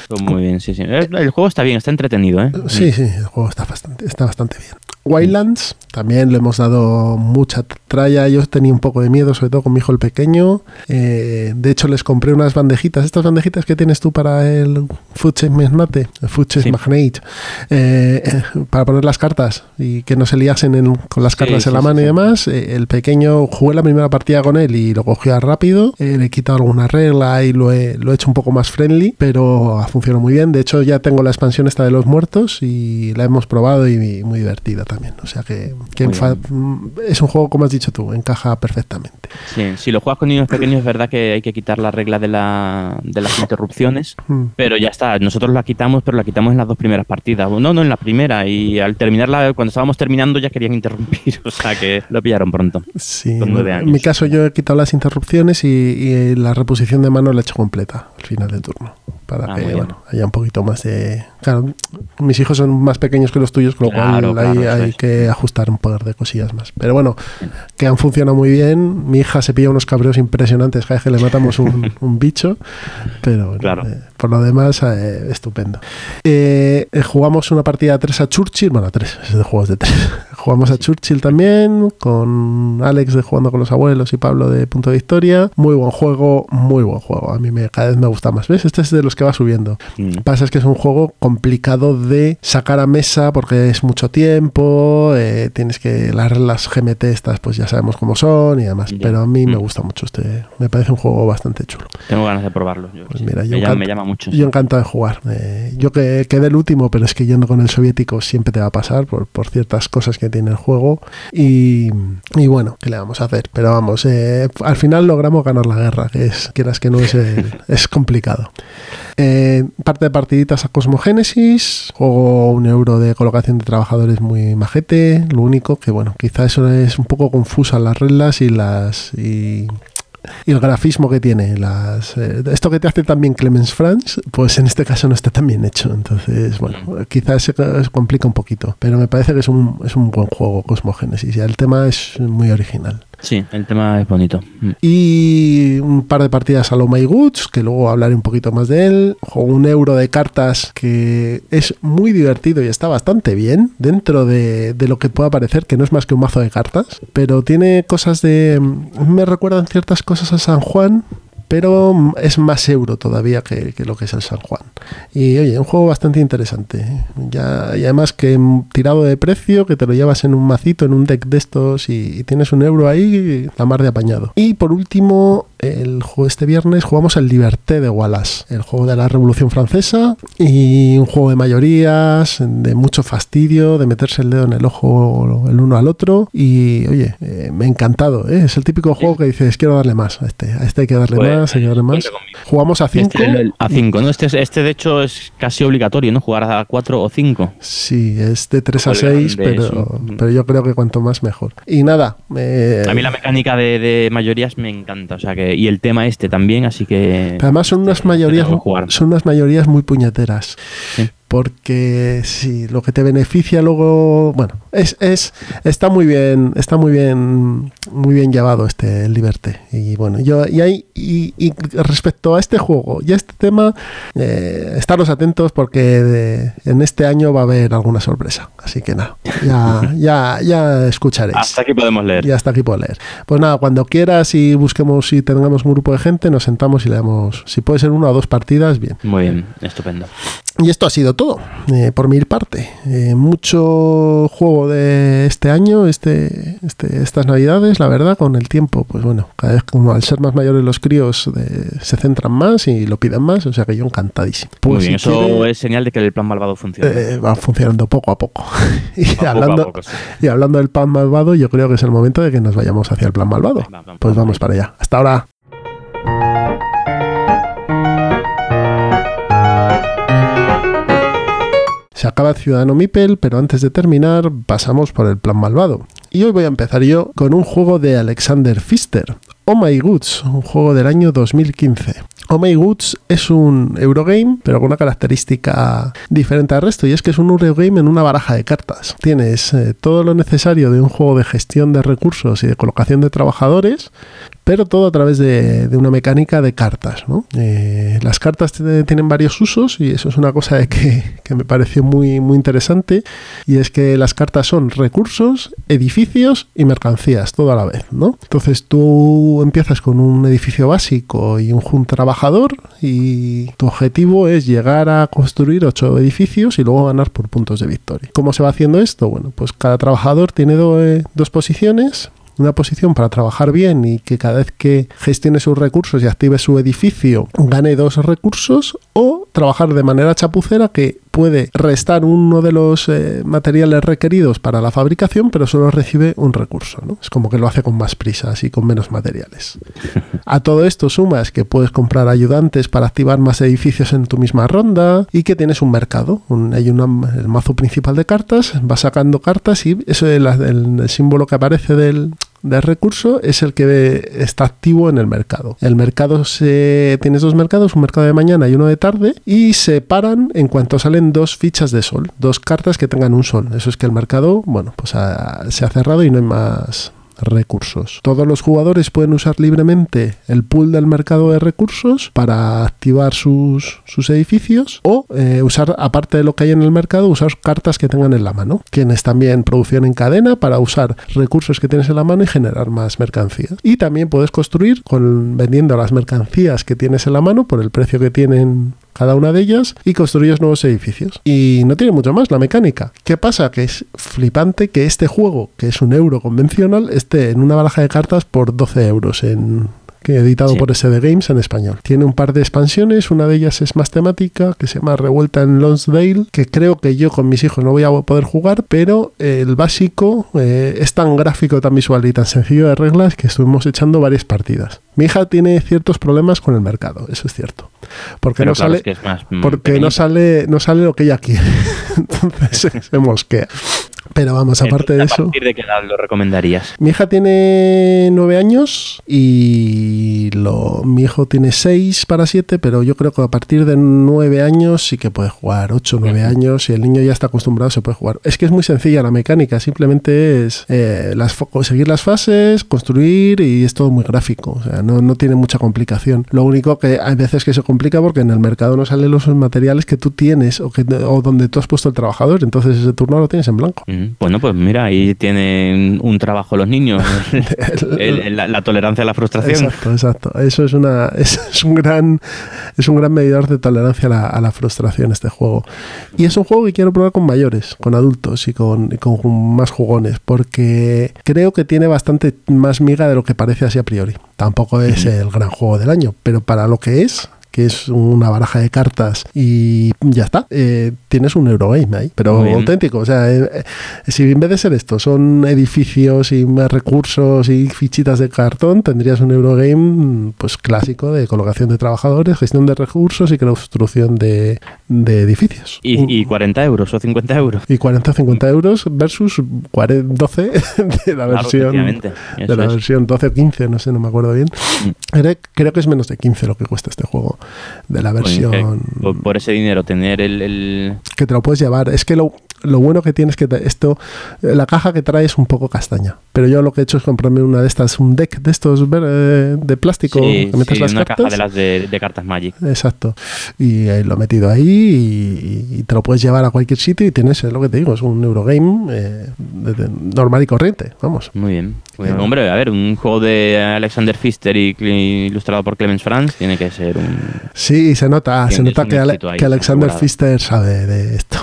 Estuvo muy bien, sí, sí. El, el juego está bien, está entretenido, ¿eh? Sí, sí, el juego está bastante, está bastante bien. Wildlands, también le hemos dado mucha tralla. Yo tenía un poco de miedo, sobre todo con mi hijo el pequeño. Eh, de hecho, les compré unas bandejitas, estas bandejitas que tienes tú para el Food Chain Magnate, el Food Chain Sí. Magnate, eh, eh, para poner las cartas y que no se liasen en- con las Sí, cartas en la sí, mano y demás. Eh, el pequeño jugué la primera partida con él y lo cogía rápido. Le he quitado alguna regla y lo he, lo he hecho un poco más friendly, pero ha funcionado muy bien. De hecho, ya tengo la expansión esta de los muertos y la hemos probado y muy divertida también. O sea que, mm, es un juego, como has dicho tú, encaja perfectamente. Sí, si lo juegas con niños pequeños es verdad que hay que quitar la regla de, la, de las interrupciones, *laughs* Mm. pero ya está, nosotros la quitamos, pero la quitamos en las dos primeras partidas. No, no en la primera, y al terminarla, cuando estábamos terminando ya querían interrumpir, *laughs* o sea que lo pillaron pronto. Sí, Con nueve en mi caso yo he quitado las interrupciones y, y la reposición de mano la he hecho completa al final del turno. Para Ah, que bueno, haya un poquito más de... Claro, mis hijos son más pequeños que los tuyos, con lo Claro, cual claro, hay es. que ajustar un par de cosillas más. Pero bueno, que han funcionado muy bien. Mi hija se pilla unos cabreos impresionantes cada vez que le matamos un, *laughs* un bicho. Pero bueno, Claro. eh, por lo demás, eh, estupendo. Eh, jugamos una partida de tres a Churchill. Bueno, a tres, es de juegos de tres. Jugamos a Churchill también, con Alex de Jugando con los Abuelos y Pablo de Punto de Victoria. Muy buen juego, muy buen juego. A mí me, cada vez me gusta más. ¿Ves? Este es de los que va subiendo. Mm. Pasa es que es un juego complicado de sacar a mesa porque es mucho tiempo, eh, tienes que las reglas GMT estas pues ya sabemos cómo son y demás, pero a mí me Mm. gusta mucho este, me parece un juego bastante chulo. Tengo ganas de probarlo. yo, Pues mira, yo me, llama, mucho. Yo encantado de jugar. Eh, yo que quedé el último, pero es que yendo con el soviético siempre te va a pasar por, por ciertas cosas que tiene el juego. Y, y bueno, ¿qué le vamos a hacer? Pero vamos, eh, al final logramos ganar la guerra, que es, quieras que no es, el- *laughs* es complicado. Eh, parte de partiditas a Cosmogénesis, juego un euro de colocación de trabajadores muy majete. Lo único que, bueno, quizá eso es un poco confusa las reglas y las. Y, y el grafismo que tiene, las, eh, esto que te hace también Clemens Franz, pues en este caso no está tan bien hecho. Entonces, bueno, quizás se, se complica un poquito, pero me parece que es un, es un buen juego Cosmogénesis y el tema es muy original. Sí, el tema es bonito. Mm. Y un par de partidas a lo My Goods, que luego hablaré un poquito más de él. Juego un euro de cartas que es muy divertido y está bastante bien dentro de, de lo que pueda parecer, que no es más que un mazo de cartas, pero tiene cosas de... Me recuerdan ciertas cosas a San Juan, pero es más euro todavía que, que lo que es el San Juan. Y oye, un juego bastante interesante. ¿eh? Ya, y además que mm, tirado de precio, que te lo llevas en un macito, en un deck de estos y, y tienes un euro ahí, la mar de apañado. Y por último, el juego este viernes jugamos el Liberté de Wallace, el juego de la Revolución Francesa y un juego de mayorías, de mucho fastidio, de meterse el dedo en el ojo el uno al otro. Y oye, eh, me ha encantado. ¿eh? Es el típico juego que dices, quiero darle más a este, a este hay que darle Pues, más, hay que darle más. Jugamos a 5. Este, a 5, ¿no? Este, es- este de hecho es casi obligatorio, ¿no? Jugar a 4 o 5. Sí, es de 3 a Poco 6, grande, pero, eso. pero yo creo que cuanto más mejor. Y nada, eh, A mí la mecánica de, de mayorías me encanta, o sea que y el tema este también, así que además son unas mayorías, jugar. son unas mayorías muy puñeteras. Sí. Porque si lo que te beneficia luego, bueno, es, es está muy bien, está muy bien, muy bien llevado este el Liberté. Y bueno, yo y ahí y, y respecto a este juego y a este tema, eh, estaros atentos porque de- en este año va a haber alguna sorpresa. Así que nada, ya, *laughs* ya, ya escucharéis. hasta aquí podemos leer. Y hasta aquí puedo leer. Pues nada, cuando quieras y busquemos y tengamos un grupo de gente, nos sentamos y le damos, si puede ser una o dos partidas, bien. Muy bien, estupendo. Y esto ha sido todo, eh, por mi parte. Eh, mucho juego de este año, este, este, estas navidades, la verdad, con el tiempo, pues bueno, cada vez como al ser más mayores los críos eh, se centran más y lo piden más, o sea que yo encantadísimo. Pues Muy bien, si eso quiere, es señal de que el plan malvado funciona. eh, va funcionando poco a poco. *laughs* y, a hablando, poco, sí. y hablando del plan malvado, yo creo que es el momento de que nos vayamos hacia el plan malvado. Va, va, Pues va. vamos para allá. Hasta ahora. Se acaba Ciudadano Mipel, pero antes de terminar pasamos por el plan malvado. Y hoy voy a empezar yo con un juego de Alexander Pfister, Oh My Goods, un juego del año 2015. Oh My Goods es un Eurogame, pero con una característica diferente al resto, y es que es un Eurogame en una baraja de cartas. Tienes eh, todo lo necesario de un juego de gestión de recursos y de colocación de trabajadores, pero todo a través de, una mecánica de cartas. Eh, las cartas tienen varios usos y eso es una cosa *laughs* de que, me pareció muy, muy interesante y es que las cartas son recursos, edificios y mercancías, todo a la vez. ¿no? Entonces tú empiezas con un edificio básico y un, un trabajador y tu objetivo es llegar a construir ocho edificios y luego ganar por puntos de victoria. ¿Cómo se va haciendo esto? Bueno, pues cada trabajador tiene eh, dos posiciones una posición para trabajar bien y que cada vez que gestione sus recursos y active su edificio gane dos recursos o trabajar de manera chapucera que puede restar uno de los eh, materiales requeridos para la fabricación, pero solo recibe un recurso. ¿no? Es como que lo hace con más prisas y con menos materiales. *laughs* A todo esto sumas que puedes comprar ayudantes para activar más edificios en tu misma ronda y que tienes un mercado. hay un el mazo principal de cartas, vas sacando cartas y eso es el símbolo que aparece del, de recurso es el que está activo en el mercado. El mercado se tienes dos mercados, un mercado de mañana y uno de tarde y se paran en cuanto salen dos fichas de sol, dos cartas que tengan un sol. Eso es que el mercado, bueno, pues se ha cerrado y no hay más recursos. Todos los jugadores pueden usar libremente el pool del mercado de recursos para activar sus, sus edificios o eh, usar, aparte de lo que hay en el mercado, usar cartas que tengan en la mano. Tienes también producción en cadena para usar recursos que tienes en la mano y generar más mercancía. Y también puedes construir con, vendiendo las mercancías que tienes en la mano por el precio que tienen cada una de ellas y construyes nuevos edificios. Y no tiene mucho más la mecánica. ¿Qué pasa? Que es flipante que este juego, que es un euro convencional, esté en una baraja de cartas por 12 euros en editado por SD Games en español. Tiene un par de expansiones, una de ellas es más temática, que se llama Revuelta en Lonsdale, que creo que yo con mis hijos no voy a poder jugar, pero el básico eh, es tan gráfico, tan visual y tan sencillo de reglas que estuvimos echando varias partidas. Mi hija tiene ciertos problemas con el mercado, eso es cierto. Porque no sale porque no sale no sale lo que ella quiere. *laughs* Entonces *laughs* se mosquea. Pero vamos, aparte de eso. ¿A partir de qué edad lo recomendarías? Mi hija tiene nueve años y lo, mi hijo tiene seis para siete, pero yo creo que a partir de nueve años sí que puede jugar, ocho, nueve años, y el niño ya está acostumbrado, se puede jugar. Es que es muy sencilla la mecánica, simplemente es eh, las, seguir las fases, construir y es todo muy gráfico, o sea, no, no tiene mucha complicación. Lo único que hay veces que se complica porque en el mercado no salen los materiales que tú tienes o, que, o donde tú has puesto el trabajador, entonces ese turno lo tienes en blanco. Bueno, pues mira, ahí tienen un trabajo los niños, *laughs* la, tolerancia a la frustración. Exacto, exacto. Eso es una *laughs* es, un gran es un gran medidor de tolerancia a la, frustración este juego. Y es un juego que quiero probar con mayores, con adultos y con, y con más jugones, porque creo que tiene bastante más miga de lo que parece así a priori. Tampoco es el gran juego del año, pero para lo que es, que es una baraja de cartas y ya está. Eh, tienes un Eurogame ahí, pero auténtico. O sea, eh, eh, si en vez de ser esto son edificios y más recursos y fichitas de cartón, tendrías un Eurogame pues clásico de colocación de trabajadores, gestión de recursos y construcción de, edificios. ¿Y, 40 euros o 50 euros? Y 40 o 50 euros versus 12 *laughs* de la versión de la versión 12 o 15, no sé, no me acuerdo bien. Mm. Creo que es menos de 15 lo que cuesta este juego de la versión. por, ese dinero, tener el, Que te lo puedes llevar. Es que lo, lo bueno que tienes que esto, la caja que trae es un poco castaña. Pero yo lo que he hecho es comprarme una de estas, un deck de estos eh, de plástico que metes las una caja de las de, cartas Magic. Exacto. Y lo he metido ahí y, te lo puedes llevar a cualquier sitio y tienes lo que te digo, es un Eurogame eh, normal y corriente. Vamos. Muy bien. Hombre, a ver, un juego de Alexander Pfister y ilustrado por Clemens Franz tiene que ser un. Sí, se nota, se nota que, Alexander Pfister sabe de esto.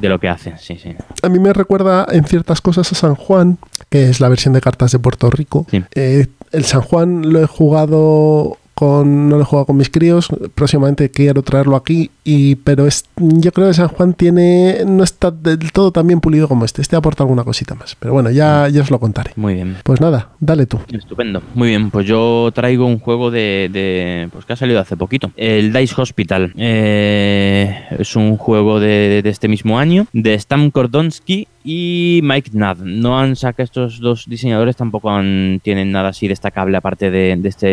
De lo que hace, sí, sí. A mí me recuerda en ciertas cosas a San Juan, que es la versión de cartas de Puerto Rico. Eh, el San Juan lo he jugado con, no lo he jugado con mis críos, próximamente quiero traerlo aquí, y, pero es, yo creo que San Juan tiene no está del todo tan bien pulido como este, este aporta alguna cosita más, pero bueno, ya, ya os lo contaré. Muy bien. Pues nada, dale tú. Estupendo. Muy bien, pues yo traigo un juego de, pues que ha salido hace poquito, el Dice Hospital. Eh, es un juego de, de, este mismo año, de Stan Kordonsky y Mike Nad. No han sacado estos dos diseñadores, tampoco han, tienen nada así destacable aparte de, de este,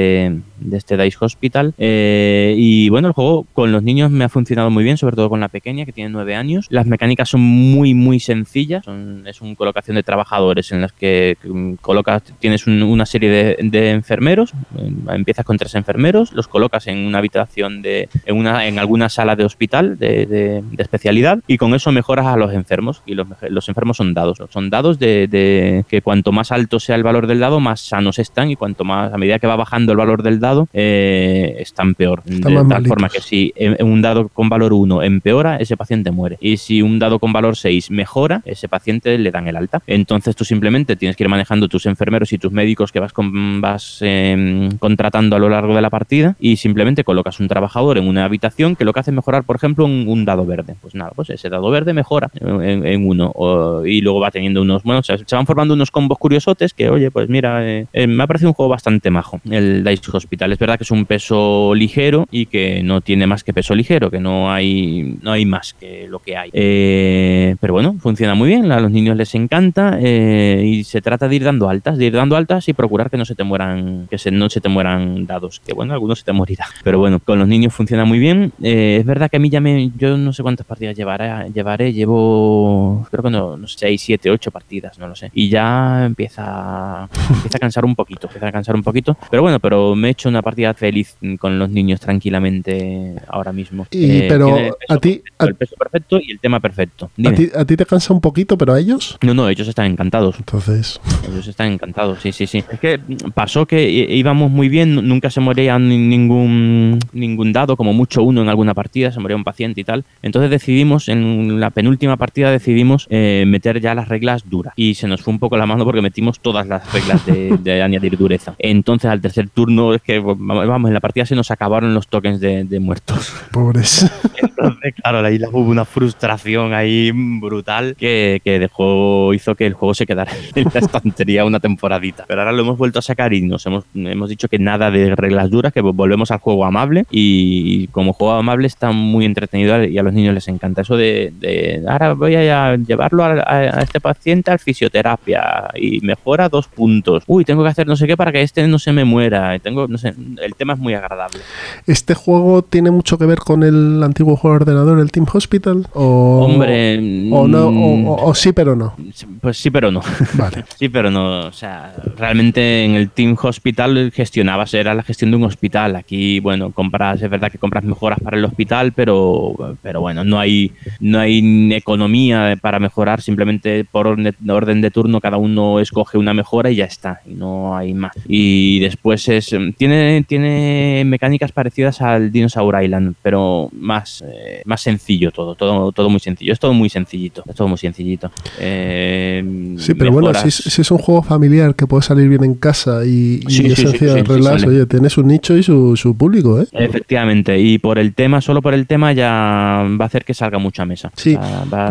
de este Dice Hospital. Eh, y bueno, el juego con los niños me ha funcionado muy bien, sobre todo con la pequeña que tiene nueve años. Las mecánicas son muy, muy sencillas. Son- es una colocación de trabajadores en las que mm, colocas, tienes un- una serie de, enfermeros. eh, Empiezas con tres enfermeros, los colocas en una habitación de, en, una, en alguna sala de hospital de, especialidad y con eso mejoras a los enfermos. Y los, los son dados. Son dados de, de que cuanto más alto sea el valor del dado, más sanos están y cuanto más, a medida que va bajando el valor del dado, eh, están peor. De tal malitos. forma que si en un dado con valor 1 empeora, ese paciente muere. Y si un dado con valor 6 mejora, ese paciente le dan el alta. Entonces tú simplemente tienes que ir manejando tus enfermeros y tus médicos que vas, con- vas eh, contratando a lo largo de la partida y simplemente colocas un trabajador en una habitación que lo que hace es mejorar, por ejemplo, un, un dado verde. Pues nada, pues ese dado verde mejora en, en uno o- y luego va teniendo unos, bueno, se, se van formando unos combos curiosotes que, oye, pues mira, eh, eh, me ha parecido un juego bastante majo, el Dice Hospital. Es verdad que es un peso ligero y que no tiene más que peso ligero, que no hay, no hay más que lo que hay. Eh, pero bueno, funciona muy bien, a los niños les encanta eh, y se trata de ir dando altas, de ir dando altas y procurar que no se te mueran, que se, no se te mueran dados, que bueno, algunos se te morirá. *laughs* Pero bueno, con los niños funciona muy bien. Eh, es verdad que a mí ya me, yo no sé cuántas partidas llevaré, llevaré llevo, creo que no, no sé, 6, 7, 8 partidas, no lo sé. Y ya empieza, empieza a cansar un poquito, empieza a cansar un poquito. Pero bueno, pero me he hecho una partida feliz con los niños tranquilamente ahora mismo. Y, Eh, pero el peso a ti, perfecto, el peso perfecto y el tema perfecto. a, Dime. ti, a ti te cansa un poquito, pero a ellos. No, no, ellos están encantados. Entonces, Ellos están encantados, sí, sí, sí. Es que pasó que íbamos muy bien, nunca se moría ni- ningún, ningún dado, como mucho uno en alguna partida, se moría un paciente y tal. Entonces decidimos, en la penúltima partida decidimos eh, meter ya las reglas duras. Y se nos fue un poco la mano porque metimos todas las reglas de, *laughs* de añadir dureza. Entonces al tercer turno, es que vamos, en la partida se nos acabaron los tokens de, de muertos. *laughs* pobres. Entonces, claro, ahí hubo una frustración ahí brutal que, que dejó, hizo que el juego se quedara *laughs* en la estantería una temporadita. Pero ahora lo hemos vuelto a sacar y nos hemos, hemos dicho que nada de reglas duras, que volvemos al juego amable y como juego amable está muy entretenido y a los niños les encanta eso de, de, ahora voy a llevarlo a, a- a este paciente al fisioterapia y mejora dos puntos. Uy, tengo que hacer no sé qué para que este no se me muera. Tengo, no sé, el tema es muy agradable. ¿Este juego tiene mucho que ver con el antiguo juego de ordenador, el Team Hospital? O, Hombre, O, no, mm, o, o- o sí, pero no. Pues sí, pero no. Vale. *laughs* Sí, pero no. O sea, realmente en el Team Hospital gestionabas, era la gestión de un hospital. Aquí, bueno, compras, es verdad que compras mejoras para el hospital, pero, pero bueno, no hay, no hay economía para mejorar. Simplemente por orden, orden de turno cada uno escoge una mejora y ya está. Y no hay más. Y después es. em, Tiene, tiene mecánicas parecidas al Dinosaur Island, pero más, eh, más sencillo todo, todo. Todo muy sencillo. Es todo muy sencillito. Es todo muy sencillito. Eh, Sí, pero bueno, si es, si es un juego familiar que puede salir bien en casa y, y Sí, sí, sí, de relax, oye, tiene su nicho y su, su público, ¿eh? Efectivamente, y por el tema, solo por el tema ya va a hacer que salga mucha mesa. Sí, O sea, va,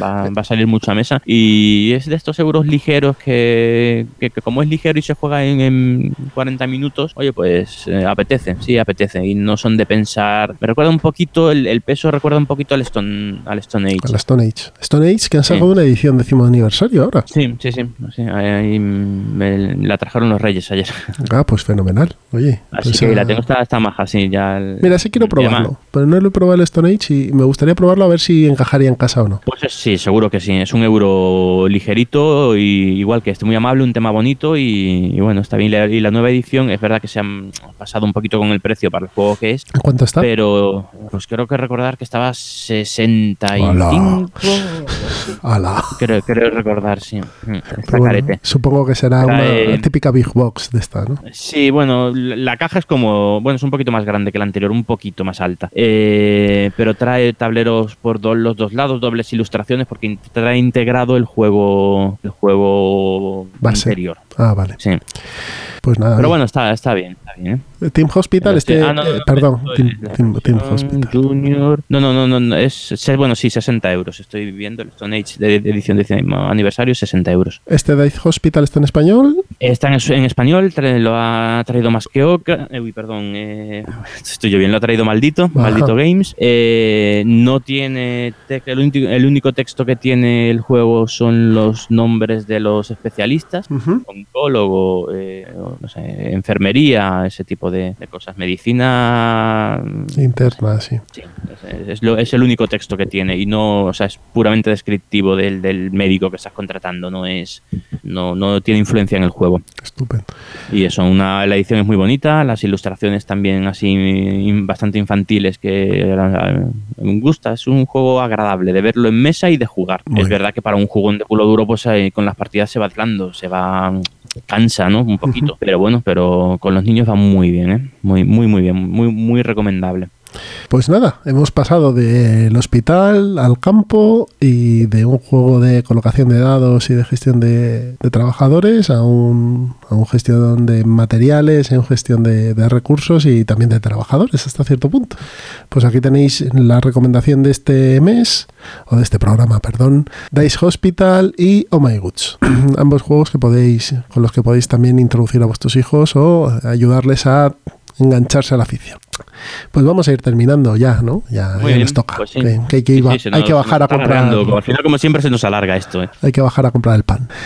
va- va a salir mucha mesa. Y es de estos euros ligeros que, que- que como es ligero y se juega en, en 40 minutos, oye, pues eh, apetece, sí, apetece. Y no son de pensar. Me recuerda un poquito, el, el peso recuerda un poquito al Stone, al Stone Age. A la Stone Age. Stone Age que han Sí. sacado una edición décimo aniversario ahora. Sí, sí, sí. sí, ahí me la trajeron los Reyes ayer. Ah, pues fenomenal. Oye. Así pues, que la tengo, está, está maja, sí. Ya el- Mira, sí quiero probarlo, pero no lo he probado el Stone Age y me gustaría probarlo a ver si encajaría en casa o no. Pues es- sí, seguro que sí. Es un euro ligerito y igual que este muy amable, un tema bonito y, y bueno, está bien. Y la- Y la nueva edición es verdad que se han pasado un poquito con el precio para el juego que es, ¿En cuánto está? pero pues creo que recordar que estaba 65. Ala. *laughs* Creo, creo recordar, sí. Mm, Está Pero bueno, carete. supongo que será una típica Big Box de esta, ¿no? Sí, bueno, la caja es como, bueno, es un poquito más grande que la anterior, un poquito más alta. Eh, pero trae tableros por do- los dos lados, dobles ilustraciones, porque trae integrado el juego, el juego Base. anterior. Ah, vale. Sí. Pues nada. Pero bueno, está, está bien. Está bien ¿eh? Team Hospital, este. Ah, no, eh, perdón, Team, la Team- Team versión Hospital. Junior. No, no, no, no, es, bueno, sí, 60 euros. Estoy viendo el Stone Age de, de edición de aniversario, 60 euros. Este Dice Hospital está en español. Está en, en español, lo ha traído más que Oca. eh, uy, perdón, eh, estoy yo bien, lo ha traído Maldito, Ajá. Maldito Games. Eh, no tiene. el, único, el único texto que tiene el juego son los nombres de los especialistas. Ujú. Oncólogo, eh, no sé, enfermería, ese tipo de, de cosas. Medicina. Interna, sí. Sí, es, es lo- es el único texto que tiene y no, o sea, es puramente descriptivo del, del médico que estás contratando, no es, no, no tiene influencia en el juego. Estupendo. Y eso, una, la edición es muy bonita, las ilustraciones también así bastante infantiles que eh, me gusta, es un juego agradable de verlo en mesa y de jugar. Muy es bien. verdad que para un jugón de culo duro, pues con las partidas se va aislando, se va cansa, ¿no? Un poquito, *laughs* pero bueno, pero con los niños va muy bien, ¿eh? Muy, muy, muy bien, muy, muy recomendable. Pues nada, hemos pasado del hospital al campo y de un juego de colocación de dados y de gestión de, trabajadores a un, gestión de materiales, a gestión de, de recursos y también de trabajadores hasta cierto punto. Pues aquí tenéis la recomendación de este mes, o de este programa, perdón, Dice Hospital y Oh My Goods. *clears throat* Ambos juegos que podéis, con los que podéis también introducir a vuestros hijos o ayudarles a engancharse a la afición. Pues vamos a ir terminando ya, ¿no? Ya, ya bien, nos toca. pues sí. que, que hay que, Sí, iba- sí, se hay nos- que bajar a comprar. alargando, al final, como siempre, se nos alarga esto. ¿eh? Hay que bajar a comprar el pan. *laughs*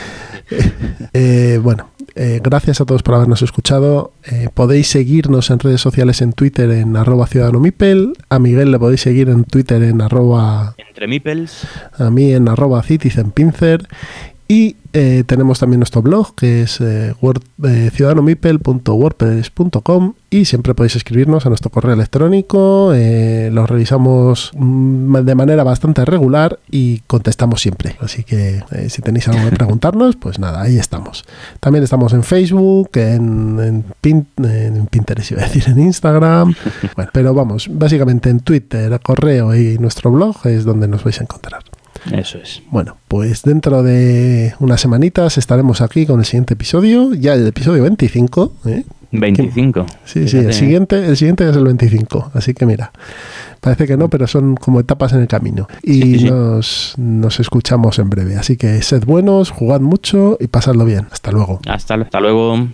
Eh, bueno, eh, gracias a todos por habernos escuchado. Eh, podéis seguirnos en redes sociales en Twitter en arroba ciudadano mipel. A Miguel le podéis seguir en Twitter en arroba Entre Mipels, a mí en arroba citizenpincer y eh, tenemos también nuestro blog que es eh, eh, ciudadanomipel.wordpress.com y siempre podéis escribirnos a nuestro correo electrónico, eh, lo revisamos mm, de manera bastante regular y contestamos siempre. Así que eh, si tenéis algo que *laughs* preguntarnos, pues nada, ahí estamos. También estamos en Facebook, en, en Pinterest, iba a decir, en Instagram. *laughs* Bueno, pero vamos, básicamente en Twitter, correo y nuestro blog es donde nos vais a encontrar. Eso es. Bueno, pues dentro de unas semanitas estaremos aquí con el siguiente episodio, ya el episodio 25. ¿eh? 25. Sí, sí, el siguiente, el siguiente es el 25. Así que mira, parece que no, pero son como etapas en el camino. Y Sí, sí, sí. Nos, nos escuchamos en breve. Así que sed buenos, jugad mucho y pasadlo bien. Hasta luego. Hasta, hasta luego.